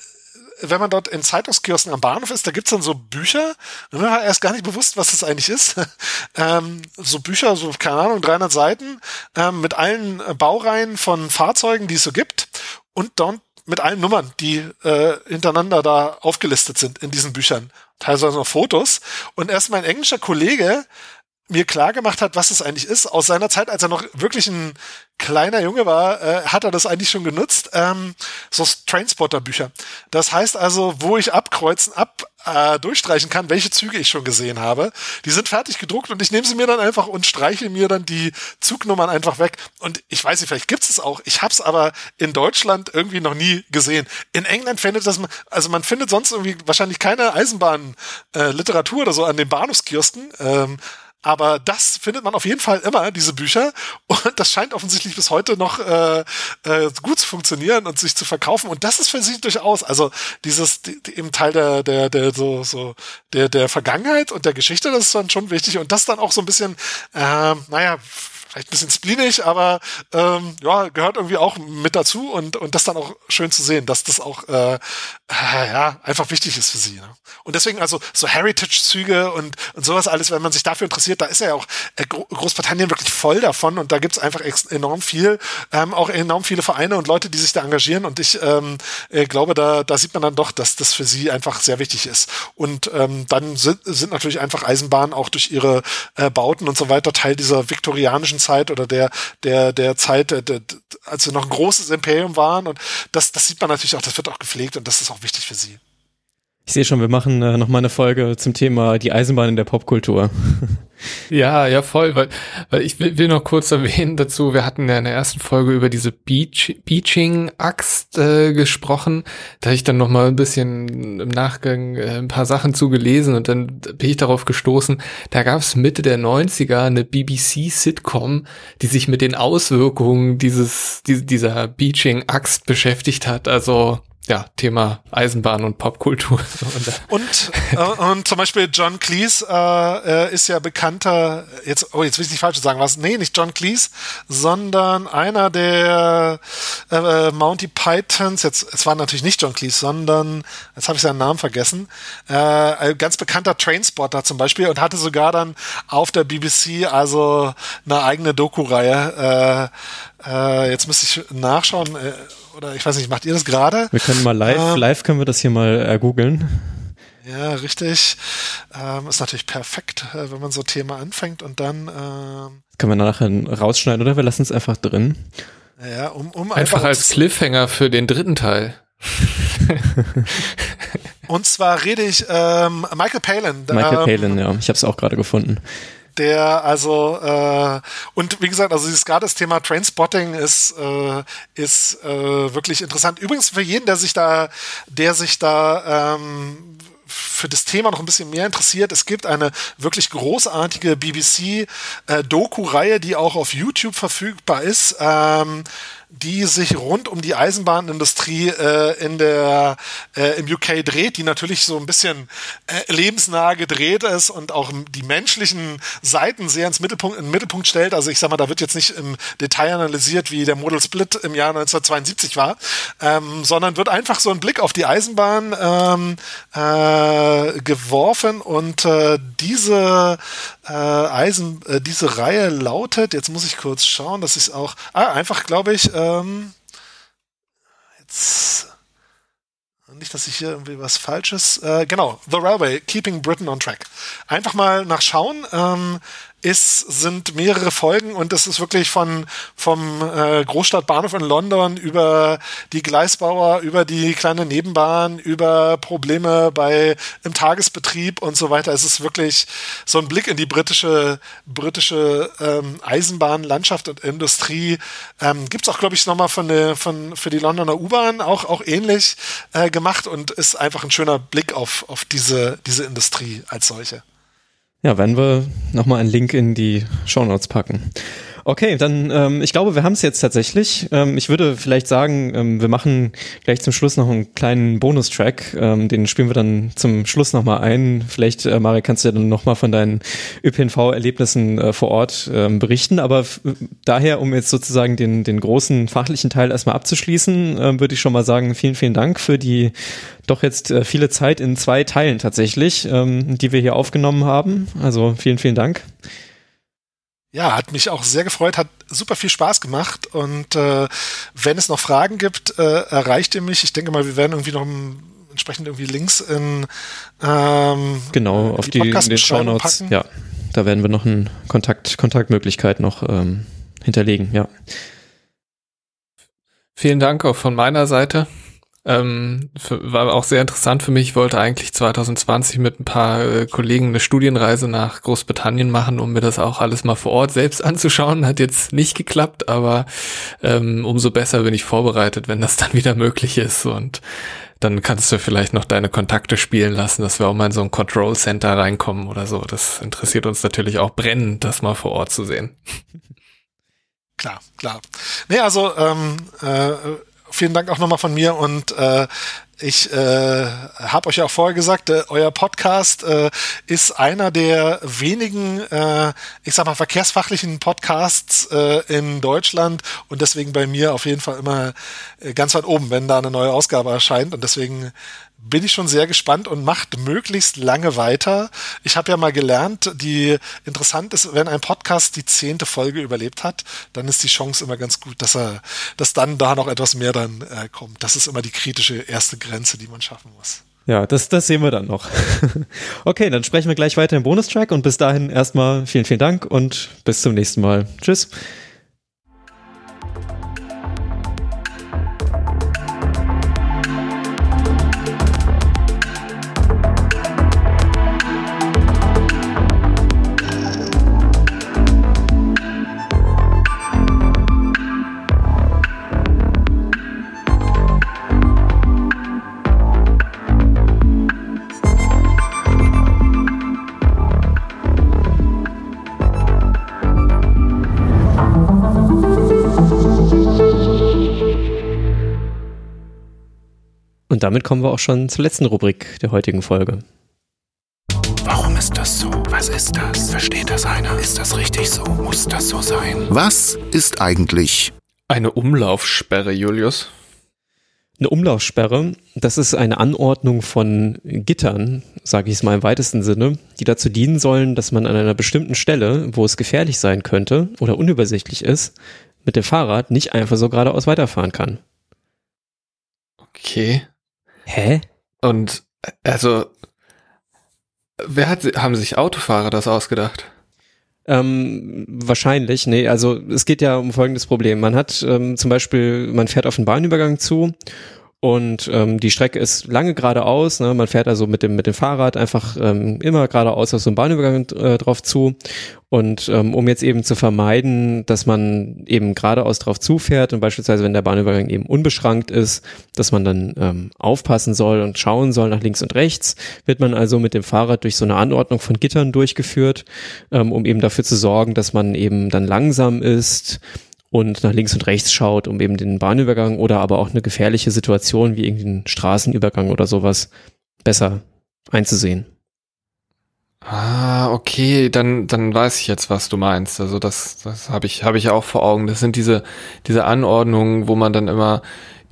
wenn man dort in Zeitungskiosken am Bahnhof ist, da gibt's dann so Bücher, und man hat erst gar nicht bewusst, was das eigentlich ist. *laughs* ähm, so Bücher, so, keine Ahnung, 300 Seiten, ähm, mit allen Baureihen von Fahrzeugen, die es so gibt. Und dort mit allen Nummern, die äh, hintereinander da aufgelistet sind in diesen Büchern. Teilweise noch Fotos. Und erst mein englischer Kollege mir klar gemacht hat, was es eigentlich ist. Aus seiner Zeit, als er noch wirklich ein kleiner Junge war, äh, hat er das eigentlich schon genutzt. Ähm, so Trainspotter-Bücher. Das heißt also, wo ich abkreuzen, ab äh, durchstreichen kann, welche Züge ich schon gesehen habe. Die sind fertig gedruckt und ich nehme sie mir dann einfach und streiche mir dann die Zugnummern einfach weg. Und ich weiß nicht, vielleicht gibt's es auch. Ich habe es aber in Deutschland irgendwie noch nie gesehen. In England findet das, also man findet sonst irgendwie wahrscheinlich keine Eisenbahnliteratur äh, oder so an den Bahnhofskiosken. Ähm, aber das findet man auf jeden Fall immer, diese Bücher. Und das scheint offensichtlich bis heute noch äh, äh, gut zu funktionieren und sich zu verkaufen. Und das ist für sie durchaus, also dieses die, die, eben Teil der, der, der so, so der, der Vergangenheit und der Geschichte, das ist dann schon wichtig. Und das dann auch so ein bisschen, äh, naja, vielleicht ein bisschen spleenig, aber ähm, ja, gehört irgendwie auch mit dazu und, und das dann auch schön zu sehen, dass das auch äh, ja einfach wichtig ist für sie. Ne? Und deswegen also so Heritage-Züge und, und sowas alles, wenn man sich dafür interessiert, da ist ja auch äh, Großbritannien wirklich voll davon und da gibt's einfach enorm viel, ähm, auch enorm viele Vereine und Leute, die sich da engagieren und ich ähm, äh, glaube, da, da sieht man dann doch, dass das für sie einfach sehr wichtig ist. Und ähm, dann sind, sind natürlich einfach Eisenbahnen auch durch ihre äh, Bauten und so weiter Teil dieser viktorianischen Zeit oder der, der, der Zeit, der, der, als wir noch ein großes Imperium waren. Und das, das sieht man natürlich auch, das wird auch gepflegt und das ist auch wichtig für sie. Ich sehe schon, wir machen äh, nochmal eine Folge zum Thema die Eisenbahn in der Popkultur. *laughs* Ja, ja, voll, weil, weil ich will, will noch kurz erwähnen dazu, wir hatten ja in der ersten Folge über diese Beach, Beaching-Axt äh, gesprochen. Da habe ich dann nochmal ein bisschen im Nachgang äh, ein paar Sachen zugelesen und dann bin ich darauf gestoßen, da gab es Mitte der 90er eine BBC-Sitcom, die sich mit den Auswirkungen dieses, die, dieser Beaching-Axt beschäftigt hat. Also ja, Thema Eisenbahn und Popkultur. *laughs* und, äh, und zum Beispiel John Cleese äh, ist ja bekannter, jetzt, oh, jetzt will ich nicht falsch sagen, was? Nee, nicht John Cleese, sondern einer der äh, Mounty Pythons, jetzt, es war natürlich nicht John Cleese, sondern, jetzt habe ich seinen Namen vergessen, äh, ein ganz bekannter Trainspotter zum Beispiel und hatte sogar dann auf der BBC also eine eigene Doku-Reihe. Äh, äh, jetzt müsste ich nachschauen, äh, oder ich weiß nicht, macht ihr das gerade? Wir können mal live, ähm, live können wir das hier mal äh, googeln. Ja, richtig. Ähm, ist natürlich perfekt, äh, wenn man so Thema anfängt und dann. Ähm, können wir nachher rausschneiden oder wir lassen es einfach drin. Ja, um, um einfach, einfach als Cliffhanger für den dritten Teil. und zwar rede ich ähm, Michael Palin. Michael ähm, Palin, ja. Ich habe es auch gerade gefunden der also äh, und wie gesagt, also dieses gerade das Thema Trainspotting ist äh, ist äh, wirklich interessant. Übrigens für jeden, der sich da, der sich da ähm, für das Thema noch ein bisschen mehr interessiert, es gibt eine wirklich großartige BBC-Doku-Reihe, äh, die auch auf YouTube verfügbar ist. Ähm, die sich rund um die Eisenbahnindustrie äh, in der äh, im UK dreht, die natürlich so ein bisschen äh, lebensnah gedreht ist und auch die menschlichen Seiten sehr ins Mittelpunkt, in den Mittelpunkt stellt. Also ich sag mal, da wird jetzt nicht im Detail analysiert, wie der Model Split im Jahr 1972 war, ähm, sondern wird einfach so ein Blick auf die Eisenbahn ähm, äh, geworfen und äh, diese äh, Eisen, äh, diese Reihe lautet, jetzt muss ich kurz schauen, dass ich auch, ah, einfach glaube ich, ähm, jetzt nicht, dass ich hier irgendwie was Falsches. Äh, genau, The Railway, Keeping Britain on Track. Einfach mal nachschauen. Ähm, ist, sind mehrere Folgen und das ist wirklich von vom äh, Großstadtbahnhof in London über die Gleisbauer, über die kleine Nebenbahn, über Probleme bei im Tagesbetrieb und so weiter. Es ist wirklich so ein Blick in die britische britische ähm, Eisenbahnlandschaft und Industrie. Ähm, Gibt es auch, glaube ich, nochmal von, der, von für die Londoner U-Bahn auch auch ähnlich äh, gemacht und ist einfach ein schöner Blick auf auf diese diese Industrie als solche. Ja, werden wir nochmal einen Link in die Show Notes packen. Okay, dann ähm, ich glaube, wir haben es jetzt tatsächlich. Ähm, ich würde vielleicht sagen, ähm, wir machen gleich zum Schluss noch einen kleinen Bonustrack. Ähm, den spielen wir dann zum Schluss nochmal ein. Vielleicht, äh, Mari, kannst du ja dann nochmal von deinen ÖPNV-Erlebnissen äh, vor Ort ähm, berichten. Aber daher, um jetzt sozusagen den, den großen fachlichen Teil erstmal abzuschließen, äh, würde ich schon mal sagen, vielen, vielen Dank für die doch jetzt äh, viele Zeit in zwei Teilen tatsächlich, ähm, die wir hier aufgenommen haben. Also vielen, vielen Dank. Ja, hat mich auch sehr gefreut, hat super viel Spaß gemacht und äh, wenn es noch Fragen gibt, äh, erreicht ihr mich. Ich denke mal, wir werden irgendwie noch entsprechend irgendwie Links in ähm, genau auf die, die in den Show Notes. Ja, da werden wir noch eine Kontakt Kontaktmöglichkeit noch ähm, hinterlegen. Ja. Vielen Dank auch von meiner Seite. Ähm, war auch sehr interessant für mich. Ich wollte eigentlich 2020 mit ein paar äh, Kollegen eine Studienreise nach Großbritannien machen, um mir das auch alles mal vor Ort selbst anzuschauen. Hat jetzt nicht geklappt, aber ähm, umso besser bin ich vorbereitet, wenn das dann *laughs* wieder möglich ist. Und dann kannst du vielleicht noch deine Kontakte spielen lassen, dass wir auch mal in so ein Control Center reinkommen oder so. Das interessiert uns natürlich auch brennend, das mal vor Ort zu sehen. *laughs* Klar, klar. Nee, also ähm, äh, vielen Dank auch nochmal von mir und äh, ich äh, habe euch ja auch vorher gesagt, äh, euer Podcast äh, ist einer der wenigen, äh, ich sag mal, verkehrsfachlichen Podcasts äh, in Deutschland und deswegen bei mir auf jeden Fall immer äh, ganz weit oben, wenn da eine neue Ausgabe erscheint. Und deswegen bin ich schon sehr gespannt und macht möglichst lange weiter. Ich habe ja mal gelernt, die interessant ist, wenn ein Podcast die zehnte Folge überlebt hat, dann ist die Chance immer ganz gut, dass er, dass dann da noch etwas mehr dann äh, kommt. Das ist immer die kritische erste Grenze, die man schaffen muss. Ja, das, das sehen wir dann noch. *laughs* okay, dann sprechen wir gleich weiter im Bonustrack und bis dahin erstmal vielen, vielen Dank und bis zum nächsten Mal. Tschüss. Und damit kommen wir auch schon zur letzten Rubrik der heutigen Folge. Warum ist das so? Was ist das? Versteht das einer? Ist das richtig so? Muss das so sein? Was ist eigentlich eine Umlaufsperre, Julius? Eine Umlaufsperre, das ist eine Anordnung von Gittern, sage ich es mal im weitesten Sinne, die dazu dienen sollen, dass man an einer bestimmten Stelle, wo es gefährlich sein könnte oder unübersichtlich ist, mit dem Fahrrad nicht einfach so geradeaus weiterfahren kann. Okay. Hä? Und also, wer hat, haben sich Autofahrer das ausgedacht? Ähm, wahrscheinlich, nee, also es geht ja um folgendes Problem. Man hat ähm, zum Beispiel, man fährt auf einen Bahnübergang zu und ähm, die Strecke ist lange geradeaus. Ne? Man fährt also mit dem mit dem Fahrrad einfach ähm, immer geradeaus auf so einen Bahnübergang äh, drauf zu. Und ähm, um jetzt eben zu vermeiden, dass man eben geradeaus drauf zufährt und beispielsweise, wenn der Bahnübergang eben unbeschrankt ist, dass man dann ähm, aufpassen soll und schauen soll nach links und rechts, wird man also mit dem Fahrrad durch so eine Anordnung von Gittern durchgeführt, ähm, um eben dafür zu sorgen, dass man eben dann langsam ist, und nach links und rechts schaut, um eben den Bahnübergang oder aber auch eine gefährliche Situation wie irgendwie einen Straßenübergang oder sowas besser einzusehen. Ah, okay, dann dann weiß ich jetzt, was du meinst. Also das das habe ich habe ich auch vor Augen. Das sind diese diese Anordnungen, wo man dann immer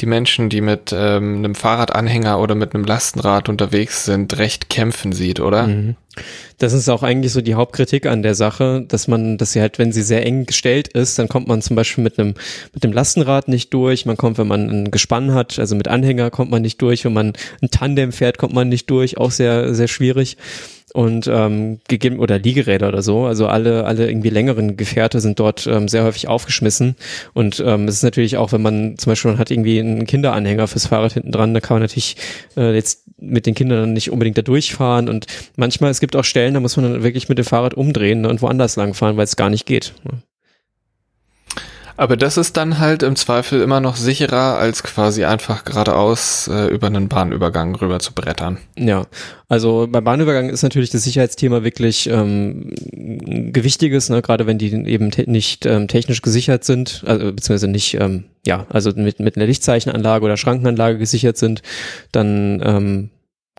die Menschen, die mit ähm, einem Fahrradanhänger oder mit einem Lastenrad unterwegs sind, recht kämpfen sieht, oder? Mhm. Das ist auch eigentlich so die Hauptkritik an der Sache, dass man, dass sie halt, wenn sie sehr eng gestellt ist, dann kommt man zum Beispiel mit einem, mit dem Lastenrad nicht durch. Man kommt, wenn man ein Gespann hat, also mit Anhänger kommt man nicht durch. Wenn man ein Tandem fährt, kommt man nicht durch. Auch sehr, sehr schwierig und ähm, gegeben oder Liegeräder oder so. Also alle alle irgendwie längeren Gefährte sind dort ähm, sehr häufig aufgeschmissen. Und ähm, es ist natürlich auch, wenn man zum Beispiel man hat irgendwie einen Kinderanhänger fürs Fahrrad hinten dran, da kann man natürlich äh, jetzt mit den Kindern nicht unbedingt da durchfahren. Und manchmal es gibt auch Stellen, da muss man dann wirklich mit dem Fahrrad umdrehen ne, und woanders langfahren, weil es gar nicht geht. Ne. Aber das ist dann halt im Zweifel immer noch sicherer, als quasi einfach geradeaus äh, über einen Bahnübergang rüber zu brettern. Ja, also beim Bahnübergang ist natürlich das Sicherheitsthema wirklich ähm, gewichtiges, ne? gerade wenn die eben te nicht ähm, technisch gesichert sind, also beziehungsweise nicht, ähm, ja, also mit, mit einer Lichtzeichenanlage oder Schrankenanlage gesichert sind, dann ähm,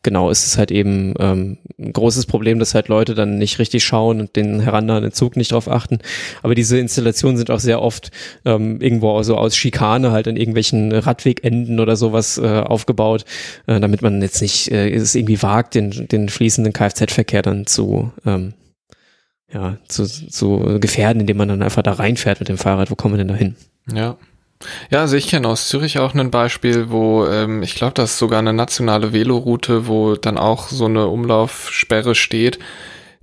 genau, ist es halt eben ähm, ein großes Problem, dass halt Leute dann nicht richtig schauen und den herannahenden Zug nicht drauf achten. Aber diese Installationen sind auch sehr oft ähm, irgendwo so aus Schikane halt an irgendwelchen Radwegenden oder sowas äh, aufgebaut, äh, damit man jetzt nicht äh, es irgendwie wagt, den, den fließenden Kfz-Verkehr dann zu ähm, ja, zu, zu gefährden, indem man dann einfach da reinfährt mit dem Fahrrad. Wo kommen wir denn da hin? Ja, ja, also ich kenne aus Zürich auch ein Beispiel, wo ähm, ich glaube, das ist sogar eine nationale Veloroute, wo dann auch so eine Umlaufsperre steht,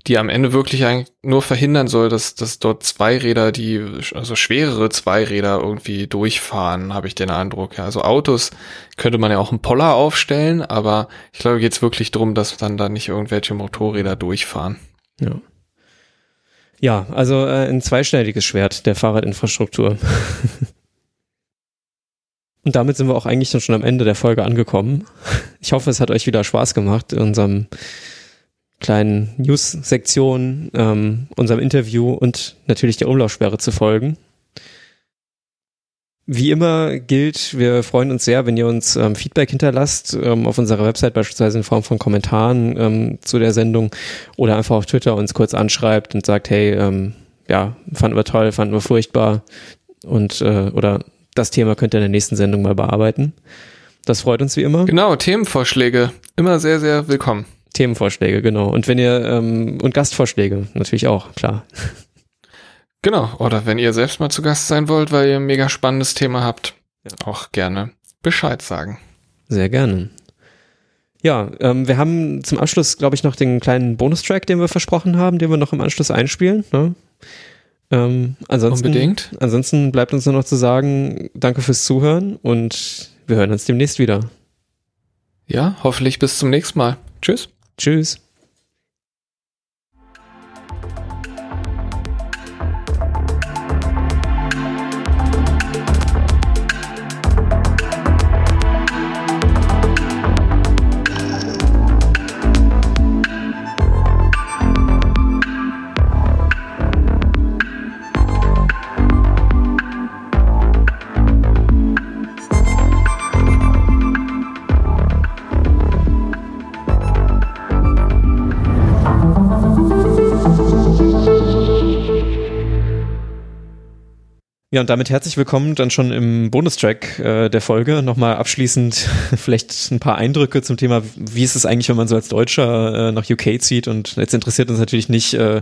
die am Ende wirklich nur verhindern soll, dass, dass dort Zweiräder, die, also schwerere Zweiräder irgendwie durchfahren, habe ich den Eindruck. Ja, also Autos könnte man ja auch einen Poller aufstellen, aber ich glaube, geht es wirklich darum, dass dann da nicht irgendwelche Motorräder durchfahren. Ja. Ja, also äh, ein zweischneidiges Schwert der Fahrradinfrastruktur. *laughs* Und damit sind wir auch eigentlich schon am Ende der Folge angekommen. *laughs* Ich hoffe, es hat euch wieder Spaß gemacht, in unserem kleinen News-Sektion, ähm, unserem Interview und natürlich der Umlaufsperre zu folgen. Wie immer gilt, wir freuen uns sehr, wenn ihr uns ähm, Feedback hinterlasst, ähm, auf unserer Website beispielsweise in Form von Kommentaren ähm, zu der Sendung oder einfach auf Twitter uns kurz anschreibt und sagt, hey, ähm, ja, fanden wir toll, fanden wir furchtbar und äh, oder das Thema könnt ihr in der nächsten Sendung mal bearbeiten. Das freut uns wie immer. Genau, Themenvorschläge. Immer sehr, sehr willkommen. Themenvorschläge, genau. Und wenn ihr, ähm, und Gastvorschläge natürlich auch, klar. Genau, oder wenn ihr selbst mal zu Gast sein wollt, weil ihr ein mega spannendes Thema habt, ja. auch gerne Bescheid sagen. Sehr gerne. Ja, ähm, wir haben zum Abschluss, glaube ich, noch den kleinen Bonustrack, den wir versprochen haben, den wir noch im Anschluss einspielen. Ne? Ähm, ansonsten, Unbedingt. Ansonsten bleibt uns nur noch zu sagen, danke fürs Zuhören und wir hören uns demnächst wieder. Ja, hoffentlich bis zum nächsten Mal. Tschüss. Tschüss. Ja, und damit herzlich willkommen dann schon im Bonustrack äh, der Folge. Nochmal abschließend *laughs* vielleicht ein paar Eindrücke zum Thema, wie ist es eigentlich, wenn man so als Deutscher äh, nach UK zieht und jetzt interessiert uns natürlich nicht, äh, äh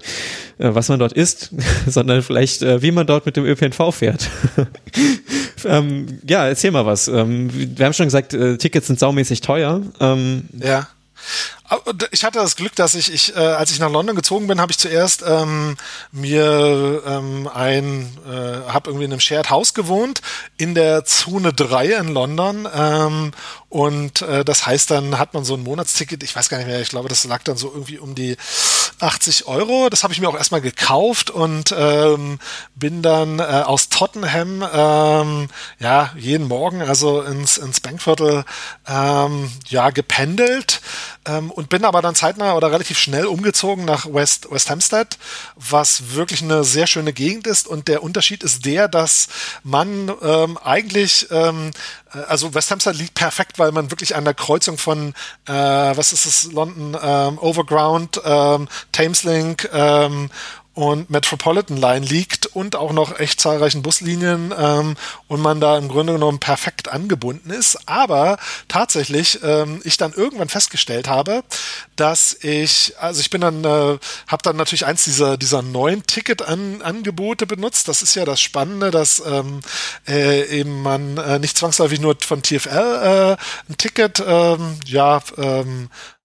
was man dort isst, *laughs* sondern vielleicht, äh, wie man dort mit dem ÖPNV fährt. *laughs* ähm, ja, erzähl mal was. Ähm, wir haben schon gesagt, äh, Tickets sind saumäßig teuer. Ähm, ja. Ich hatte das Glück, dass ich, ich äh, als ich nach London gezogen bin, habe ich zuerst ähm, mir ähm, ein, äh, habe irgendwie in einem Shared House gewohnt in der Zone 3 in London ähm, und äh, das heißt, dann hat man so ein Monatsticket, ich weiß gar nicht mehr, ich glaube, das lag dann so irgendwie um die 80 Euro. Das habe ich mir auch erstmal gekauft und ähm, bin dann äh, aus Tottenham ähm, ja jeden Morgen also ins, ins Bankviertel ähm, ja gependelt ähm, und bin aber dann zeitnah oder relativ schnell umgezogen nach West, West Hampstead, was wirklich eine sehr schöne Gegend ist. Und der Unterschied ist der, dass man ähm, eigentlich, ähm, äh, also West Hampstead liegt perfekt, weil man wirklich an der Kreuzung von, äh, was ist es, London ähm, Overground, ähm, Thameslink ähm, und Metropolitan Line liegt und auch noch echt zahlreichen Buslinien ähm, und man da im Grunde genommen perfekt angebunden ist. Aber tatsächlich ähm, ich dann irgendwann festgestellt habe, dass ich, also ich bin dann, äh, habe dann natürlich eins dieser, dieser neuen Ticket-Angebote benutzt. Das ist ja das Spannende, dass ähm, äh, eben man äh, nicht zwangsläufig nur von TFL äh, ein Ticket ähm, ja ähm, äh,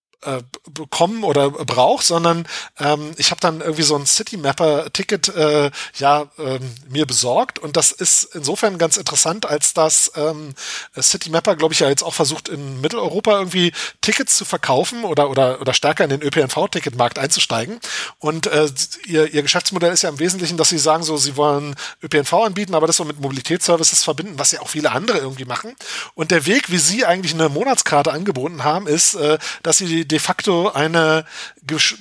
bekommen oder brauche, sondern ähm, ich habe dann irgendwie so ein City Mapper Ticket äh, ja ähm, mir besorgt. Und das ist insofern ganz interessant, als dass ähm, City Mapper, glaube ich, ja jetzt auch versucht in Mitteleuropa irgendwie Tickets zu verkaufen oder oder oder stärker in den ÖPNV-Ticketmarkt einzusteigen. Und äh, ihr, ihr Geschäftsmodell ist ja im Wesentlichen, dass sie sagen so, sie wollen ÖPNV anbieten, aber das so mit Mobilitätsservices verbinden, was ja auch viele andere irgendwie machen. Und der Weg, wie sie eigentlich eine Monatskarte angeboten haben, ist, äh, dass sie de facto eine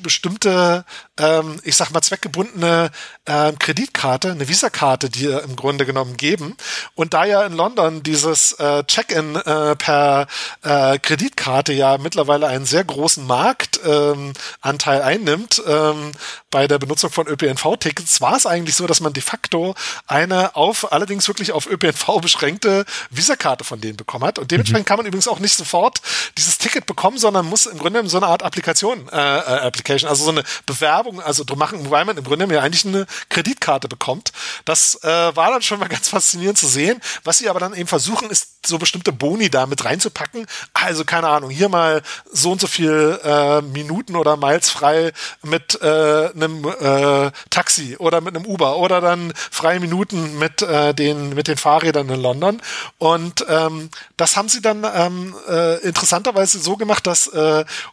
bestimmte, ähm, ich sag mal, zweckgebundene äh, Kreditkarte, eine Visakarte, die im Grunde genommen geben. Und da ja in London dieses äh, Check-in äh, per äh, Kreditkarte ja mittlerweile einen sehr großen Marktanteil ähm, einnimmt ähm, bei der Benutzung von ÖPNV-Tickets, war es eigentlich so, dass man de facto eine auf, allerdings wirklich auf ÖPNV beschränkte Visakarte von denen bekommen hat. Und dementsprechend mhm. kann man übrigens auch nicht sofort dieses Ticket bekommen, sondern muss im Grunde so eine Art Applikation äh, äh, Application, also so eine Bewerbung, also drum machen, wobei man im Grunde ja eigentlich eine Kreditkarte bekommt. Das äh, war dann schon mal *laughs* ganz faszinierend zu sehen. Was sie aber dann eben versuchen, ist so bestimmte Boni da mit reinzupacken. Also keine Ahnung, hier mal so und so viel äh, Minuten oder Miles frei mit äh, einem äh, Taxi oder mit einem Uber oder dann freie Minuten mit äh, den mit den Fahrrädern in London. Und ähm, das haben sie dann ähm, äh, interessanterweise so gemacht, dass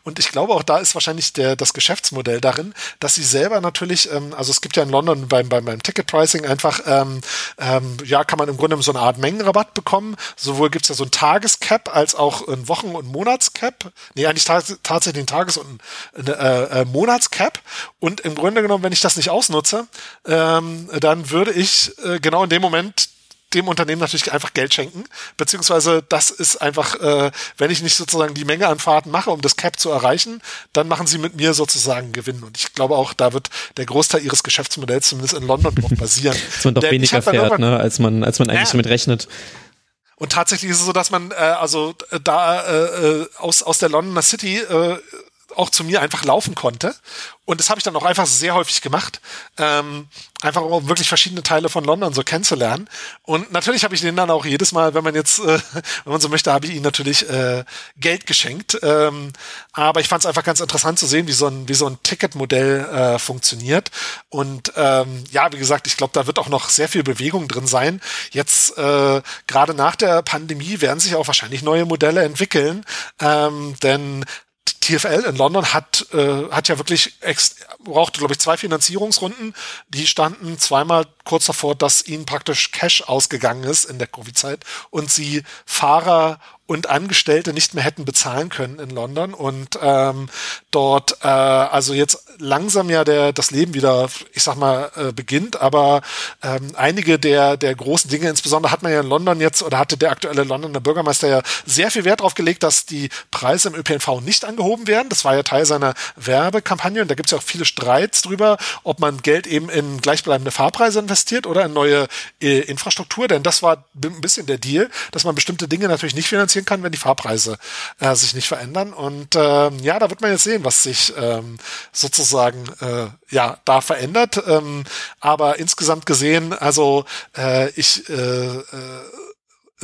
und ich glaube auch da ist wahrscheinlich der, das Geschäftsmodell darin, dass sie selber natürlich, ähm, also es gibt ja in London beim, beim, beim Ticket-Pricing einfach, ähm, ähm, ja, kann man im Grunde so eine Art Mengenrabatt bekommen. Sowohl gibt es ja so ein Tagescap als auch ein Wochen- und Monatscap. Nee, eigentlich tatsächlich ein Tages- und äh, äh, Monatscap. Und im Grunde genommen, wenn ich das nicht ausnutze, ähm, dann würde ich äh, genau in dem Moment dem Unternehmen natürlich einfach Geld schenken, beziehungsweise das ist einfach, äh, wenn ich nicht sozusagen die Menge an Fahrten mache, um das Cap zu erreichen, dann machen sie mit mir sozusagen Gewinn. Und ich glaube auch, da wird der Großteil ihres Geschäftsmodells zumindest in London drauf basieren. *laughs* dass man doch Denn weniger fährt, ne, als man, als man eigentlich ja. damit rechnet. Und tatsächlich ist es so, dass man äh, also äh, da äh, äh, aus, aus der Londoner City äh, auch zu mir einfach laufen konnte. Und das habe ich dann auch einfach sehr häufig gemacht. Ähm, einfach um wirklich verschiedene Teile von London so kennenzulernen. Und natürlich habe ich denen dann auch jedes Mal, wenn man jetzt, äh, wenn man so möchte, habe ich ihnen natürlich äh, Geld geschenkt. Ähm, aber ich fand es einfach ganz interessant zu sehen, wie so ein, wie so ein Ticketmodell äh, funktioniert. Und ähm, ja, wie gesagt, ich glaube, da wird auch noch sehr viel Bewegung drin sein. Jetzt äh, gerade nach der Pandemie werden sich auch wahrscheinlich neue Modelle entwickeln. Ähm, denn TFL in London hat, äh, hat ja wirklich, ex brauchte, glaube ich, zwei Finanzierungsrunden. Die standen zweimal kurz davor, dass ihnen praktisch Cash ausgegangen ist in der Covid-Zeit und sie Fahrer und Angestellte nicht mehr hätten bezahlen können in London und ähm, dort äh, also jetzt langsam ja der das Leben wieder ich sag mal äh, beginnt aber ähm, einige der der großen Dinge insbesondere hat man ja in London jetzt oder hatte der aktuelle Londoner Bürgermeister ja sehr viel Wert darauf gelegt dass die Preise im ÖPNV nicht angehoben werden das war ja Teil seiner Werbekampagne und da gibt es ja auch viele Streits drüber ob man Geld eben in gleichbleibende Fahrpreise investiert oder in neue äh, Infrastruktur, denn das war ein bisschen der Deal, dass man bestimmte Dinge natürlich nicht finanzieren kann, wenn die Fahrpreise äh, sich nicht verändern. Und ähm, ja, da wird man jetzt sehen, was sich ähm, sozusagen äh, ja da verändert. Ähm, aber insgesamt gesehen, also äh, ich äh, äh,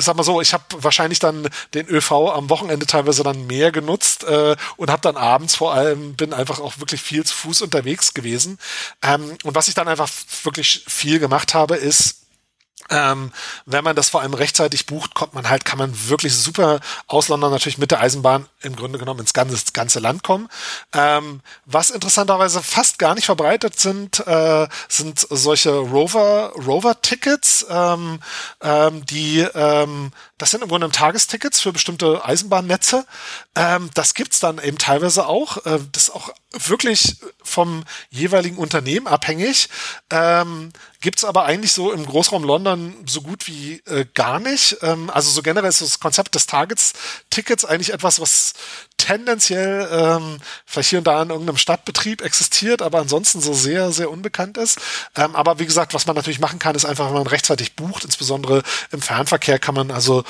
sag mal so, ich habe wahrscheinlich dann den ÖV am Wochenende teilweise dann mehr genutzt äh, und habe dann abends vor allem bin einfach auch wirklich viel zu Fuß unterwegs gewesen. Ähm, und was ich dann einfach wirklich viel gemacht habe, ist ähm, wenn man das vor allem rechtzeitig bucht, kommt man halt, kann man wirklich super aus London natürlich mit der Eisenbahn im Grunde genommen ins ganze, ins ganze Land kommen. Ähm, was interessanterweise fast gar nicht verbreitet sind, äh, sind solche Rover, Rover-Tickets, ähm, ähm, die, ähm, das sind im Grunde Tagestickets für bestimmte Eisenbahnnetze. Ähm, das gibt's dann eben teilweise auch. Äh, das ist auch wirklich vom jeweiligen Unternehmen abhängig. Ähm, Gibt's aber eigentlich so im Großraum London so gut wie äh, gar nicht. Ähm, also so generell ist das Konzept des Targets-Tickets eigentlich etwas, was tendenziell ähm, vielleicht hier und da in irgendeinem Stadtbetrieb existiert, aber ansonsten so sehr, sehr unbekannt ist. Ähm, aber wie gesagt, was man natürlich machen kann, ist einfach, wenn man rechtzeitig bucht, insbesondere im Fernverkehr kann man also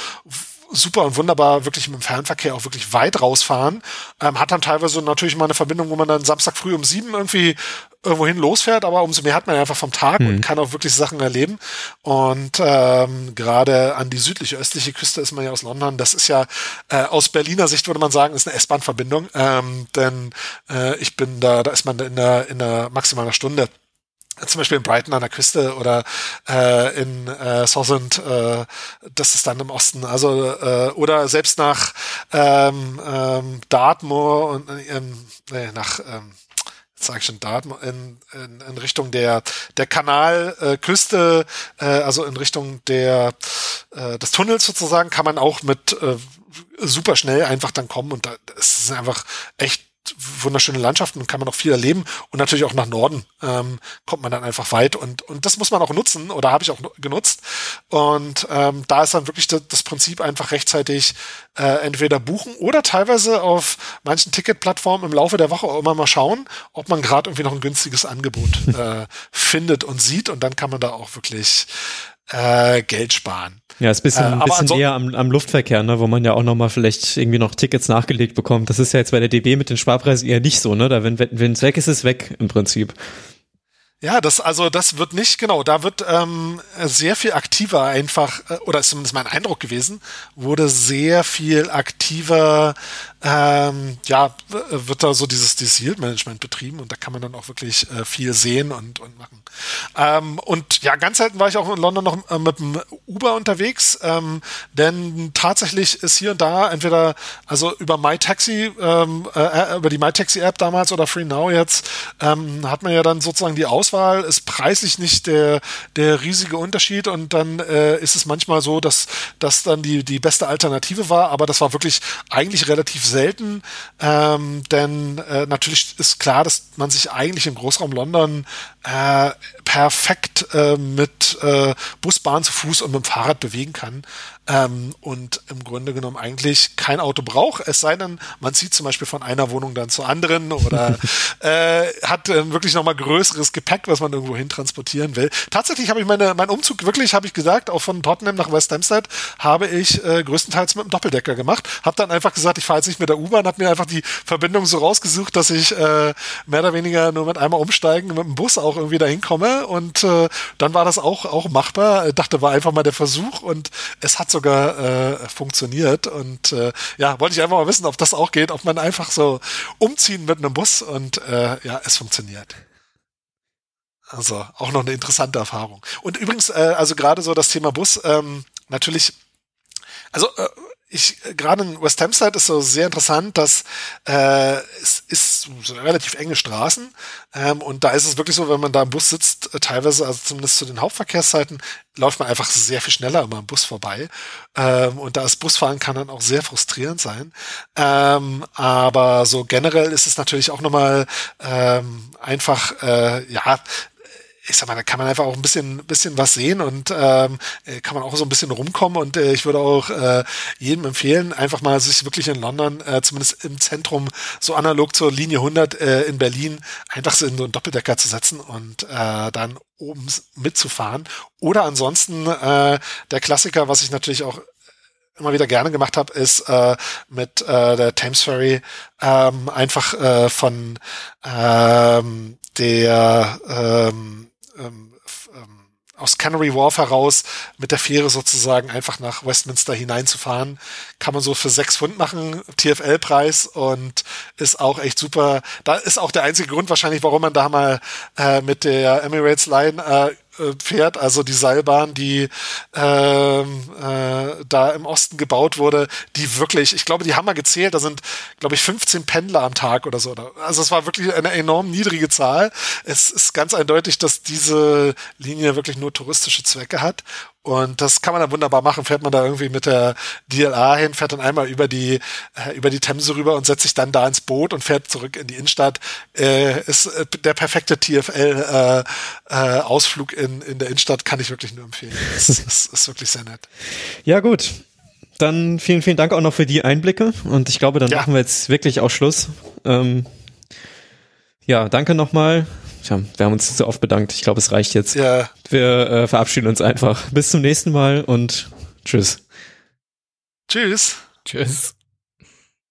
super und wunderbar wirklich mit dem Fernverkehr auch wirklich weit rausfahren. Ähm, hat dann teilweise natürlich mal eine Verbindung, wo man dann Samstag früh um sieben irgendwie irgendwohin losfährt, aber umso mehr hat man einfach vom Tag mhm. und kann auch wirklich Sachen erleben. Und ähm, gerade an die südliche, östliche Küste ist man ja aus London. Das ist ja äh, aus Berliner Sicht würde man sagen, ist eine S-Bahn-Verbindung. Ähm, denn äh, ich bin da, da ist man in der in der maximalen Stunde zum Beispiel in Brighton an der Küste oder äh, in äh, Southend, äh, das ist dann im Osten, also äh, oder selbst nach ähm, ähm, Dartmoor und ähm, nee, nach ähm, sage ich schon Dartmoor in, in, in Richtung der der Kanalküste, äh, äh, also in Richtung der äh, des Tunnels sozusagen, kann man auch mit äh, super schnell einfach dann kommen und da es ist einfach echt wunderschöne Landschaften kann man auch viel erleben. Und natürlich auch nach Norden ähm, kommt man dann einfach weit und und das muss man auch nutzen oder habe ich auch genutzt. Und ähm, da ist dann wirklich das, das Prinzip einfach rechtzeitig äh, entweder buchen oder teilweise auf manchen Ticketplattformen im Laufe der Woche auch immer mal schauen, ob man gerade irgendwie noch ein günstiges Angebot *laughs* äh, findet und sieht. Und dann kann man da auch wirklich äh, Geld sparen. Ja, ist bisschen, äh, bisschen näher am, am Luftverkehr, ne, wo man ja auch nochmal vielleicht irgendwie noch Tickets nachgelegt bekommt. Das ist ja jetzt bei der DB mit den Sparpreisen eher nicht so, ne? Da wenn wenn es weg ist, ist es weg im Prinzip. Ja, das also das wird nicht genau. Da wird ähm, sehr viel aktiver einfach äh, oder ist zumindest mein Eindruck gewesen, wurde sehr viel aktiver ähm, ja, wird da so dieses, dieses Yield-Management betrieben und da kann man dann auch wirklich äh, viel sehen und, und machen. Ähm, und ja, ganz selten war ich auch in London noch äh, mit dem Uber unterwegs, ähm, denn tatsächlich ist hier und da entweder, also über MyTaxi, ähm, äh, über die MyTaxi-App damals oder Free Now jetzt, ähm, hat man ja dann sozusagen die Auswahl, ist preislich nicht der, der riesige Unterschied. Und dann äh, ist es manchmal so, dass das dann die, die beste Alternative war, aber das war wirklich eigentlich relativ selten, ähm, denn äh, natürlich ist klar, dass man sich eigentlich im Großraum London äh, perfekt äh, mit äh, Bus, Bahn zu Fuß und mit dem Fahrrad bewegen kann ähm, und im Grunde genommen eigentlich kein Auto braucht, es sei denn, man zieht zum Beispiel von einer Wohnung dann zur anderen oder *laughs* äh, hat äh, wirklich nochmal größeres Gepäck, was man irgendwo hin transportieren will. Tatsächlich habe ich meine, mein Umzug wirklich, habe ich gesagt, auch von Tottenham nach West Hampstead habe ich äh, größtenteils mit dem Doppeldecker gemacht. Habe dann einfach gesagt, ich fahre jetzt nicht mit der U-Bahn, habe mir einfach die Verbindung so rausgesucht, dass ich äh, mehr oder weniger nur mit einmal umsteigen mit dem Bus auch irgendwie dahin komme und äh, dann war das auch auch machbar. Ich dachte, war einfach mal der Versuch und es hat sogar äh, funktioniert. Und äh, ja, wollte ich einfach mal wissen, ob das auch geht, ob man einfach so umziehen mit einem Bus und äh, ja, es funktioniert. Also auch noch eine interessante Erfahrung. Und übrigens, äh, also gerade so das Thema Bus, ähm, natürlich, also äh, ich gerade in West Hampstead ist so sehr interessant, dass äh, es ist so relativ enge Straßen ähm, und da ist es wirklich so, wenn man da im Bus sitzt, äh, teilweise, also zumindest zu den Hauptverkehrszeiten, läuft man einfach sehr viel schneller immer am Bus vorbei ähm, und da ist Busfahren kann dann auch sehr frustrierend sein. Ähm, aber so generell ist es natürlich auch nochmal ähm, einfach, äh, ja, ich sag mal, da kann man einfach auch ein bisschen, bisschen was sehen und ähm, äh, kann man auch so ein bisschen rumkommen und äh, ich würde auch äh, jedem empfehlen, einfach mal sich wirklich in London, äh, zumindest im Zentrum, so analog zur Linie 100 äh, in Berlin, einfach so in so einen Doppeldecker zu setzen und äh, dann oben mitzufahren. Oder ansonsten äh, der Klassiker, was ich natürlich auch immer wieder gerne gemacht habe, ist äh, mit äh, der Thames Ferry ähm, einfach äh, von ähm, der ähm, ähm, ähm, aus Canary Wharf heraus mit der Fähre sozusagen einfach nach Westminster hineinzufahren. Kann man so für sechs Pfund machen, TFL-Preis und ist auch echt super. Da ist auch der einzige Grund wahrscheinlich, warum man da mal äh, mit der Emirates Line äh, äh, fährt, also die Seilbahn, die ähm, äh, da im Osten gebaut wurde, die wirklich, ich glaube, die haben mal gezählt, da sind, glaube ich, 15 Pendler am Tag oder so. Also es war wirklich eine enorm niedrige Zahl. Es ist ganz eindeutig, dass diese Linie wirklich nur touristische Zwecke hat und das kann man dann wunderbar machen. Fährt man da irgendwie mit der DLA hin, fährt dann einmal über die, äh, über die Themse rüber und setzt sich dann da ins Boot und fährt zurück in die Innenstadt. Äh, ist äh, der perfekte TFL-Ausflug äh, äh, in, in der Innenstadt, kann ich wirklich nur empfehlen. Das, das ist wirklich sehr nett. Ja, gut. Dann vielen, vielen Dank auch noch für die Einblicke. Und ich glaube, dann ja. machen wir jetzt wirklich auch Schluss. Ähm, ja, danke nochmal Tja, wir haben uns so oft bedankt. Ich glaube, es reicht jetzt. Ja. Wir äh, verabschieden uns einfach. Bis zum nächsten Mal und tschüss. Tschüss. Tschüss.